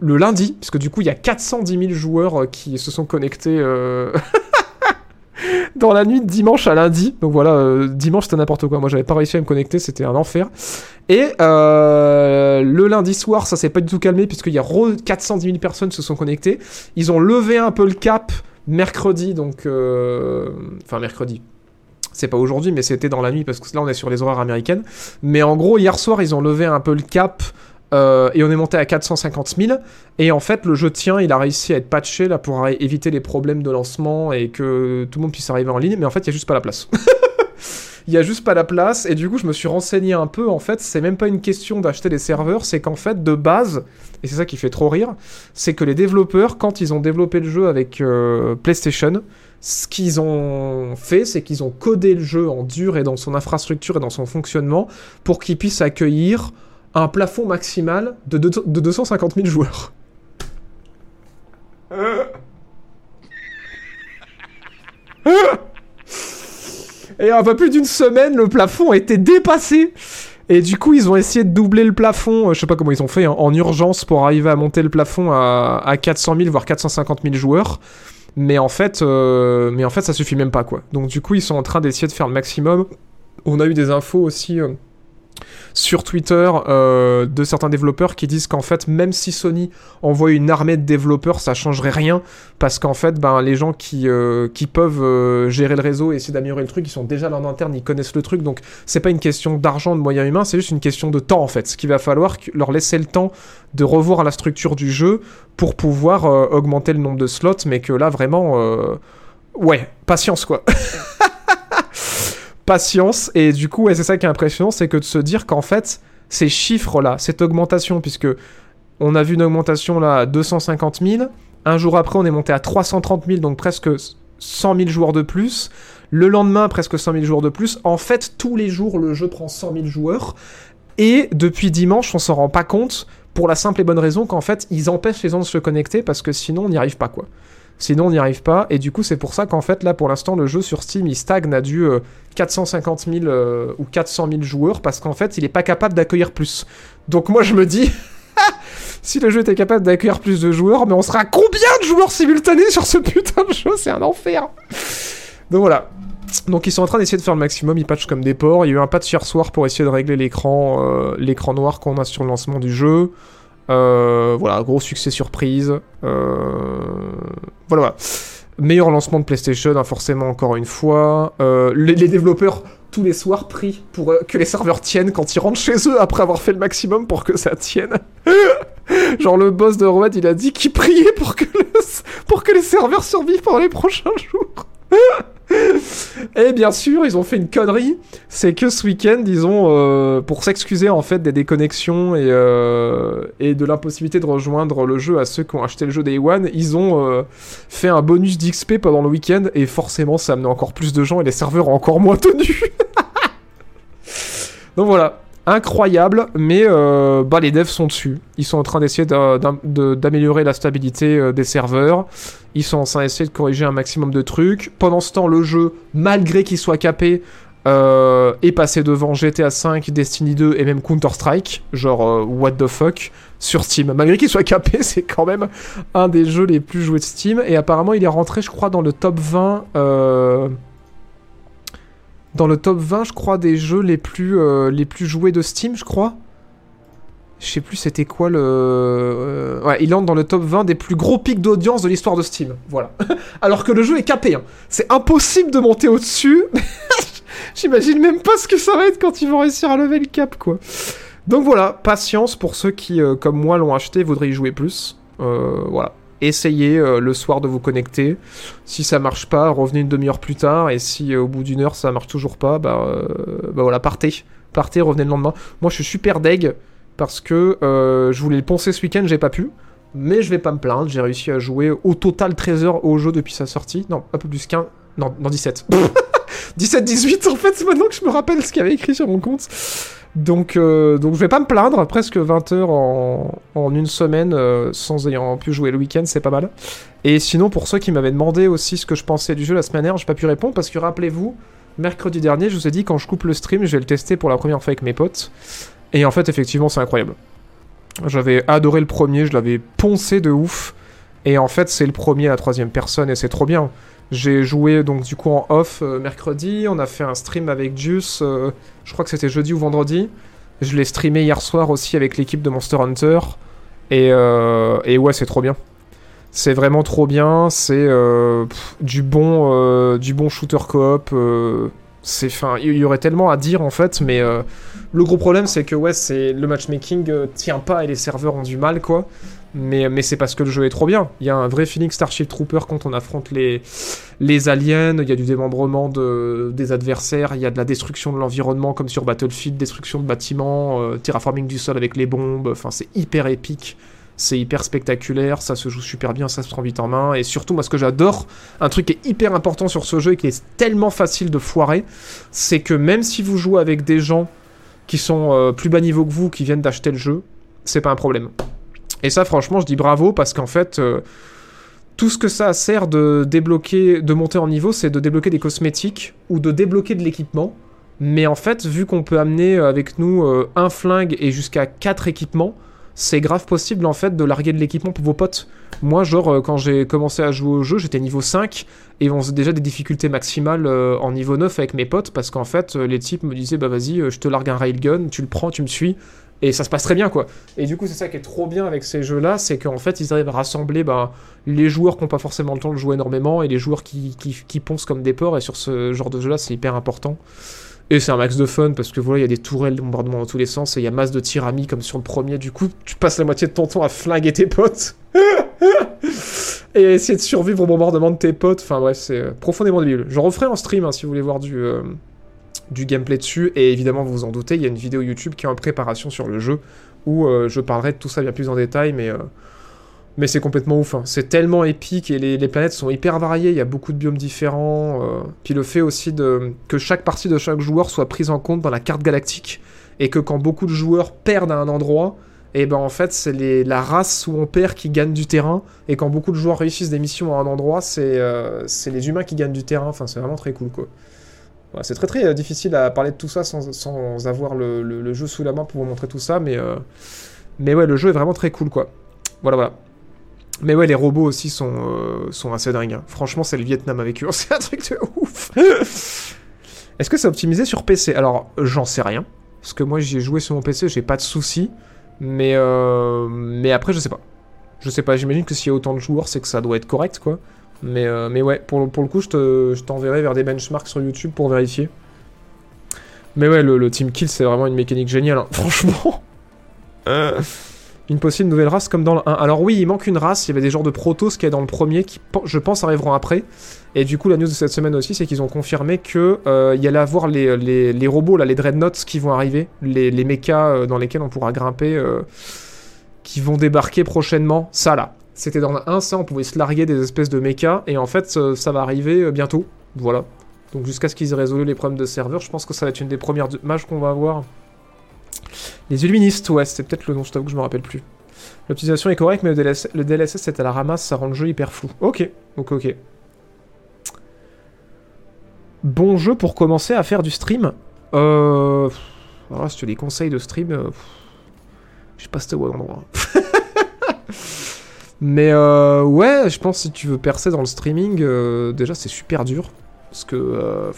le lundi, parce que du coup, il y a 410 000 joueurs euh, qui se sont connectés euh, *laughs* dans la nuit de dimanche à lundi. Donc voilà, dimanche c'était n'importe quoi. Moi, j'avais pas réussi à me connecter, c'était un enfer. Et le lundi soir, ça s'est pas du tout calmé, puisqu'il y a re 410 000 personnes se sont connectées. Ils ont levé un peu le cap mercredi, donc enfin mercredi. C'est pas aujourd'hui, mais c'était dans la nuit parce que là on est sur les horaires américaines. Mais en gros, hier soir, ils ont levé un peu le cap euh, et on est monté à 450 000. Et en fait, le jeu tient, il a réussi à être patché là pour éviter les problèmes de lancement et que tout le monde puisse arriver en ligne. Mais en fait, il y a juste pas la place. *laughs* Il y a juste pas la place et du coup je me suis renseigné un peu en fait c'est même pas une question d'acheter des serveurs c'est qu'en fait de base et c'est ça qui fait trop rire c'est que les développeurs quand ils ont développé le jeu avec euh, PlayStation ce qu'ils ont fait c'est qu'ils ont codé le jeu en dur et dans son infrastructure et dans son fonctionnement pour qu'il puisse accueillir un plafond maximal de, deux- de 250 000 joueurs. Et un peu plus d'une semaine, le plafond a été dépassé. Et du coup, ils ont essayé de doubler le plafond. euh, Je sais pas comment ils ont fait hein, en urgence pour arriver à monter le plafond à, à 400 000 voire 450 000 joueurs. Mais en fait, euh, mais en fait, ça suffit même pas quoi. Donc du coup, ils sont en train d'essayer de faire le maximum. On a eu des infos aussi euh, sur Twitter euh, de certains développeurs qui disent qu'en fait, même si Sony envoie une armée de développeurs, ça changerait rien parce qu'en fait, ben, les gens qui, euh, qui peuvent euh, gérer le réseau et essayer d'améliorer le truc, ils sont déjà là en interne, ils connaissent le truc, donc c'est pas une question d'argent, de moyens humains, c'est juste une question de temps en fait. Ce qu'il va falloir leur laisser le temps de revoir la structure du jeu pour pouvoir euh, augmenter le nombre de slots, mais que là vraiment, ouais, patience quoi. *laughs* patience et du coup, ouais, c'est ça qui est impressionnant, c'est que de se dire qu'en fait, ces chiffres là, cette augmentation, puisque on a vu une augmentation là à 250 000. Un jour après, on est monté à 330 000, donc presque 100 000 joueurs de plus. Le lendemain, presque 100 000 joueurs de plus. En fait, tous les jours, le jeu prend 100 000 joueurs. Et depuis dimanche, on s'en rend pas compte pour la simple et bonne raison qu'en fait, ils empêchent les gens de se connecter parce que sinon, on n'y arrive pas, quoi. Sinon, on n'y arrive pas. Et du coup, c'est pour ça qu'en fait, là, pour l'instant, le jeu sur Steam, il stagne à du euh, 450 000 euh, ou 400 000 joueurs parce qu'en fait, il est pas capable d'accueillir plus. Donc moi, je me dis, *laughs* si le jeu était capable d'accueillir plus de joueurs, mais on sera combien de joueurs simultanés sur ce *laughs* putain de jeu? C'est un enfer. Donc voilà. Donc ils sont en train d'essayer de faire le maximum, ils patchent comme des porcs. Il y a eu un patch hier soir pour essayer de régler l'écran euh, l'écran noir qu'on a sur le lancement du jeu. Euh, voilà, gros succès surprise. Euh, voilà, voilà. Meilleur lancement de PlayStation, hein, forcément, encore une fois. Euh, les, développeurs, tous les soirs, prient pour euh, que les serveurs tiennent quand ils rentrent chez eux après avoir fait le maximum pour que ça tienne. *laughs* Genre, le boss de Road, il a dit qu'il priait pour que, pour que les serveurs survivent pendant les prochains jours. *laughs* Et bien sûr, ils ont fait une connerie, c'est que ce week-end, ils ont, euh, pour s'excuser en fait des déconnexions et, euh, et de l'impossibilité de rejoindre le jeu à ceux qui ont acheté le jeu Day One, ils ont euh, fait un bonus d'XP pendant le week-end et forcément ça a amené encore plus de gens et les serveurs ont encore moins tenus. *laughs* Donc voilà, incroyable, mais euh, bah, les devs sont dessus. Ils sont en train d'essayer d'a- d'am- de- d'améliorer la stabilité euh, des serveurs. Ils sont en train d'essayer de corriger un maximum de trucs. Pendant ce temps, le jeu, malgré qu'il soit capé, euh, est passé devant GTA V, Destiny 2 et même Counter-Strike. Genre, what the fuck, sur Steam. Malgré qu'il soit capé, *laughs* c'est quand même un des jeux les plus joués de Steam. Et apparemment, il est rentré, je crois, dans le top 20. Dans le top 20, je crois, des jeux les plus, euh, les plus joués de Steam, je crois. Je sais plus c'était quoi le... euh, Ouais, il entre dans le top 20 des plus gros pics d'audience de l'histoire de Steam. Voilà. *laughs* Alors que le jeu est capé. hein. C'est impossible de monter au-dessus. *laughs* J'imagine même pas ce que ça va être quand ils vont réussir à lever le cap, quoi. Donc voilà, patience pour ceux qui, euh, comme moi, l'ont acheté, voudraient y jouer plus. Voilà. Essayez euh, le soir de vous connecter. Si ça marche pas, revenez une demi-heure plus tard. Et si euh, au bout d'une heure ça marche toujours pas, bah, euh, bah voilà, partez. Partez, revenez le lendemain. Moi je suis super deg parce que je voulais le poncer ce week-end, j'ai pas pu. Mais je vais pas me plaindre, j'ai réussi à jouer au total 13 heures au jeu depuis sa sortie. Non, un peu plus 15. Non, non 17. 17-18 en fait, c'est maintenant que je me rappelle ce qu'il y avait écrit sur mon compte. Donc, euh, donc je vais pas me plaindre, presque 20 heures en, en une semaine euh, sans ayant pu jouer le week-end, c'est pas mal. Et sinon, pour ceux qui m'avaient demandé aussi ce que je pensais du jeu la semaine dernière, j'ai pas pu répondre parce que rappelez-vous, mercredi dernier, je vous ai dit quand je coupe le stream, je vais le tester pour la première fois avec mes potes. Et en fait, effectivement, c'est incroyable. J'avais adoré le premier, je l'avais poncé de ouf. Et en fait, c'est le premier à la troisième personne et c'est trop bien. J'ai joué donc du coup en off euh, mercredi, on a fait un stream avec Juice, je crois que c'était jeudi ou vendredi. Je l'ai streamé hier soir aussi avec l'équipe de Monster Hunter. Et, euh, et ouais, c'est trop bien. C'est vraiment trop bien. C'est euh, du bon, euh, du bon shooter coop. euh, c'est, enfin, il y aurait tellement à dire en fait, mais le gros problème c'est que ouais, le matchmaking tient pas et les serveurs ont du mal quoi. Mais, c'est parce que le jeu est trop bien. Il y a un vrai feeling Starship Trooper quand on affronte les, aliens. Il y a du démembrement de, des adversaires. Il y a de la destruction de l'environnement comme sur Battlefield, destruction de bâtiments, euh, terraforming du sol avec les bombes. Enfin, c'est hyper épique. C'est hyper spectaculaire, ça se joue super bien, ça se prend vite en main. Et surtout, moi, ce que j'adore, un truc qui est hyper important sur ce jeu et qui est tellement facile de foirer, c'est que même si vous jouez avec des gens qui sont euh, plus bas niveau que vous, qui viennent d'acheter le jeu, c'est pas un problème. Et ça, franchement, je dis bravo parce qu'en fait, euh, tout ce que ça sert de débloquer, de monter en niveau, c'est de débloquer des cosmétiques ou de débloquer de l'équipement. Mais en fait, vu qu'on peut amener euh, avec nous euh, un flingue et jusqu'à 4 équipements, c'est grave possible en fait de larguer de l'équipement pour vos potes. Moi, genre, quand j'ai commencé à jouer au jeu, j'étais niveau 5 et on faisait déjà des difficultés maximales en niveau 9 avec mes potes parce qu'en fait, les types me disaient bah vas-y, je te largue un railgun, tu le prends, tu me suis et ça se passe très bien quoi. Et du coup, c'est ça qui est trop bien avec ces jeux-là, c'est qu'en fait, ils arrivent à rassembler bah, les joueurs qui n'ont pas forcément le temps de jouer énormément et les joueurs qui, qui, poncent comme des porcs et sur ce genre de jeu-là, c'est hyper important. Et c'est un max de fun parce que voilà, il y a des tourelles de bombardement dans tous les sens et il y a masse de tirs amis comme sur le premier. Du coup, tu passes la moitié de ton temps à flinguer tes potes *laughs* et à essayer de survivre au bombardement de tes potes. Enfin bref, c'est euh, profondément débile. Je referai en stream hein, si vous voulez voir du, euh, du gameplay dessus. Et évidemment, vous vous en doutez, il y a une vidéo YouTube qui est en préparation sur le jeu où euh, je parlerai de tout ça bien plus en détail, mais. euh, mais c'est complètement ouf, hein. c'est tellement épique et les, planètes sont hyper variées, il y a beaucoup de biomes différents. euh, Puis le fait aussi de, que chaque partie de chaque joueur soit prise en compte dans la carte galactique et que quand beaucoup de joueurs perdent à un endroit, et ben en fait c'est la race où on perd qui gagne du terrain et quand beaucoup de joueurs réussissent des missions à un endroit, c'est c'est les humains qui gagnent du terrain. Enfin c'est vraiment très cool quoi. C'est très très euh, difficile à parler de tout ça sans, avoir le, jeu sous la main pour vous montrer tout ça, mais euh, mais ouais le jeu est vraiment très cool quoi. Voilà voilà. Mais ouais, les robots aussi sont, euh, assez dingues. hein. Franchement, c'est le Vietnam avec eux. *laughs* C'est un truc de ouf. *laughs* Est-ce que c'est optimisé sur PC Alors, j'en sais rien. Parce que moi, j'y ai joué sur mon PC, j'ai pas de soucis. Mais, mais après, je sais pas. Je sais pas, j'imagine que s'il y a autant de joueurs, c'est que ça doit être correct, quoi. Mais, euh, mais ouais, pour, pour le coup, je te- je t'enverrai vers des benchmarks sur YouTube pour vérifier. Mais ouais, le, le team kill, c'est vraiment une mécanique géniale. hein. *laughs* Franchement. Une possible nouvelle race comme dans le 1. Alors oui, il manque une race, il y avait des genres de protos qui est dans le premier qui, je pense, arriveront après. Et du coup, la news de cette semaine aussi, c'est qu'ils ont confirmé que euh, il y allait avoir les, les, les, robots, là, les dreadnoughts qui vont arriver, les, les mechas euh, dans lesquels on pourra grimper, euh, qui vont débarquer prochainement. Ça là, c'était dans le 1, ça, on pouvait se larguer des espèces de mechas, et en fait, ça, ça va arriver bientôt. Voilà. Donc jusqu'à ce qu'ils aient résolu les problèmes de serveur, je pense que ça va être une des premières mages qu'on va avoir. Les illuministes, ouais, c'est peut-être le nom, je t'avoue que je me rappelle plus. L'optimisation est correcte, mais le, le DLSS c'est à la ramasse, ça rend le jeu hyper flou. Ok, ok, ok. Bon jeu pour commencer à faire du stream. Euh... Alors si tu des conseils de stream, euh... je sais pas si c'était au bon endroit. *laughs* mais euh, ouais, je pense que si tu veux percer dans le streaming, euh, déjà c'est super dur. Parce que euh,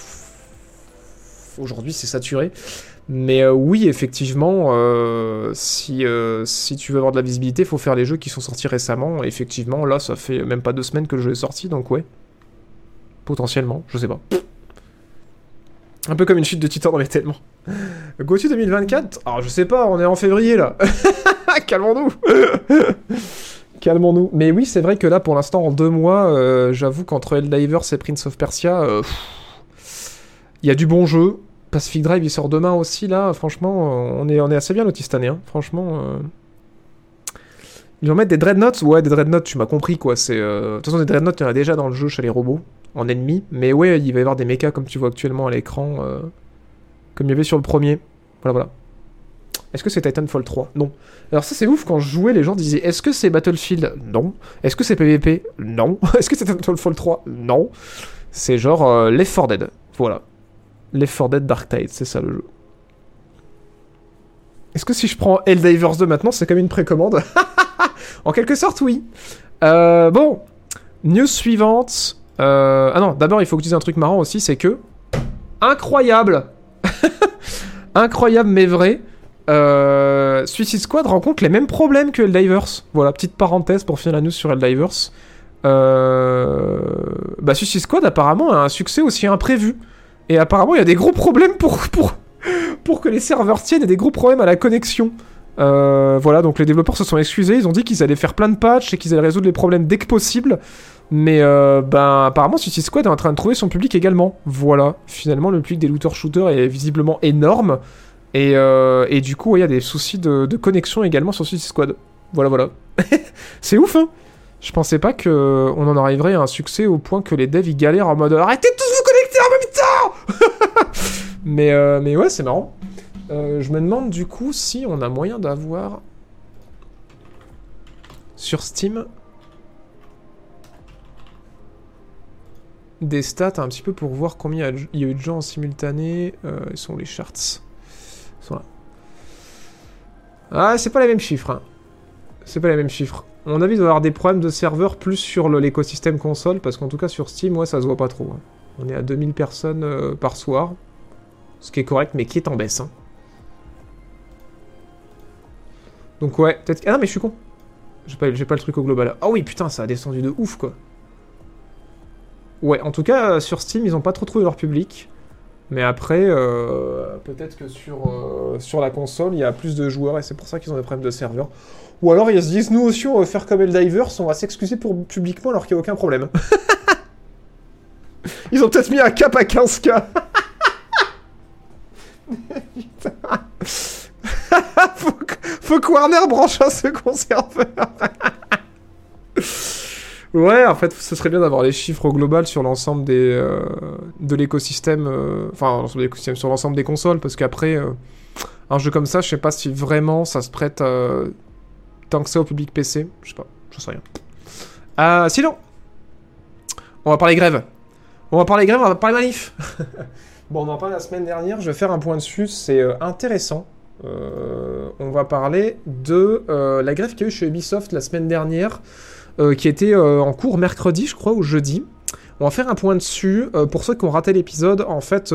aujourd'hui c'est saturé. Mais euh, oui, effectivement, euh, si, si tu veux avoir de la visibilité, il faut faire les jeux qui sont sortis récemment. effectivement, là, ça fait même pas deux semaines que le jeu est sorti, donc ouais. Potentiellement, je sais pas. Un peu comme une chute de titan dans les tellement. Gauthier 2024 Alors, je sais pas, on est en février là. *laughs* Calmons-nous *laughs* Calmons-nous. Mais oui, c'est vrai que là, pour l'instant, en deux mois, j'avoue qu'entre Helldivers et Prince of Persia, il y a du bon jeu. Pacific Drive, il sort demain aussi, là. Franchement, on est, assez bien lotis cette année. Hein. Franchement. Euh... Ils vont mettre des dreadnoughts Ouais, des dreadnoughts, tu m'as compris, quoi. C'est, euh... De toute façon, des dreadnoughts, il y en a déjà dans le jeu chez les robots, en ennemi. Mais ouais, il va y avoir des mechas, comme tu vois actuellement à l'écran, euh... comme il y avait sur le premier. Voilà, voilà. Est-ce que c'est Titanfall 3 Non. Alors ça c'est ouf, quand je jouais, les gens disaient est-ce que c'est Battlefield? Non. Est-ce que c'est PvP? Non. *laughs* Est-ce que c'est Titanfall 3 Non. C'est genre euh, Left 4 Dead. Voilà. Left 4 Dead Dark Tide, c'est ça le jeu. Est-ce que si je prends Helldivers 2 maintenant, c'est comme une précommande? *laughs* En quelque sorte, oui. Euh, bon, news suivante. Euh, ah non, d'abord, il faut que tu dises un truc marrant aussi, c'est que... Incroyable *laughs* Incroyable mais vrai. Euh, Suicide Squad rencontre les mêmes problèmes que Helldivers. Voilà, petite parenthèse pour finir la news sur Helldivers. Euh... Bah, Suicide Squad apparemment a un succès aussi imprévu. Et apparemment, il y a des gros problèmes pour, que les serveurs tiennent et des gros problèmes à la connexion. Euh, voilà, donc les développeurs se sont excusés, ils ont dit qu'ils allaient faire plein de patchs et qu'ils allaient résoudre les problèmes dès que possible. Mais ben, apparemment, Suicide Squad est en train de trouver son public également. Voilà, finalement, le public des looter-shooters est visiblement énorme. Et, euh, du coup, il y a des soucis de, connexion également sur Suicide Squad. Voilà, voilà. *laughs* C'est ouf, hein Je pensais pas qu'on en arriverait à un succès au point que les devs ils galèrent en mode arrêtez de tous vous connecter en même temps mais, euh, mais ouais, c'est marrant. Euh, je me demande du coup si on a moyen d'avoir sur Steam des stats un petit peu pour voir combien il y a eu de gens en simultané. Euh, ils sont les charts. Ah, c'est pas les mêmes chiffres. Hein. C'est pas les mêmes chiffres. À mon avis, il doit y avoir des problèmes de serveur plus sur l'écosystème console, parce qu'en tout cas sur Steam, ouais, ça se voit pas trop. Hein. On est à 2000 personnes euh, par soir. Ce qui est correct, mais qui est en baisse. Hein. Donc ouais, peut-être... Ah non, mais je suis con. J'ai pas, le truc au global. Ah oui, putain, ça a descendu de ouf, quoi. Ouais, en tout cas, sur Steam, ils ont pas trop trouvé leur public. Mais après, euh, peut-être que sur, euh, sur la console, il y a plus de joueurs et c'est pour ça qu'ils ont des problèmes de serveur. Ou alors ils se disent, nous aussi, on va faire comme Eldivers, on va s'excuser pour publiquement alors qu'il n'y a aucun problème. *laughs* ils ont peut-être mis un cap à 15k. *laughs* faut, que, faut que Warner branche un second serveur. *laughs* ouais, en fait, ce serait bien d'avoir les chiffres au global sur l'ensemble des euh, de l'écosystème, euh, enfin sur l'ensemble des consoles, parce qu'après euh, un jeu comme ça, je sais pas si vraiment ça se prête tant que ça au public PC. Je sais pas, je sais rien. sinon, on va parler grève. On va parler grève, on va parler manif. *laughs* Bon, on en parle la semaine dernière, je vais faire un point dessus, c'est euh, intéressant. Euh, on va parler de euh, la grève qu'il y a eu chez Ubisoft la semaine dernière, euh, qui était euh, en cours mercredi, je crois, ou jeudi. On va faire un point dessus. Euh, pour ceux qui ont raté l'épisode, en fait,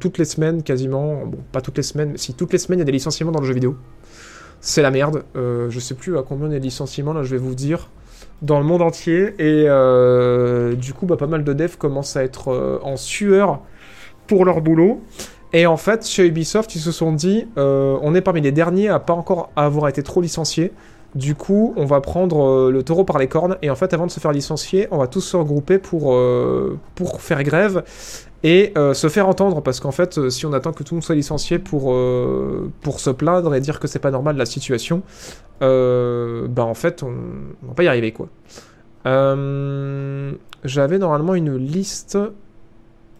toutes les semaines, quasiment, bon, pas toutes les semaines, mais si toutes les semaines, il y a des licenciements dans le jeu vidéo. C'est la merde. je sais plus à combien il y a de licenciements, là, je vais vous dire dans le monde entier. Et euh, du coup, bah, pas mal de devs commencent à être euh, en sueur pour leur boulot. Et en fait, chez Ubisoft, ils se sont dit, euh, on est parmi les derniers à pas encore avoir été trop licenciés. Du coup, on va prendre euh, le taureau par les cornes. Et en fait, avant de se faire licencier, on va tous se regrouper pour, euh, faire grève et euh, se faire entendre. Parce qu'en fait, si on attend que tout le monde soit licencié pour, se plaindre et dire que c'est pas normal la situation, bah en fait, on, va pas y arriver quoi. J'avais normalement une liste.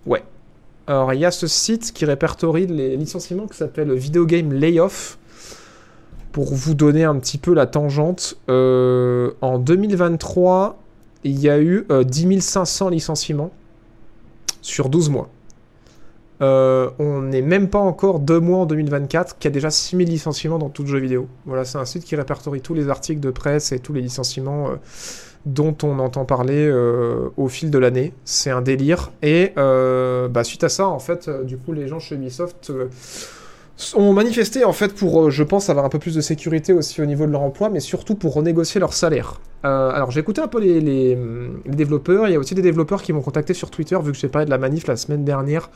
Ouais. Alors, il y a ce site qui répertorie les licenciements qui s'appelle Video Game Layoff. Pour vous donner un petit peu la tangente, euh, en 2023, il y a eu euh, 10 500 licenciements sur 12 mois. Euh, on n'est même pas encore deux mois en 2024 qu'il y a déjà 6000 licenciements dans tout jeu vidéo. Voilà, c'est un site qui répertorie tous les articles de presse et tous les licenciements euh, dont on entend parler euh, au fil de l'année. C'est un délire. Et euh, bah, suite à ça, en fait, euh, du coup, les gens chez Ubisoft euh, ont manifesté en fait pour, euh, je pense, avoir un peu plus de sécurité aussi au niveau de leur emploi, mais surtout pour renégocier leur salaire. Euh, alors j'ai écouté un peu les, développeurs, il y a aussi des développeurs qui m'ont contacté sur Twitter vu que j'ai parlé de la manif la semaine dernière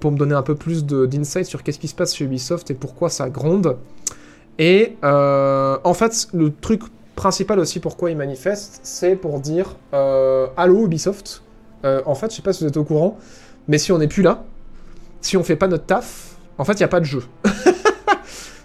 pour me donner un peu plus d'insight sur qu'est-ce qui se passe chez Ubisoft et pourquoi ça gronde. Et euh, en fait, le truc principal aussi pourquoi ils manifestent, c'est pour dire euh, Allô Ubisoft, en fait, je sais pas si vous êtes au courant, mais si on n'est plus là, si on fait pas notre taf, en fait, il n'y a pas de jeu. *laughs*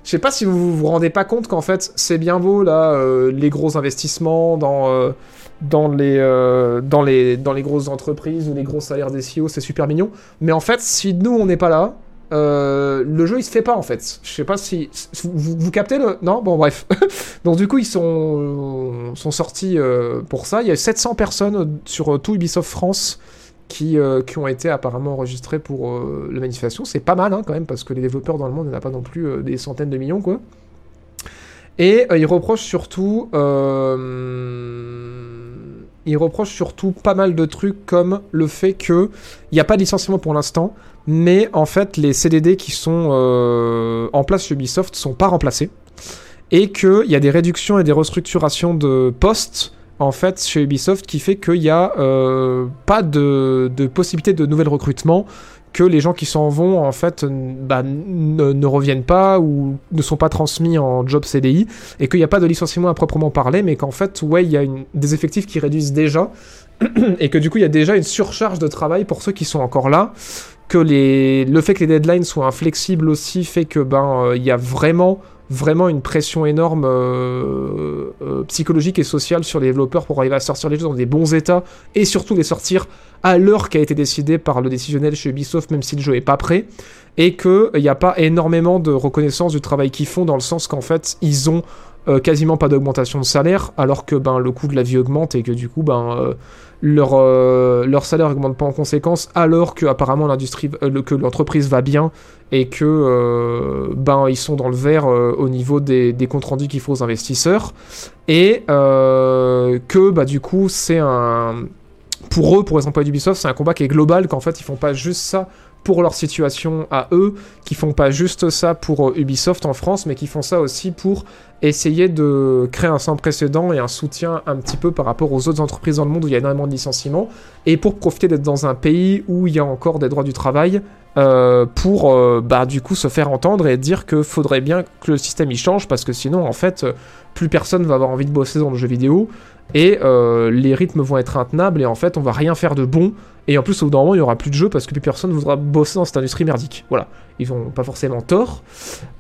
Je sais pas si vous vous rendez pas compte qu'en fait, c'est bien beau, là, euh, les gros investissements dans, euh, dans, les, euh, dans, les, dans les grosses entreprises ou les gros salaires des CEO, c'est super mignon. Mais en fait, si nous, on n'est pas là, le jeu, il se fait pas, en fait. Je sais pas si... Vous, captez le... Non? Bon, bref. *laughs* Donc, du coup, ils sont, sont sortis pour ça. Il y a 700 personnes sur tout Ubisoft France qui, euh, qui ont été apparemment enregistrés pour euh, la manifestation. C'est pas mal hein, quand même, parce que les développeurs dans le monde, il n'y a pas non plus euh, des centaines de millions, quoi. Et euh, ils reprochent surtout... ils reprochent surtout pas mal de trucs comme le fait que il n'y a pas de licenciement pour l'instant, mais en fait les CDD qui sont en place chez Ubisoft sont pas remplacés et qu'il y a des réductions et des restructurations de postes en fait chez Ubisoft qui fait qu'il n'y a euh, pas de, possibilité de nouvel recrutement, que les gens qui s'en vont en fait bah, ne, ne reviennent pas ou ne sont pas transmis en job CDI et qu'il n'y a pas de licenciement à proprement parler, mais qu'en fait ouais il y a des effectifs qui réduisent déjà *clears throat* et que du coup il y a déjà une surcharge de travail pour ceux qui sont encore là que les, le fait que les deadlines soient inflexibles aussi fait que ben euh, il y a vraiment vraiment une pression énorme euh, euh, psychologique et sociale sur les développeurs pour arriver à sortir les jeux dans des bons états et surtout les sortir à l'heure qui a été décidée par le décisionnel chez Ubisoft même si le jeu est pas prêt et qu'il n'y a pas énormément de reconnaissance du travail qu'ils font dans le sens qu'en fait ils ont euh, quasiment pas d'augmentation de salaire alors que ben le coût de la vie augmente et que du coup ben euh, leur, euh, leur salaire augmente pas en conséquence alors que apparemment l'industrie euh, que l'entreprise va bien et que euh, ben ils sont dans le vert au niveau des, des comptes rendus qu'il faut aux investisseurs. Et que bah du coup c'est un pour eux pour les employés d'Ubisoft c'est un combat qui est global qu'en fait ils font pas juste ça pour leur situation à eux, qui font pas juste ça pour euh, Ubisoft en France, mais qui font ça aussi pour essayer de créer un sans précédent et un soutien un petit peu par rapport aux autres entreprises dans le monde où il y a énormément de licenciements, et pour profiter d'être dans un pays où il y a encore des droits du travail, euh, pour euh, bah, du coup se faire entendre et dire que faudrait bien que le système y change, parce que sinon en fait plus personne va avoir envie de bosser dans le jeu vidéo, et les rythmes vont être intenables, et en fait on va rien faire de bon, et en plus, au bout d'un moment, il n'y aura plus de jeu parce que plus personne voudra bosser dans cette industrie merdique. Voilà. Ils ont pas forcément tort.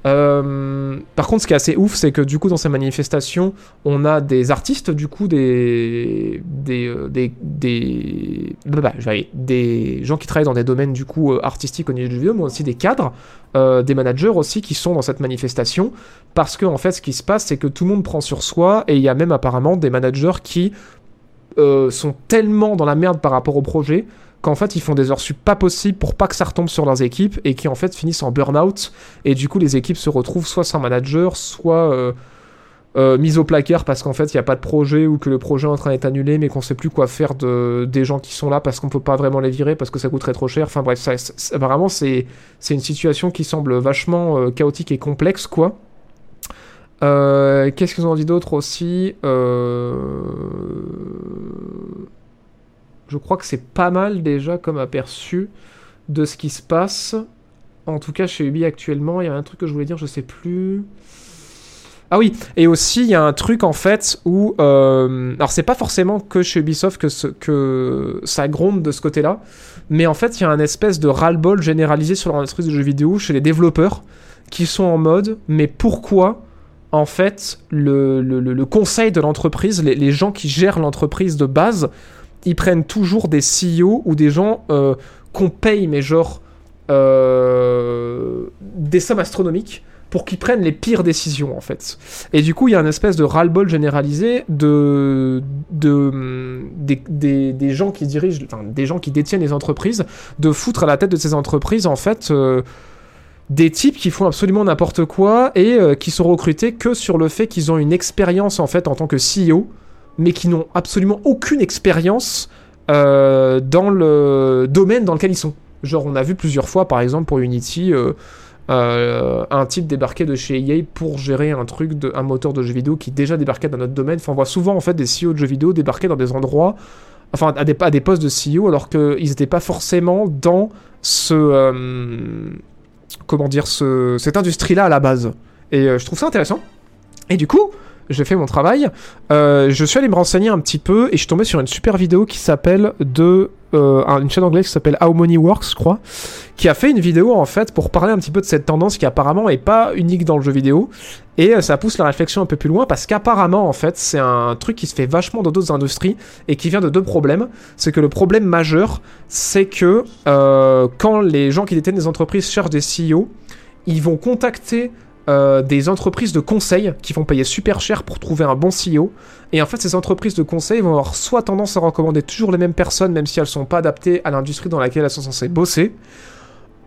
Euh, par contre, ce qui est assez ouf, c'est que du coup, dans ces manifestations, on a des artistes, du coup, des. des. euh, des. des, y arriver. des gens qui travaillent dans des domaines, du coup, euh, artistiques au niveau du vidéo, mais aussi des cadres, des managers aussi qui sont dans cette manifestation. Parce que, en fait, ce qui se passe, c'est que tout le monde prend sur soi et il y a même apparemment des managers qui euh, sont tellement dans la merde par rapport au projet qu'en fait ils font des heures sup pas possibles pour pas que ça retombe sur leurs équipes et qui en fait finissent en burn-out. Et du coup les équipes se retrouvent soit sans manager soit euh, euh, mises au placard parce qu'en fait il n'y a pas de projet ou que le projet est en train d'être annulé mais qu'on sait plus quoi faire de, des gens qui sont là parce qu'on peut pas vraiment les virer parce que ça coûterait trop cher. Enfin bref ça, vraiment c'est une situation qui semble vachement chaotique et complexe quoi euh, Qu'est-ce qu'ils ont dit d'autre aussi Euh, Je crois que c'est pas mal déjà comme aperçu de ce qui se passe. En tout cas, chez Ubi actuellement, il y a un truc que je voulais dire, je sais plus. Ah oui, et aussi il y a un truc en fait où, euh, alors c'est pas forcément que chez Ubisoft que, ça gronde de ce côté-là, mais en fait il y a un espèce de ras-le-bol généralisé sur l'industrie du jeu vidéo chez les développeurs qui sont en mode, mais pourquoi en fait le, conseil de l'entreprise, les, gens qui gèrent l'entreprise de base, ils prennent toujours des CEO ou des gens euh, qu'on paye, mais genre euh, des sommes astronomiques pour qu'ils prennent les pires décisions en fait. Et du coup, il y a une espèce de ras-le-bol généralisé de, des, des gens qui dirigent, enfin des gens qui détiennent les entreprises, de foutre à la tête de ces entreprises en fait euh, des types qui font absolument n'importe quoi et euh, qui sont recrutés que sur le fait qu'ils ont une expérience en fait en tant que CEO, mais qui n'ont absolument aucune expérience euh, dans le domaine dans lequel ils sont. Genre, on a vu plusieurs fois, par exemple, pour Unity, euh, un type débarquer de chez EA pour gérer un truc, de, un moteur de jeux vidéo qui déjà débarquait dans notre domaine. Enfin, on voit souvent, en fait, des CEO de jeux vidéo débarquer dans des endroits, enfin, à des, à des postes de CEO, alors qu'ils n'étaient pas forcément dans ce... comment dire, ce, cette industrie-là à la base. Et euh, je trouve ça intéressant. Et du coup, j'ai fait mon travail. Euh, je suis allé me renseigner un petit peu et je suis tombé sur une super vidéo qui s'appelle de euh, un- une chaîne anglaise qui s'appelle How Money Works, je crois, qui a fait une vidéo en fait pour parler un petit peu de cette tendance qui apparemment est pas unique dans le jeu vidéo et euh, ça pousse la réflexion un peu plus loin parce qu'apparemment en fait c'est un truc qui se fait vachement dans d'autres industries et qui vient de deux problèmes. C'est que le problème majeur, c'est que quand les gens qui détiennent des entreprises cherchent des CEO, ils vont contacter euh, des entreprises de conseil qui vont payer super cher pour trouver un bon CEO. Et en fait, ces entreprises de conseil vont avoir soit tendance à recommander toujours les mêmes personnes, même si elles sont pas adaptées à l'industrie dans laquelle elles sont censées bosser,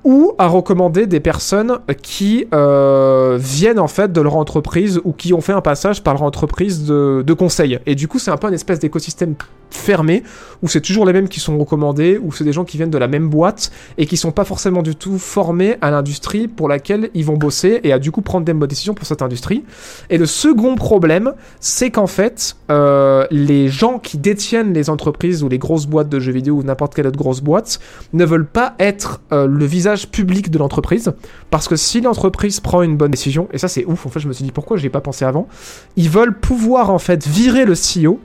ou à recommander des personnes qui euh, viennent en fait de leur entreprise ou qui ont fait un passage par leur entreprise de, conseil. Et du coup, c'est un peu une espèce d'écosystème fermé où c'est toujours les mêmes qui sont recommandés, où c'est des gens qui viennent de la même boîte et qui sont pas forcément du tout formés à l'industrie pour laquelle ils vont bosser et à du coup prendre des bonnes décisions pour cette industrie. Et le second problème, c'est qu'en fait, euh, les gens qui détiennent les entreprises ou les grosses boîtes de jeux vidéo ou n'importe quelle autre grosse boîte ne veulent pas être euh, le visage public de l'entreprise. Parce que si l'entreprise prend une bonne décision, et ça c'est ouf, en fait je me suis dit pourquoi j'y ai pas pensé avant, ils veulent pouvoir en fait virer le CEO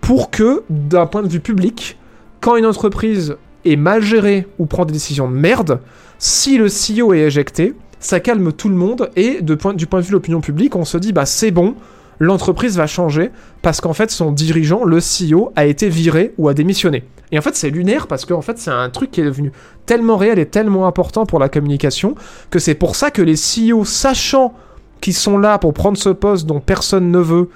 pour que, d'un point de vue public, quand une entreprise est mal gérée ou prend des décisions de merde, si le CEO est éjecté, ça calme tout le monde et de point, du point de vue de l'opinion publique, on se dit bah c'est bon, l'entreprise va changer parce qu'en fait son dirigeant, le CEO, a été viré ou a démissionné. Et en fait c'est lunaire parce qu'en fait c'est un truc qui est devenu tellement réel et tellement important pour la communication que c'est pour ça que les CEO, sachant qu'ils sont là pour prendre ce poste dont personne ne veut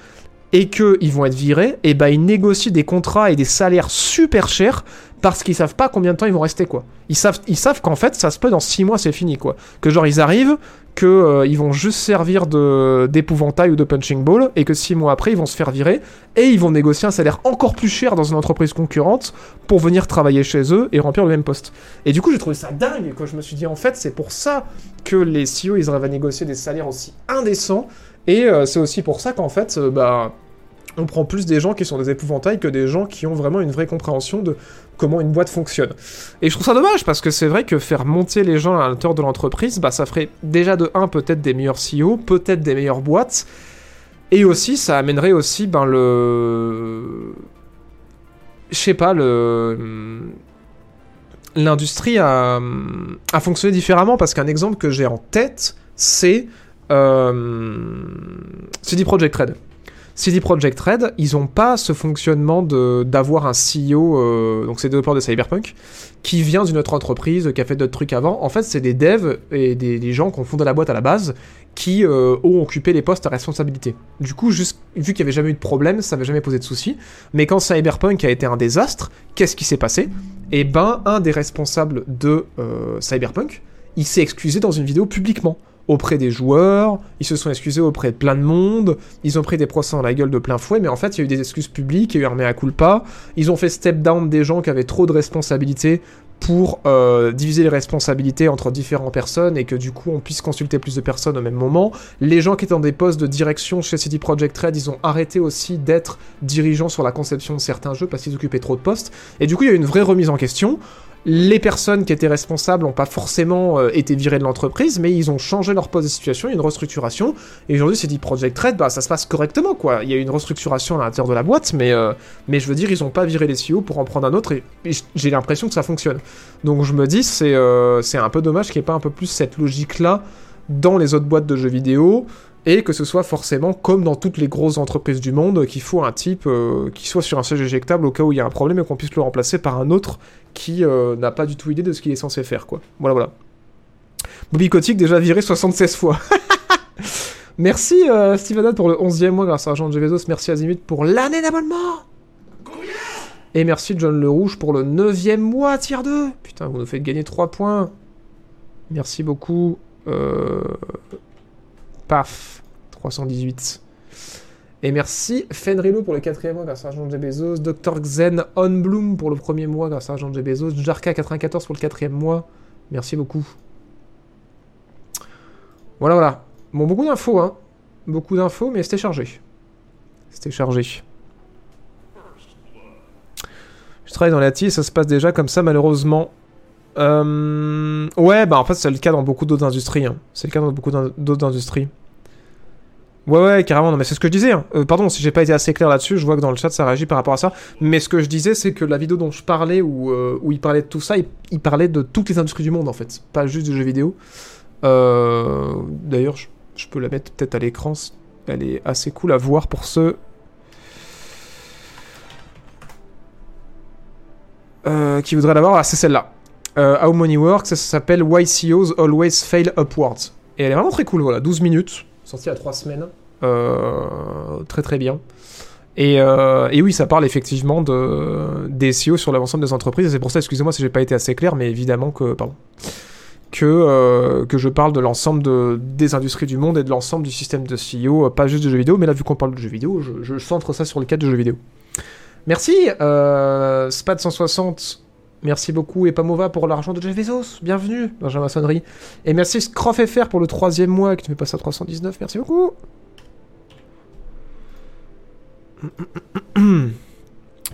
et qu'ils vont être virés, et ben ils négocient des contrats et des salaires super chers parce qu'ils savent pas combien de temps ils vont rester quoi. Ils savent, qu'en fait ça se peut dans 6 mois c'est fini quoi. Que genre ils arrivent, que euh, ils vont juste servir de d'épouvantail ou de punching ball et que 6 mois après ils vont se faire virer et ils vont négocier un salaire encore plus cher dans une entreprise concurrente pour venir travailler chez eux et remplir le même poste. Et du coup j'ai trouvé ça dingue quoi. Je me suis dit en fait c'est pour ça que les CEO ils arrivent à négocier des salaires aussi indécents et euh, c'est aussi pour ça qu'en fait, euh, bah, on prend plus des gens qui sont des épouvantails que des gens qui ont vraiment une vraie compréhension de comment une boîte fonctionne. Et je trouve ça dommage parce que c'est vrai que faire monter les gens à l'intérieur de l'entreprise, bah, ça ferait déjà de 1 peut-être des meilleurs CEO, peut-être des meilleures boîtes, et aussi ça amènerait aussi ben, le... Je sais pas, le l'industrie a, a fonctionné différemment parce qu'un exemple que j'ai en tête, c'est euh, CD Projekt Red. CD Projekt Red, ils n'ont pas ce fonctionnement d'avoir un CEO, euh, donc c'est développeur de Cyberpunk, qui vient d'une autre entreprise, qui a fait d'autres trucs avant. En fait, c'est des devs et des, des gens qui ont fondé la boîte à la base qui euh, ont occupé les postes à responsabilité. Du coup, juste, vu qu'il n'y avait jamais eu de problème, ça n'avait jamais posé de soucis. Mais quand Cyberpunk a été un désastre, qu'est-ce qui s'est passé? Eh ben, un des responsables de euh, Cyberpunk, il s'est excusé dans une vidéo publiquement auprès des joueurs, ils se sont excusés auprès de plein de monde, ils ont pris des procès dans la gueule de plein fouet, mais en fait il y a eu des excuses publiques, il y a eu un mea culpa, ils ont fait step down des gens qui avaient trop de responsabilités pour euh, diviser les responsabilités entre différentes personnes et que du coup on puisse consulter plus de personnes au même moment. Les gens qui étaient dans des postes de direction chez CD Projekt Red, ils ont arrêté aussi d'être dirigeants sur la conception de certains jeux parce qu'ils occupaient trop de postes. Et du coup il y a eu une vraie remise en question. Les personnes qui étaient responsables n'ont pas forcément euh, été virées de l'entreprise, mais ils ont changé leur poste de situation, il y a une restructuration, et aujourd'hui c'est dit Project Red, bah ça se passe correctement quoi. Il y a une restructuration à l'intérieur de la boîte, mais, euh, je veux dire, ils n'ont pas viré les CEO pour en prendre un autre, et, j'ai l'impression que ça fonctionne. Donc je me dis, c'est euh, c'est un peu dommage qu'il n'y ait pas un peu plus cette logique-là dans les autres boîtes de jeux vidéo, et que ce soit forcément comme dans toutes les grosses entreprises du monde, qu'il faut un type qui soit sur un siège éjectable au cas où il y a un problème et qu'on puisse le remplacer par un autre qui euh, n'a pas du tout idée de ce qu'il est censé faire, quoi. Voilà, voilà. Bobby Kotick déjà viré 76 fois. *laughs* Merci euh, Steven pour le 11e mois grâce à Jean Jevezos. Merci Azimut pour l'année d'abonnement. Et merci John Le Rouge pour le 9e mois, tiers 2. Putain, vous nous faites gagner 3 points. Merci beaucoup. Euh... Paf. 318. Et merci Fenrilo pour le quatrième mois grâce à Jean J. Dr Xen Onbloom pour le premier mois grâce à Jean. Bezos, Jarka94 pour le quatrième mois. Merci beaucoup. Voilà, voilà. Bon, beaucoup d'infos, hein. Beaucoup d'infos, mais c'était chargé. C'était chargé. Je travaille dans la TI et ça se passe déjà comme ça, malheureusement. Euh... Ouais, bah en fait, c'est le cas dans beaucoup d'autres industries. Hein. C'est le cas dans beaucoup d'autres industries. Ouais, ouais, carrément. Non, mais c'est ce que je disais. Hein. Euh, pardon, si j'ai pas été assez clair là-dessus, je vois que dans le chat ça réagit par rapport à ça. Mais ce que je disais, c'est que la vidéo dont je parlais, où, euh, où il parlait de tout ça, il, parlait de toutes les industries du monde en fait, pas juste de jeux vidéo. D'ailleurs, je, peux la mettre peut-être à l'écran. Elle est assez cool à voir pour ceux. qui voudraient la voir. Ah, c'est celle-là. How Money Works, ça s'appelle Why CEOs Always Fail Upwards. Et elle est vraiment très cool, voilà, 12 minutes sorti il y a trois semaines. Euh, très très bien. Et, euh, et, oui, ça parle effectivement de, des SEO sur l'ensemble des entreprises. Et c'est pour ça, excusez-moi si j'ai pas été assez clair, mais évidemment que, pardon, que, euh, que je parle de l'ensemble de, des industries du monde et de l'ensemble du système de CEO, pas juste de jeux vidéo, mais là, vu qu'on parle de jeux vidéo, je, je, centre ça sur le cadre de jeux vidéo. Merci, euh, Spad160 Merci beaucoup Epamova pour l'argent de Jeff. Bienvenue dans la maçonnerie. Et merci FR pour le troisième mois qui te fait passer à 319. Merci beaucoup.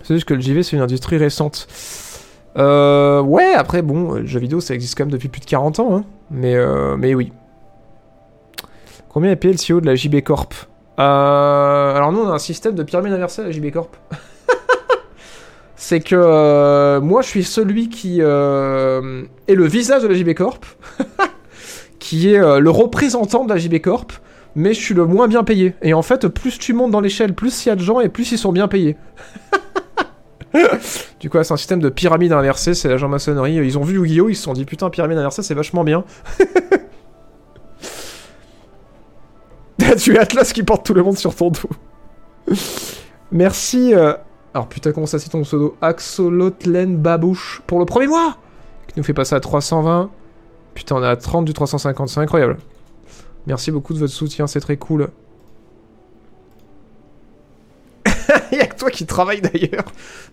C'est juste que le JV c'est une industrie récente. Euh, ouais, après bon, le jeu vidéo ça existe quand même depuis plus de 40 ans. Hein. Mais, euh, mais oui. Combien est payé le CEO de la JB Corp? Euh, Alors nous on a un système de pyramide inversée à la JB Corp. *laughs* c'est que euh, moi je suis celui qui euh, est le visage de la JB Corp, *laughs* qui est euh, le représentant de la JB Corp, mais je suis le moins bien payé. Et en fait, plus tu montes dans l'échelle, plus il y a de gens et plus ils sont bien payés. *laughs* du coup, c'est un système de pyramide inversée, c'est la maçonnerie. Ils ont vu Yu-Gi-Oh! Ils se sont dit putain, pyramide inversée, c'est vachement bien. *laughs* tu es Atlas qui porte tout le monde sur ton dos. Merci. Alors putain, comment ça c'est ton pseudo Axolotlen Babouche pour le premier mois Qui nous fait passer à 320. Putain, on est à 30 du 350, c'est incroyable. Merci beaucoup de votre soutien, c'est très cool. *laughs* Il a que toi qui travailles d'ailleurs.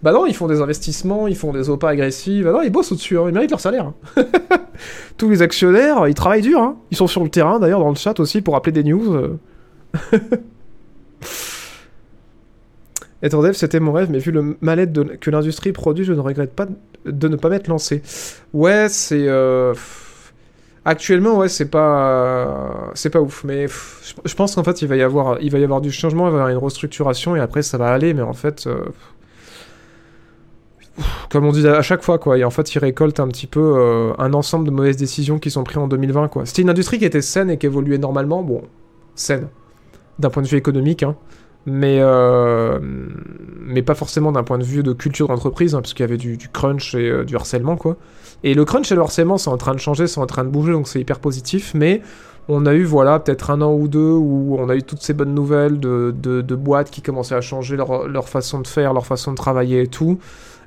Bah non, ils font des investissements, ils font des opas agressifs. Bah non, ils bossent au-dessus, hein. ils méritent leur salaire. Hein. *laughs* Tous les actionnaires, ils travaillent dur. Hein. Ils sont sur le terrain d'ailleurs dans le chat aussi pour appeler des news. *laughs* Être dev, c'était mon rêve, mais vu le mal-être que l'industrie produit, je ne regrette pas de ne pas m'être lancé. Ouais, c'est. Euh, actuellement, ouais, c'est pas. C'est pas ouf, mais je pense qu'en fait, il va, y avoir, il va y avoir du changement, il va y avoir une restructuration, et après, ça va aller, mais en fait. Euh, comme on dit à chaque fois, quoi. Et en fait, ils récoltent un petit peu euh, un ensemble de mauvaises décisions qui sont prises en 2020, quoi. C'était une industrie qui était saine et qui évoluait normalement. Bon, saine. D'un point de vue économique, hein mais, euh, mais pas forcément d'un point de vue de culture d'entreprise, hein, parce qu'il y avait du, crunch et euh, du harcèlement, quoi. Et le crunch et le harcèlement, c'est en train de changer, c'est en train de bouger, donc c'est hyper positif, mais on a eu, voilà, peut-être un an ou deux où on a eu toutes ces bonnes nouvelles de, de, boîtes qui commençaient à changer leur, leur, façon de faire, leur façon de travailler et tout.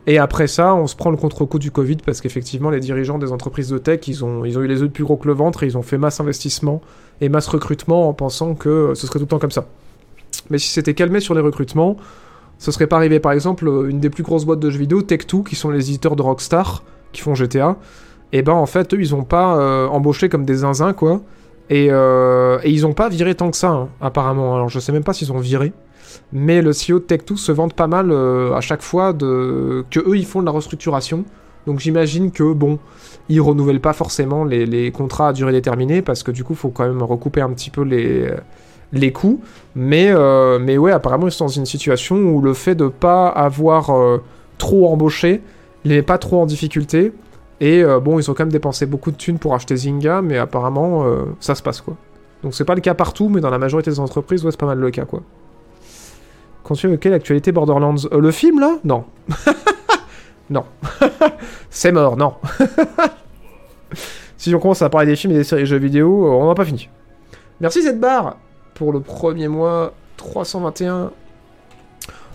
Et après ça, on se prend le contre-coup du Covid parce qu'effectivement, les dirigeants des entreprises de tech, ils ont, ils ont eu les œufs plus gros que le ventre et ils ont fait masse investissement et masse recrutement en pensant que ce serait tout le temps comme ça. Mais si c'était calmé sur les recrutements, ce serait pas arrivé. Par exemple, euh, une des plus grosses boîtes de jeux vidéo, Tech2, qui sont les éditeurs de Rockstar, qui font GTA, et ben en fait, eux, ils ont pas euh, embauché comme des zinzins, quoi. Et, euh, et, ils ont pas viré tant que ça, hein, apparemment. Alors je sais même pas s'ils ont viré. Mais le CEO de Tech2 se vante pas mal à chaque fois de... que eux, ils font de la restructuration. Donc j'imagine que, bon, ils renouvellent pas forcément les contrats à durée déterminée parce que du coup, il faut quand même recouper un petit peu les, les coûts. Mais, euh, mais ouais, apparemment, ils sont dans une situation où le fait de pas avoir euh, trop embauché les met pas trop en difficulté. Et euh, bon, ils ont quand même dépensé beaucoup de thunes pour acheter Zynga, mais apparemment, ça se passe quoi. Donc c'est pas le cas partout, mais dans la majorité des entreprises, ouais, c'est pas mal le cas quoi. Continue avec l'actualité Borderlands? Le film là? Non. *laughs* non. *laughs* c'est mort, non. *laughs* si on commence à parler des films et des séries jeux vidéo, on n'a pas fini. Merci cette barre pour le premier mois 321.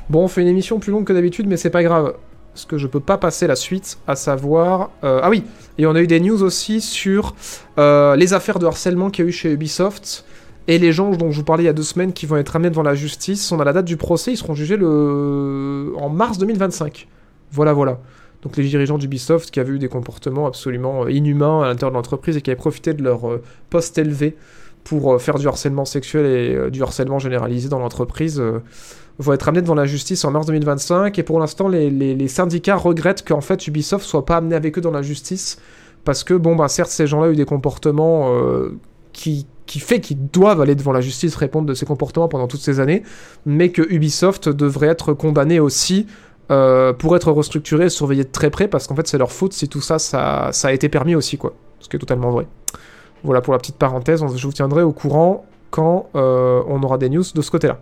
Bon, on fait une émission plus longue que d'habitude, mais c'est pas grave. Parce que je peux pas passer la suite, à savoir... euh, ah oui, et on a eu des news aussi sur euh, les affaires de harcèlement qu'il y a eu chez Ubisoft et les gens dont je vous parlais il y a deux semaines qui vont être amenés devant la justice. On a la date du procès, ils seront jugés le... en mars 2025. Voilà, voilà. Donc les dirigeants d'Ubisoft qui avaient eu des comportements absolument euh, inhumains à l'intérieur de l'entreprise et qui avaient profité de leur poste élevé pour euh, faire du harcèlement sexuel et euh, du harcèlement généralisé dans l'entreprise euh, vont être amenés devant la justice en mars 2025. Et pour l'instant, les, syndicats regrettent qu'en fait Ubisoft soit pas amené avec eux dans la justice parce que, bon, bah certes, ces gens-là ont eu des comportements qui, qui fait qu'ils doivent aller devant la justice répondre de ces comportements pendant toutes ces années, mais que Ubisoft devrait être condamné aussi pour être restructuré et surveillé de très près parce qu'en fait c'est leur faute si tout ça, ça, ça a été permis aussi, quoi. Ce qui est totalement vrai. Voilà pour la petite parenthèse, je vous tiendrai au courant quand euh, on aura des news de ce côté-là.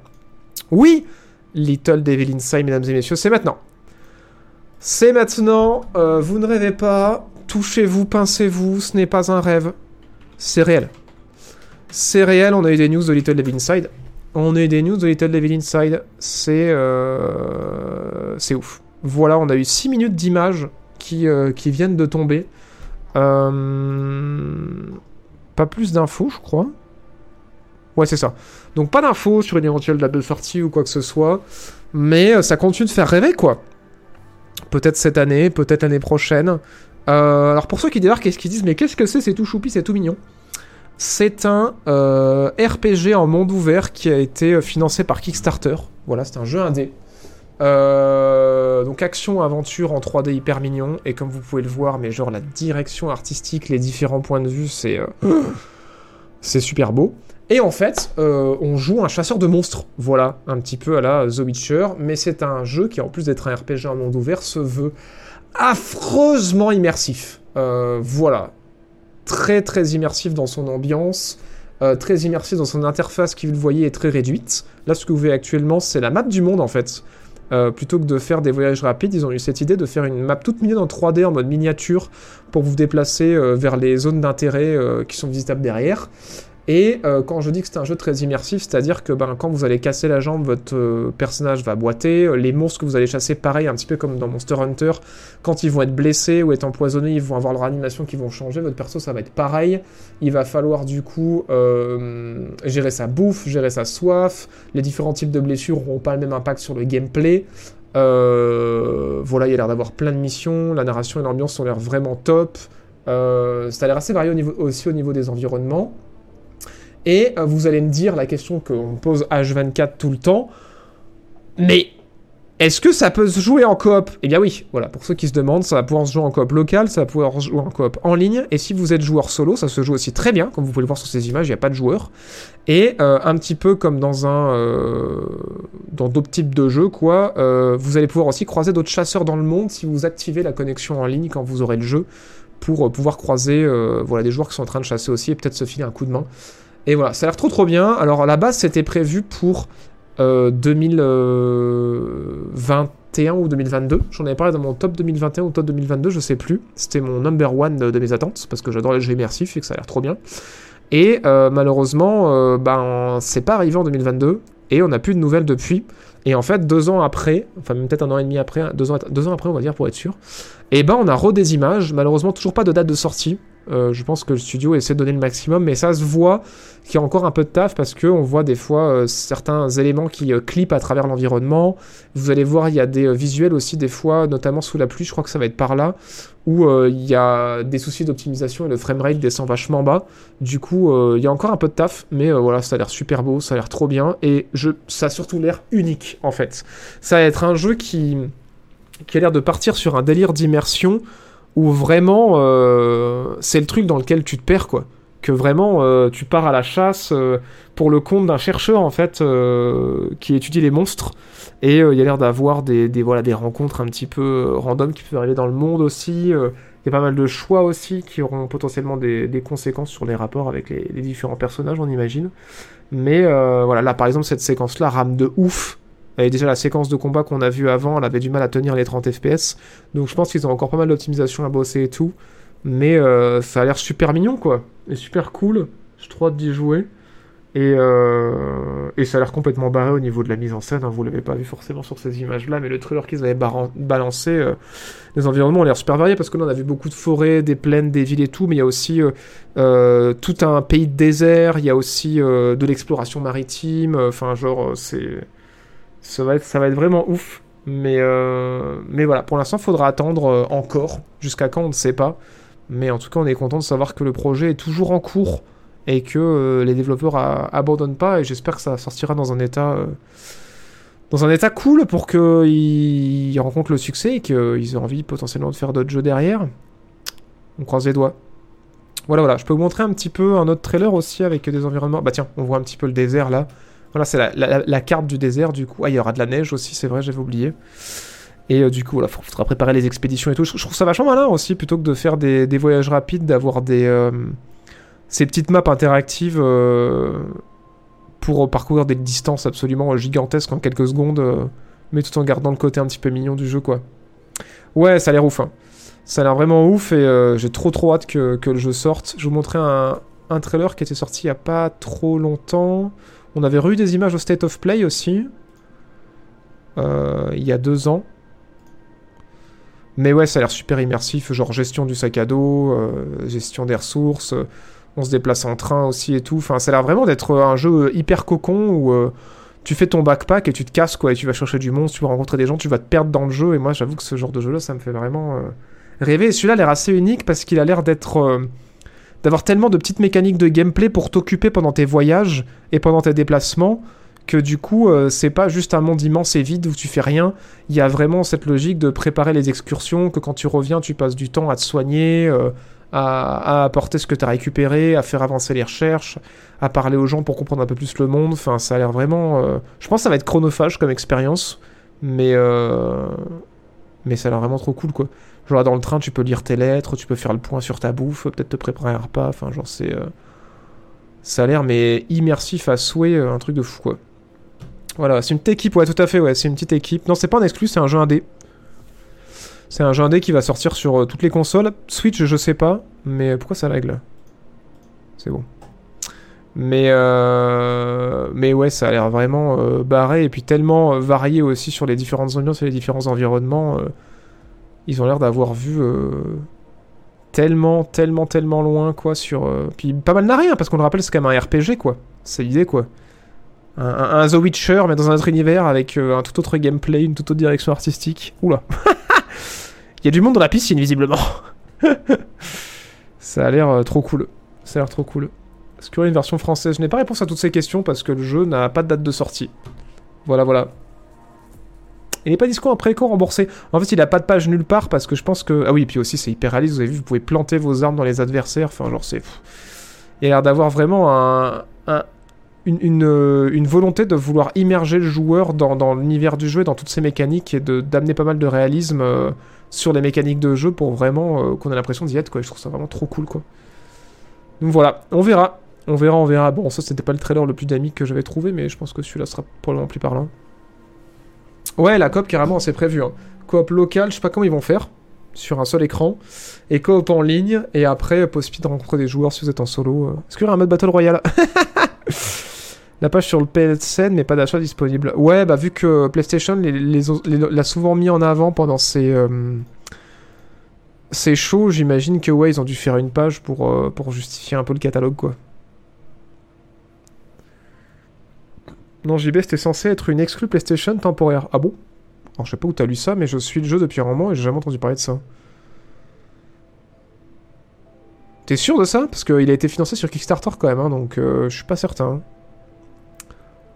Oui, Little Devil Inside, mesdames et messieurs, c'est maintenant. C'est maintenant, euh, vous ne rêvez pas, touchez-vous, pincez-vous, ce n'est pas un rêve, c'est réel. C'est réel, on a eu des news de Little Devil Inside. On a eu des news de Little Devil Inside, c'est euh, c'est ouf. Voilà, on a eu 6 minutes d'images qui, qui viennent de tomber. Pas plus d'infos, je crois. Ouais, c'est ça. Donc pas d'infos sur une éventuelle date de sortie ou quoi que ce soit. Mais euh, ça continue de faire rêver, quoi. Peut-être cette année, peut-être l'année prochaine. Euh, alors pour ceux qui débarquent et qui disent mais qu'est-ce que c'est, c'est tout choupi, c'est tout mignon? C'est un euh, RPG en monde ouvert qui a été financé par Kickstarter. Voilà, c'est un jeu indé. Euh, donc action aventure en 3D hyper mignon. Et comme vous pouvez le voir mais genre la direction artistique les différents points de vue c'est euh, *gasps* c'est super beau. Et en fait euh, on joue un chasseur de monstres. Voilà un petit peu à la The Witcher. Mais c'est un jeu qui en plus d'être un RPG en monde ouvert se veut affreusement immersif. Voilà. Très très immersif dans son ambiance. Très immersif dans son interface qui vous le voyez est très réduite. Là ce que vous voyez actuellement c'est la map du monde en fait euh, plutôt que de faire des voyages rapides, ils ont eu cette idée de faire une map toute mignonne en 3D en mode miniature pour vous déplacer euh, vers les zones d'intérêt euh, qui sont visitables derrière. Et euh, quand je dis que c'est un jeu très immersif, c'est-à-dire que ben, quand vous allez casser la jambe, votre euh, personnage va boiter. Les monstres que vous allez chasser, pareil, un petit peu comme dans Monster Hunter, quand ils vont être blessés ou être empoisonnés, ils vont avoir leur animation qui vont changer. Votre perso, ça va être pareil. Il va falloir du coup euh, gérer sa bouffe, gérer sa soif. Les différents types de blessures n'auront pas le même impact sur le gameplay. Voilà, il a l'air d'avoir plein de missions. La narration et l'ambiance ont l'air vraiment top. Ça a l'air assez varié aussi au niveau des environnements. Et euh, vous allez me dire la question qu'on pose H24 tout le temps. Mais est-ce que ça peut se jouer en coop? Eh bien oui, voilà, pour ceux qui se demandent, ça va pouvoir se jouer en coop local, ça va pouvoir se jouer en coop en ligne, et si vous êtes joueur solo, ça se joue aussi très bien, comme vous pouvez le voir sur ces images, il n'y a pas de joueurs. Et euh, un petit peu comme dans un euh, dans d'autres types de jeux, quoi, vous allez pouvoir aussi croiser d'autres chasseurs dans le monde si vous activez la connexion en ligne quand vous aurez le jeu, pour pouvoir croiser voilà, des joueurs qui sont en train de chasser aussi, et peut-être se filer un coup de main. Et voilà, ça a l'air trop trop bien. Alors à la base, c'était prévu pour euh, 2021 ou 2022. J'en avais parlé dans mon top 2021 ou top 2022, je sais plus. C'était mon number one de, de mes attentes parce que j'adore les jeux immersifs et que ça a l'air trop bien. Et euh, malheureusement, euh, ben c'est pas arrivé en 2022 et on n'a plus de nouvelles depuis. Et en fait, deux ans après, enfin peut-être un an et demi après, deux ans, deux ans après, on va dire pour être sûr, et ben on a re des images. Malheureusement, toujours pas de date de sortie. Euh, je pense que le studio essaie de donner le maximum, mais ça se voit qu'il y a encore un peu de taf parce que on voit des fois euh, certains éléments qui euh, clippent à travers l'environnement. Vous allez voir, il y a des euh, visuels aussi des fois, notamment sous la pluie. Je crois que ça va être par là où il y a des soucis d'optimisation et le framerate descend vachement bas. Du coup, il y a encore un peu de taf, mais voilà, ça a l'air super beau, ça a l'air trop bien et je, ça a surtout l'air unique en fait. Ça va être un jeu qui qui a l'air de partir sur un délire d'immersion où vraiment euh, c'est le truc dans lequel tu te perds quoi. Que vraiment euh, tu pars à la chasse euh, pour le compte d'un chercheur en fait qui étudie les monstres et il y a l'air d'avoir des, voilà, des rencontres un petit peu random qui peuvent arriver dans le monde aussi. Il y a pas mal de choix aussi qui auront potentiellement des, des conséquences sur les rapports avec les, les différents personnages on imagine. Mais voilà là par exemple cette séquence là rame de ouf et déjà la séquence de combat qu'on a vue avant, elle avait du mal à tenir les 30 FPS. Donc je pense qu'ils ont encore pas mal d'optimisation à bosser et tout. Mais euh, ça a l'air super mignon quoi. Et super cool. J'ai trop hâte d'y jouer. Et, euh, et, ça a l'air complètement barré au niveau de la mise en scène. Hein. Vous l'avez pas vu forcément sur ces images-là, mais le trailer qu'ils avaient balancé, euh, les environnements ont l'air super variés parce que là on a vu beaucoup de forêts, des plaines, des villes et tout, mais il y a aussi tout un pays de désert, il y a aussi de l'exploration maritime. Enfin, genre, c'est ça va être, vraiment ouf. Mais, euh, voilà, pour l'instant, il faudra attendre euh, encore. Jusqu'à quand, on ne sait pas. Mais en tout cas, on est content de savoir que le projet est toujours en cours et que euh, les développeurs abandonnent pas. Et j'espère que ça sortira dans un état, dans un état cool pour qu'ils rencontrent le succès et qu'ils aient envie potentiellement de faire d'autres jeux derrière. On croise les doigts. Voilà, voilà. Je peux vous montrer un petit peu un autre trailer aussi avec des environnements. Bah tiens, on voit un petit peu le désert là. Voilà, c'est la, carte du désert, du coup. Ah, il y aura de la neige aussi, c'est vrai, j'avais oublié. Et euh, du coup, il faudra préparer les expéditions et tout. Je, trouve ça vachement malin aussi, plutôt que de faire des, voyages rapides, d'avoir des euh, ces petites maps interactives euh, pour parcourir des distances absolument gigantesques en quelques secondes, mais tout en gardant le côté un petit peu mignon du jeu, quoi. Ouais, ça a l'air ouf. Hein. Ça a l'air vraiment ouf et j'ai trop trop hâte que, le jeu sorte. Je vous montrer un, un trailer qui était sorti il y a pas trop longtemps. On avait revu des images au State of Play aussi. Euh, il y a deux ans. Mais ouais, ça a l'air super immersif, genre gestion du sac à dos, euh, gestion des ressources, on se déplace en train aussi et tout. Enfin, ça a l'air vraiment d'être un jeu hyper cocon où euh, tu fais ton backpack et tu te casses quoi, et tu vas chercher du monstre, tu vas rencontrer des gens, tu vas te perdre dans le jeu. Et moi, j'avoue que ce genre de jeu-là, ça me fait vraiment rêver. Et celui-là a l'air assez unique parce qu'il a l'air d'être d'avoir tellement de petites mécaniques de gameplay pour t'occuper pendant tes voyages et pendant tes déplacements que du coup euh, c'est pas juste un monde immense et vide où tu fais rien. Il y a vraiment cette logique de préparer les excursions, que quand tu reviens tu passes du temps à te soigner, euh, à, apporter ce que tu as récupéré, à faire avancer les recherches, à parler aux gens pour comprendre un peu plus le monde. Enfin ça a l'air vraiment... Euh, je pense que ça va être chronophage comme expérience, mais... Mais ça a l'air vraiment trop cool quoi. Genre dans le train, tu peux lire tes lettres, tu peux faire le point sur ta bouffe, peut-être te préparer un repas. Enfin, genre c'est. Euh, ça a l'air mais immersif à souhait, euh, un truc de fou quoi. Voilà, c'est une petite équipe, ouais, tout à fait, ouais, c'est une petite équipe. Non, c'est pas un exclu, c'est un jeu indé. C'est un jeu indé qui va sortir sur euh, toutes les consoles. Switch, je sais pas, mais pourquoi ça lag là C'est bon. Mais, mais ouais, ça a l'air vraiment barré et puis tellement varié aussi sur les différentes ambiances et les différents environnements ils ont l'air d'avoir vu euh, tellement, tellement, tellement loin, quoi, sur... Euh, puis pas mal narré, hein, parce qu'on le rappelle, c'est quand même un RPG, quoi. C'est l'idée, quoi. Un, The Witcher, mais dans un autre univers, avec euh, un tout autre gameplay, une toute autre direction artistique. Oula *laughs* Il y a du monde dans la piscine, visiblement *laughs* Ça a l'air trop cool. Ça a l'air trop cool. Est-ce qu'il y aurait une version française? Je n'ai pas réponse à toutes ces questions, parce que le jeu n'a pas de date de sortie. Voilà, voilà. Il n'est pas disco en préco remboursé. En fait, il a pas de page nulle part parce que je pense que. Ah oui, et puis aussi, c'est hyper réaliste. Vous avez vu, vous pouvez planter vos armes dans les adversaires. Enfin, genre, c'est. Il a l'air d'avoir vraiment un, une, euh, une, volonté de vouloir immerger le joueur dans, l'univers du jeu, dans toutes ses mécaniques et d'amener pas mal de réalisme euh, sur les mécaniques de jeu pour vraiment euh, qu'on ait l'impression d'y être. Quoi. Je trouve ça vraiment trop cool. Quoi. Donc voilà, on verra. On verra, on verra. Bon, ça, c'était pas le trailer le plus dynamique que j'avais trouvé, mais je pense que celui-là sera probablement plus parlant. Ouais, la coop, carrément, c'est prévu. Hein. Coop local, je sais pas comment ils vont faire, sur un seul écran. Et coop en ligne, et après, possibilité de rencontrer des joueurs si vous êtes en solo. Euh. Est-ce qu'il y aura un mode Battle Royale? *laughs* La page sur le PSN, mais pas d'achat disponible. Ouais, bah vu que PlayStation l'a souvent mis en avant pendant ses, euh, shows, j'imagine que ouais, ils ont dû faire une page pour, euh, pour justifier un peu le catalogue, quoi. Non, JB, c'était censé être une exclue PlayStation temporaire. Ah bon? Alors, je sais pas où t'as lu ça, mais je suis le jeu depuis un moment et j'ai jamais entendu parler de ça. T'es sûr de ça? Parce qu'il a été financé sur Kickstarter quand même, hein, donc euh, je suis pas certain.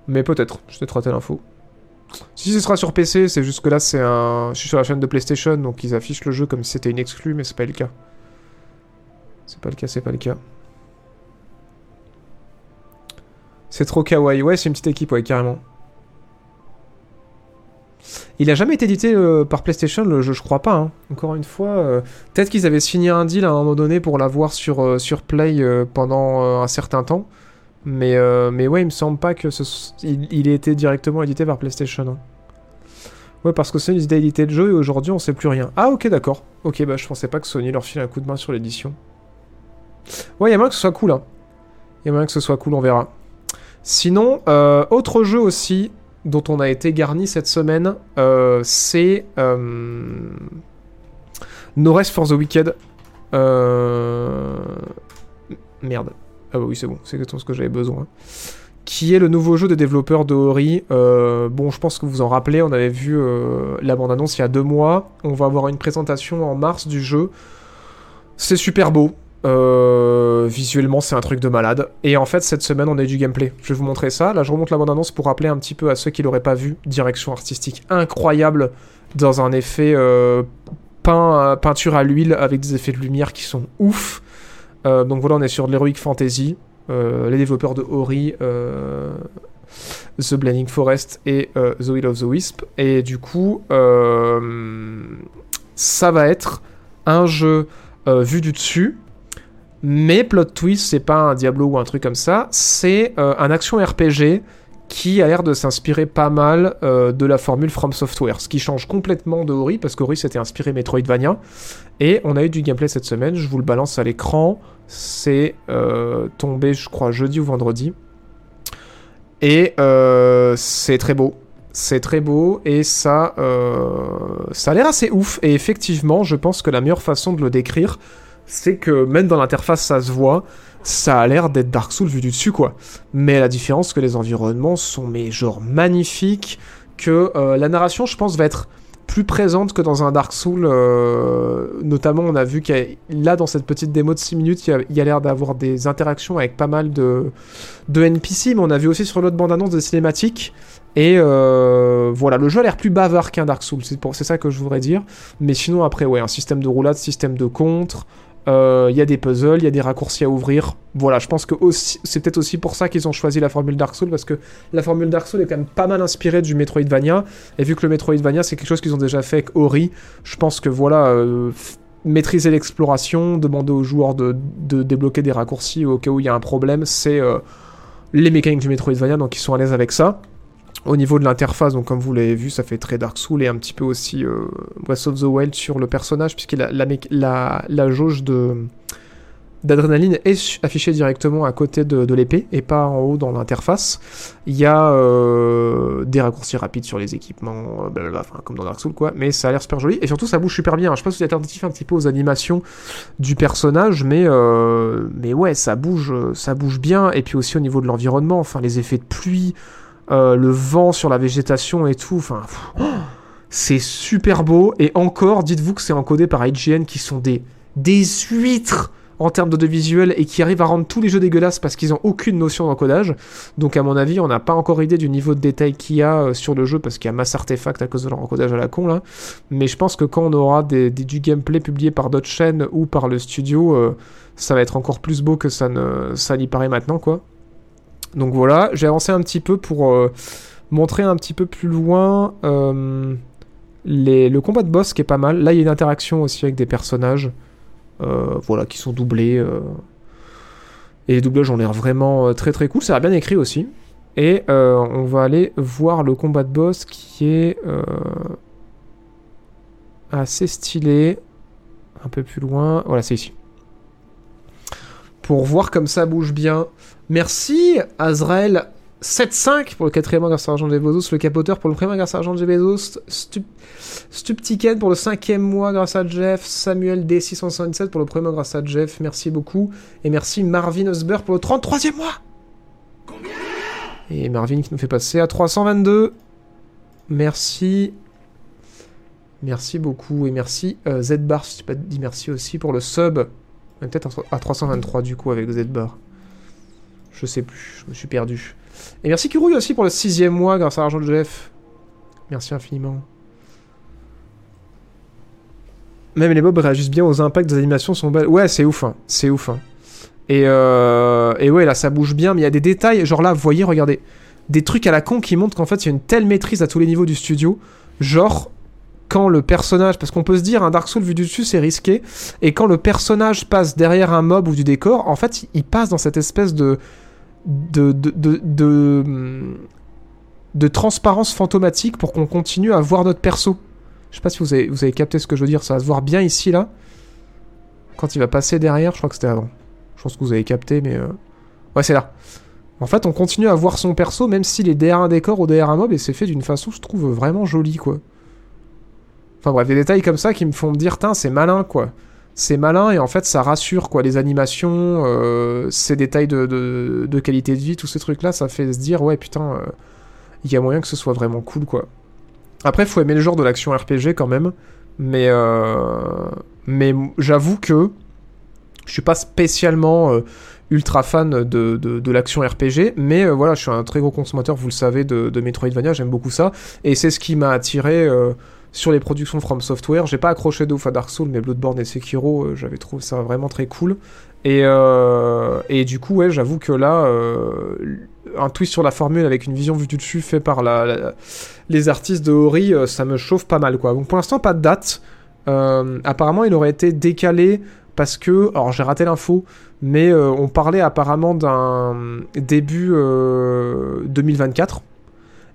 Mais peut-être, je peut-être raté l'info. Si ce sera sur PC, c'est juste que là, c'est un. Je suis sur la chaîne de PlayStation, donc ils affichent le jeu comme si c'était une exclue, mais c'est pas le cas. C'est pas le cas, c'est pas le cas. C'est trop kawaii. Ouais, c'est une petite équipe, ouais, carrément. Il a jamais été édité euh, par PlayStation, le jeu, je crois pas. hein. Encore une fois, euh, peut-être qu'ils avaient signé un deal à un moment donné pour l'avoir sur, euh, sur Play pendant un certain temps. Mais, mais ouais, il me semble pas que ce il, il ait été directement édité par PlayStation. hein. Ouais, parce que Sony ils étaient édité le jeu et aujourd'hui on sait plus rien. Ah, ok, d'accord. Ok, bah je pensais pas que Sony leur file un coup de main sur l'édition. Ouais, y a moyen que ce soit cool. Hein. Il y a moyen que ce soit cool, on verra. Sinon, euh, autre jeu aussi dont on a été garni cette semaine, euh, c'est euh, No Rest for the Wicked. Merde. Ah bah oui, c'est bon, c'est exactement ce que j'avais besoin. Qui est le nouveau jeu des développeurs de Ori. Bon, je pense que vous en rappelez, on avait vu la bande-annonce il y a deux mois. On va avoir une présentation en mars du jeu. C'est super beau. Euh, visuellement, c'est un truc de malade. Et en fait, cette semaine, on a eu du gameplay. Je vais vous montrer ça. Là, je remonte la bande-annonce pour rappeler un petit peu à ceux qui l'auraient pas vu. Direction artistique incroyable dans un effet euh, peint, peinture à l'huile avec des effets de lumière qui sont ouf. Euh, donc voilà, on est sur de l'Heroic Fantasy. Les développeurs de Ori, The Blending Forest et The Will of the Wisp. Et du coup, ça va être un jeu vu du dessus. Mais plot twist, c'est pas un Diablo ou un truc comme ça, c'est euh, un action RPG qui a l'air de s'inspirer pas mal euh, de la formule From Software, ce qui change complètement de Ori, parce qu'Ori s'était inspiré Metroidvania, et on a eu du gameplay cette semaine, je vous le balance à l'écran, c'est euh, tombé je crois jeudi ou vendredi, et c'est très beau. C'est très beau et ça, ça a l'air assez ouf. Et effectivement, je pense que la meilleure façon de le décrire, c'est que même dans l'interface, ça se voit. Ça a l'air d'être Dark Souls vu du dessus, quoi. Mais la différence, c'est que les environnements sont, mais genre, magnifiques. Que euh, la narration, je pense, va être plus présente que dans un Dark Souls. euh, notamment, on a vu qu'il là, dans cette petite démo de 6 minutes, il y a, l'air d'avoir des interactions avec pas mal de, de NPC. Mais on a vu aussi sur l'autre bande-annonce des cinématiques. Et euh, voilà, le jeu a l'air plus bavard qu'un Dark Souls, c'est c'est ça que je voudrais dire. Mais sinon, après, ouais, un système de roulade, système de contre. Euh, Il y a des puzzles, il y a des raccourcis à ouvrir. Voilà, je pense que c'est peut-être aussi pour ça qu'ils ont choisi la formule Dark Souls, parce que la formule Dark Souls est quand même pas mal inspirée du Metroidvania. Et vu que le Metroidvania, c'est quelque chose qu'ils ont déjà fait avec Ori, je pense que voilà, euh, maîtriser l'exploration, demander aux joueurs de, de débloquer des raccourcis au cas où il y a un problème, c'est euh, les mécaniques du Metroidvania, donc ils sont à l'aise avec ça. Au niveau de l'interface, donc comme vous l'avez vu, ça fait très Dark Souls et un petit peu aussi euh, of the Wild sur le personnage, puisque la, jauge d'adrénaline est affichée directement à côté de, l'épée et pas en haut dans l'interface. Il y a euh, des raccourcis rapides sur les équipements, euh, enfin, comme dans Dark Souls quoi, mais ça a l'air super joli et surtout ça bouge super bien. Je sais pas si vous êtes attentif un petit peu aux animations du personnage, mais euh, mais ouais, ça bouge, ça bouge bien et puis aussi au niveau de l'environnement, enfin les effets de pluie, euh, le vent sur la végétation et tout, enfin. oh, c'est super beau et encore, dites-vous que c'est encodé par IGN qui sont des des huîtres en termes d'audiovisuel et qui arrivent à rendre tous les jeux dégueulasses parce qu'ils ont aucune notion d'encodage. Donc à mon avis, on n'a pas encore idée du niveau de détail qu'il y a euh, sur le jeu parce qu'il y a masse artefacts à cause de leur encodage à la con là. Mais je pense que quand on aura du gameplay publié par d'autres chaînes ou par le studio, euh, ça va être encore plus beau que ça n'y paraît maintenant quoi. Donc voilà, j'ai avancé un petit peu pour euh, montrer un petit peu plus loin euh, le combat de boss qui est pas mal. Là, il y a une interaction aussi avec des personnages, euh, voilà, qui sont doublés. Et les doublages ont l'air vraiment très très cool. Ça a bien écrit aussi. Et on va aller voir le combat de boss qui est assez stylé. Un peu plus loin. Voilà, c'est ici. Pour voir comme ça bouge bien. Merci Azrael 7.5 pour le quatrième mois grâce à Argent de Bezos, le capoteur pour le premier grâce à Argent de Bezos, Stup Stuptiken pour le cinquième mois grâce à Jeff, Samuel D677 pour le premier grâce à Jeff, merci beaucoup, et merci Marvin Osber pour le 33e mois. Et Marvin qui nous fait passer à 322, merci, merci beaucoup, et merci euh, Z-Bar, si tu pas dit merci aussi pour le sub, peut-être à 323 du coup avec Z-Bar. Je sais plus, je me suis perdu. Et merci Kurouille aussi pour le sixième mois grâce à l'argent de Jeff. Merci infiniment. Même les mobs réagissent bien aux impacts des animations sont belles. Ouais, c'est ouf, hein. c'est ouf. hein. Et, euh, et ouais, là, ça bouge bien, mais il y a des détails. Genre là, vous voyez, regardez. Des trucs à la con qui montrent qu'en fait, il y a une telle maîtrise à tous les niveaux du studio. Genre, quand le personnage. Parce qu'on peut se dire, un Dark Souls vu du dessus, c'est risqué. Et quand le personnage passe derrière un mob ou du décor, en fait, il passe dans cette espèce de. de. de. de. de, de transparence fantomatique pour qu'on continue à voir notre perso. Je sais pas si vous avez, vous avez capté ce que je veux dire. Ça va se voir bien ici, là. Quand il va passer derrière, je crois que c'était avant. Je pense que vous avez capté, mais... euh, Ouais, c'est là. En fait, on continue à voir son perso, même s'il est derrière un décor ou derrière un mob, et c'est fait d'une façon, je trouve, vraiment jolie, quoi. Enfin bref, des détails comme ça qui me font me dire, tiens, c'est malin, quoi. C'est malin, et en fait, ça rassure, quoi. Les animations, euh, ces détails de, de, qualité de vie, tous ces trucs-là, ça fait se dire, ouais, putain, euh, il y a moyen que ce soit vraiment cool, quoi. Après, faut aimer le genre de l'action RPG, quand même. Mais, euh, mais j'avoue que je suis pas spécialement ultra fan de, de, l'action RPG, mais voilà, je suis un très gros consommateur, vous le savez, de, de Metroidvania, j'aime beaucoup ça, et c'est ce qui m'a attiré sur les productions From Software. J'ai pas accroché de ouf à Dark Souls, mais Bloodborne et Sekiro, euh, j'avais trouvé ça vraiment très cool. Et, euh, du coup, ouais, j'avoue que là, euh, un twist sur la formule avec une vision vue du dessus fait par les artistes de Ori, ça me chauffe pas mal, quoi. Donc pour l'instant, pas de date. Apparemment, il aurait été décalé parce que, alors j'ai raté l'info, mais on parlait apparemment d'un début euh, 2024.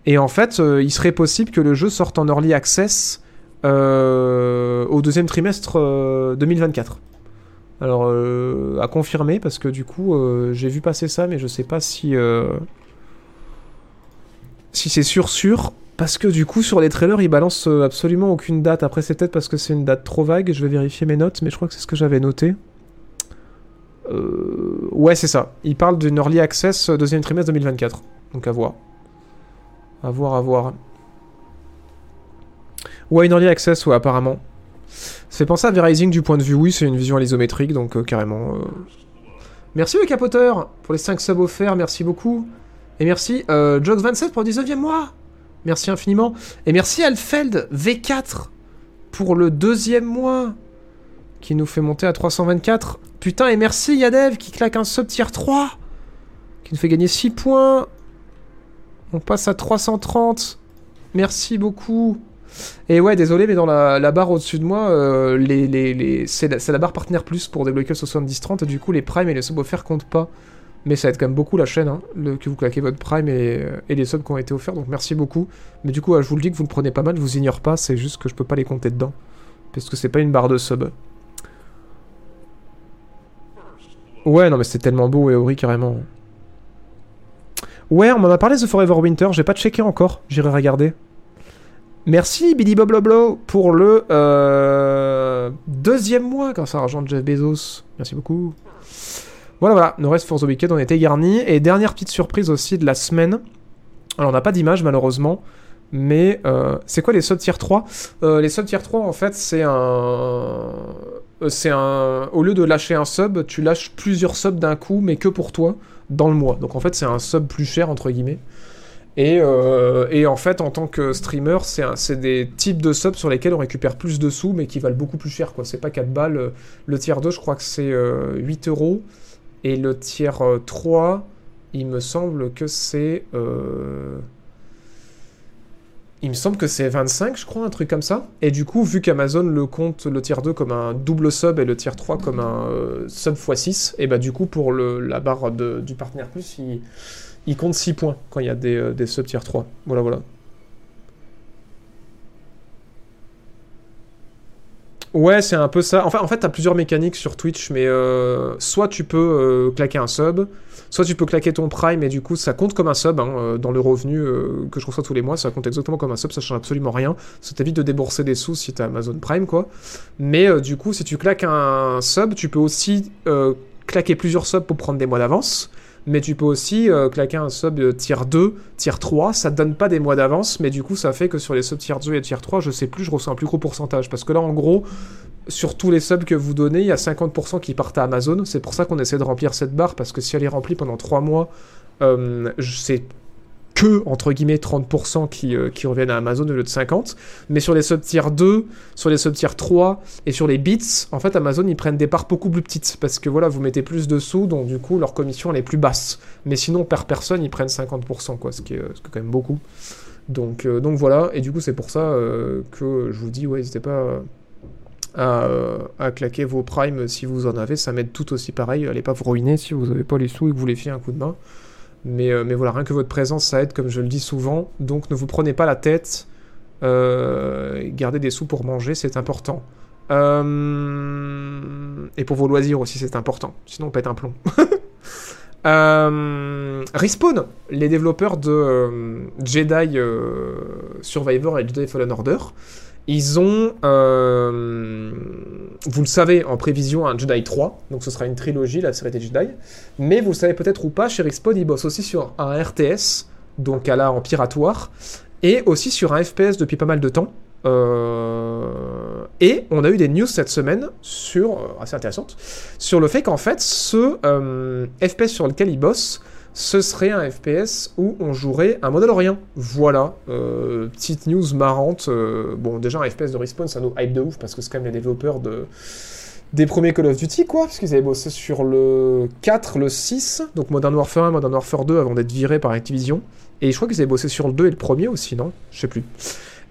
Et en fait, euh, il serait possible que le jeu sorte en early access euh, au deuxième trimestre euh, 2024. Alors, euh, à confirmer, parce que du coup, j'ai vu passer ça, mais je sais pas si. si c'est sûr, sûr. Parce que du coup, sur les trailers, ils balancent absolument aucune date. Après, c'est peut-être parce que c'est une date trop vague. Je vais vérifier mes notes, mais je crois que c'est ce que j'avais noté. Ouais, c'est ça. Ils parlent d'une early access deuxième trimestre 2024. Donc à voir. À voir, à voir. Une early access, ouais, apparemment. Ça fait penser à V-Rising du point de vue, oui, c'est une vision à l'isométrique, donc euh, carrément. euh. Merci le capoteur pour les 5 subs offerts, merci beaucoup. Et merci euh, Jox27 pour le 19e mois. Merci infiniment. Et merci Alfeld V4 pour le deuxième mois qui nous fait monter à 324. Putain, et merci Yadev qui claque un sub tier 3 qui nous fait gagner 6 points. On passe à 330. Merci beaucoup. Et ouais, désolé, mais dans la, barre au-dessus de moi, euh, c'est la, barre partenaire plus pour débloquer le 70-30, et du coup, les primes et les subs offerts comptent pas. Mais ça aide quand même beaucoup la chaîne, hein, que vous claquez votre prime et, et les subs qui ont été offerts, donc merci beaucoup. Mais du coup, je vous le dis que vous le prenez pas mal, vous ignore pas, c'est juste que je peux pas les compter dedans. Parce que c'est pas une barre de sub. Ouais, non, mais c'est tellement beau, et Ori, carrément. Ouais, on m'en a parlé The Forever Winter, j'ai pas checké encore, j'irai regarder. Merci Billy Bob Loblo pour le euh, deuxième mois grâce à l'argent de Jeff Bezos. Merci beaucoup. Voilà, voilà, nos restes for the weekend on était garnis. Et dernière petite surprise aussi de la semaine. Alors on n'a pas d'image malheureusement, mais euh, c'est quoi les sub tier 3 Euh, Les sub tier 3 en fait c'est un... C'est un... Au lieu de lâcher un sub, tu lâches plusieurs subs d'un coup, mais que pour toi, dans le mois. Donc en fait c'est un sub plus cher entre guillemets. Et, euh, et en fait, en tant que streamer, c'est des types de subs sur lesquels on récupère plus de sous, mais qui valent beaucoup plus cher. quoi. C'est pas 4 balles. euh, Le tiers 2, je crois que c'est euh, 8 euros. Et le tiers euh, 3, il me semble que c'est. euh, Il me semble que c'est 25, je crois, un truc comme ça. Et du coup, vu qu'Amazon le compte le tiers 2 comme un double sub et le tiers 3 comme un euh, sub x6, et bah du coup, pour le, la barre de- du partenaire plus, il, il compte 6 points quand il y a des, euh, des sub tier 3. Voilà, voilà. Ouais, c'est un peu ça. Enfin, en fait, t'as plusieurs mécaniques sur Twitch, mais euh, soit tu peux euh, claquer un sub, soit tu peux claquer ton Prime, et du coup, ça compte comme un sub hein, euh, dans le revenu que je reçois tous les mois. Ça compte exactement comme un sub, ça change absolument rien. Ça t'évite de débourser des sous si t'as Amazon Prime, quoi. Mais du coup, si tu claques un sub, tu peux aussi claquer plusieurs subs pour prendre des mois d'avance. Mais tu peux aussi euh, claquer un sub euh, tier 2, tier 3, ça te donne pas des mois d'avance, mais du coup ça fait que sur les subs tier 2 et tier 3, je sais plus, je reçois un plus gros pourcentage. Parce que là en gros, sur tous les subs que vous donnez, il y a 50% qui partent à Amazon. C'est pour ça qu'on essaie de remplir cette barre, parce que si elle est remplie pendant 3 mois, euh, je sais que, entre guillemets, 30% qui, euh, qui reviennent à Amazon au lieu de 50%. Mais sur les sub-tier 2, sur les sub-tier 3 et sur les bits, en fait, Amazon, ils prennent des parts beaucoup plus petites. Parce que voilà, vous mettez plus de sous, donc du coup, leur commission, elle est plus basse. Mais sinon, par personne, ils prennent 50%, quoi, ce qui est, quand même beaucoup. Donc, euh, donc voilà, et du coup, c'est pour ça euh, que je vous dis, ouais, n'hésitez pas à, à claquer vos primes si vous en avez. Ça m'aide tout aussi pareil. Allez pas vous ruiner si vous n'avez pas les sous et que vous les fiez un coup de main. Mais, euh, mais voilà, rien que votre présence, ça aide, comme je le dis souvent. Donc ne vous prenez pas la tête. Euh, gardez des sous pour manger, c'est important. Euh, et pour vos loisirs aussi, c'est important. Sinon, on pète un plomb. *laughs* Respawn, les développeurs de Jedi Survivor et Jedi Fallen Order, ils ont, vous le savez, en prévision un Jedi 3, donc ce sera une trilogie, la série des Jedi. Mais vous le savez peut-être ou pas, chez Respawn, ils bossent aussi sur un RTS, donc à la en piratoire, et aussi sur un FPS depuis pas mal de temps. Euh, et on a eu des news cette semaine sur, euh, assez intéressantes, sur le fait qu'en fait, ce euh, FPS sur lequel ils bossent, ce serait un FPS où on jouerait un Mandalorien. Voilà, euh, petite news marrante. euh, bon, déjà un FPS de Respawn, ça nous hype de ouf parce que c'est quand même les développeurs de des premiers Call of Duty, quoi, parce qu'ils avaient bossé sur le 4, le 6, donc Modern Warfare 1, Modern Warfare 2 avant d'être virés par Activision. Et je crois qu'ils avaient bossé sur le 2 et le premier aussi, non? Je sais plus.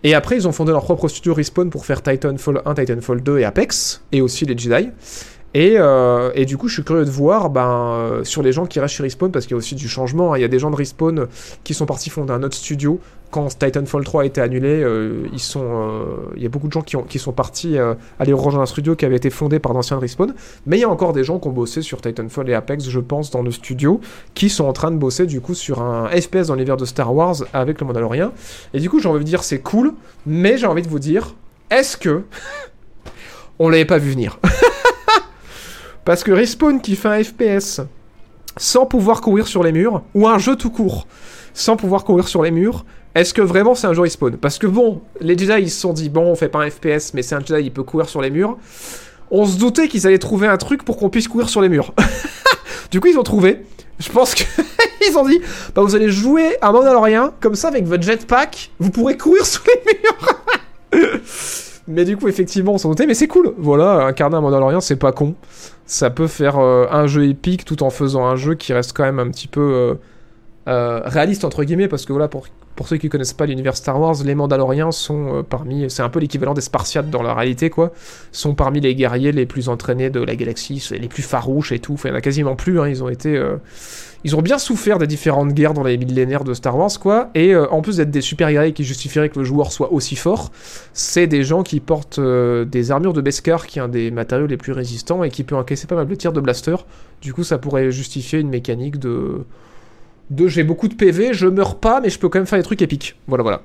Et après, ils ont fondé leur propre studio Respawn pour faire Titanfall 1, Titanfall 2 et Apex, et aussi les Jedi. Et, euh, et du coup, je suis curieux de voir ben, euh, sur les gens qui restent chez Respawn, parce qu'il y a aussi du changement. hein. Il y a des gens de Respawn qui sont partis fonder un autre studio. Quand Titanfall 3 a été annulé, euh, euh, il y a beaucoup de gens qui, ont, qui sont partis euh, aller rejoindre un studio qui avait été fondé par d'anciens de Respawn. Mais il y a encore des gens qui ont bossé sur Titanfall et Apex, je pense, dans le studio, qui sont en train de bosser du coup sur un FPS dans l'univers de Star Wars avec le Mandalorian. Et du coup, j'ai envie de dire c'est cool, mais j'ai envie de vous dire, est-ce que *laughs* on l'avait pas vu venir? *laughs* Parce que Respawn qui fait un FPS sans pouvoir courir sur les murs, ou un jeu tout court sans pouvoir courir sur les murs, est-ce que vraiment c'est un jeu Respawn? Parce que bon, les Jedi ils se sont dit, bon on fait pas un FPS, mais c'est un Jedi, il peut courir sur les murs. On se doutait qu'ils allaient trouver un truc pour qu'on puisse courir sur les murs. *laughs* du coup ils ont trouvé. Je pense que *laughs* ils ont dit, bah vous allez jouer un Mandalorian, comme ça avec votre jetpack, vous pourrez courir *laughs* sur les murs. mais du coup effectivement on s'en doutait, mais c'est cool. Voilà, incarner un Mandalorian c'est pas con. Ça peut faire euh, un jeu épique tout en faisant un jeu qui reste quand même un petit peu euh, euh, réaliste entre guillemets parce que voilà pour pour ceux qui connaissent pas l'univers Star Wars, les Mandaloriens sont euh, parmi, c'est un peu l'équivalent des Spartiates dans la réalité quoi, sont parmi les guerriers les plus entraînés de la galaxie, les plus farouches et tout. Enfin, il y en a quasiment plus. hein, ils ont été, euh, ils ont bien souffert des différentes guerres dans les millénaires de Star Wars quoi. Et euh, en plus d'être des super guerriers qui justifieraient que le joueur soit aussi fort, c'est des gens qui portent des armures de Beskar, qui est un des matériaux les plus résistants et qui peut encaisser pas mal de tirs de blaster. Du coup, ça pourrait justifier une mécanique de de j'ai beaucoup de PV, je meurs pas, mais je peux quand même faire des trucs épiques. Voilà, voilà.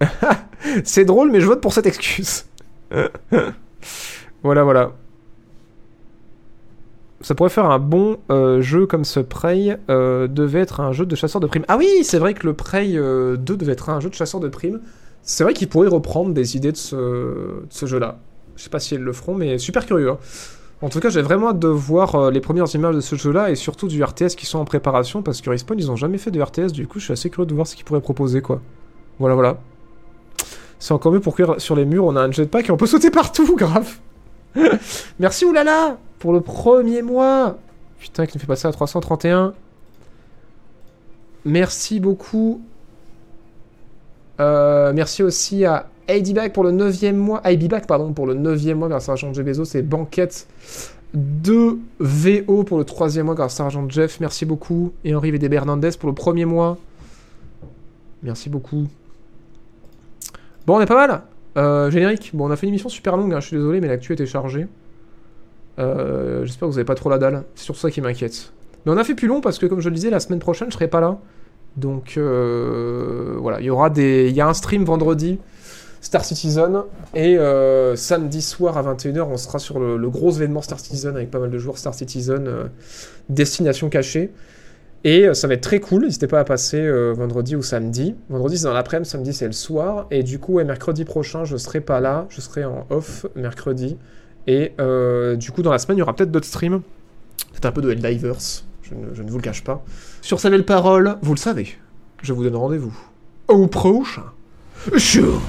*laughs* c'est drôle, mais je vote pour cette excuse. *laughs* voilà, voilà. Ça pourrait faire un bon euh, jeu comme ce Prey euh, devait être un jeu de chasseur de primes. Ah oui, c'est vrai que le Prey euh, 2 devait être un jeu de chasseur de primes. C'est vrai qu'ils pourraient reprendre des idées de ce, jeu-là. Je sais pas si ils le feront, mais super curieux. hein. En tout cas, j'ai vraiment hâte de voir euh, les premières images de ce jeu-là et surtout du RTS qui sont en préparation parce que Respawn, ils ont jamais fait de RTS. Du coup, je suis assez curieux de voir ce qu'ils pourraient proposer, quoi. Voilà, voilà. C'est encore mieux pour courir sur les murs. On a un jetpack et on peut sauter partout, *laughs* grave. Merci Oulala pour le premier mois. Putain, qui nous fait passer à 331. Merci beaucoup. Euh, merci aussi à Back pour le 9 mois. Back, pardon, pour le 9 mois grâce à Argent Jeff Bezos et Banquette de VO pour le 3 mois grâce à Argent Jeff. Merci beaucoup. Et Henri VD Hernandez pour le premier mois. Merci beaucoup. Bon, on est pas mal. Euh, générique. Bon, on a fait une émission super longue, hein, je suis désolé, mais l'actu était chargée. Euh, J'espère que vous avez pas trop la dalle. C'est sur ça qui m'inquiète. Mais on a fait plus long parce que, comme je le disais, la semaine prochaine, je serai pas là. Donc euh, voilà, il y aura des, il y a un stream vendredi, Star Citizen, et euh, samedi soir à 21h, on sera sur le, gros événement Star Citizen avec pas mal de joueurs Star Citizen, euh, destination cachée. Et euh, ça va être très cool, n'hésitez pas à passer vendredi ou samedi. Vendredi c'est dans l'après-midi, samedi c'est le soir. Et du coup, ouais, mercredi prochain, je serai pas là, je serai en off mercredi. Et du coup, dans la semaine, il y aura peut-être d'autres streams. Peut-être un peu de Helldivers. Je ne, je ne vous le cache pas. Sur sa belle parole, vous le savez, je vous donne rendez-vous au prochain show.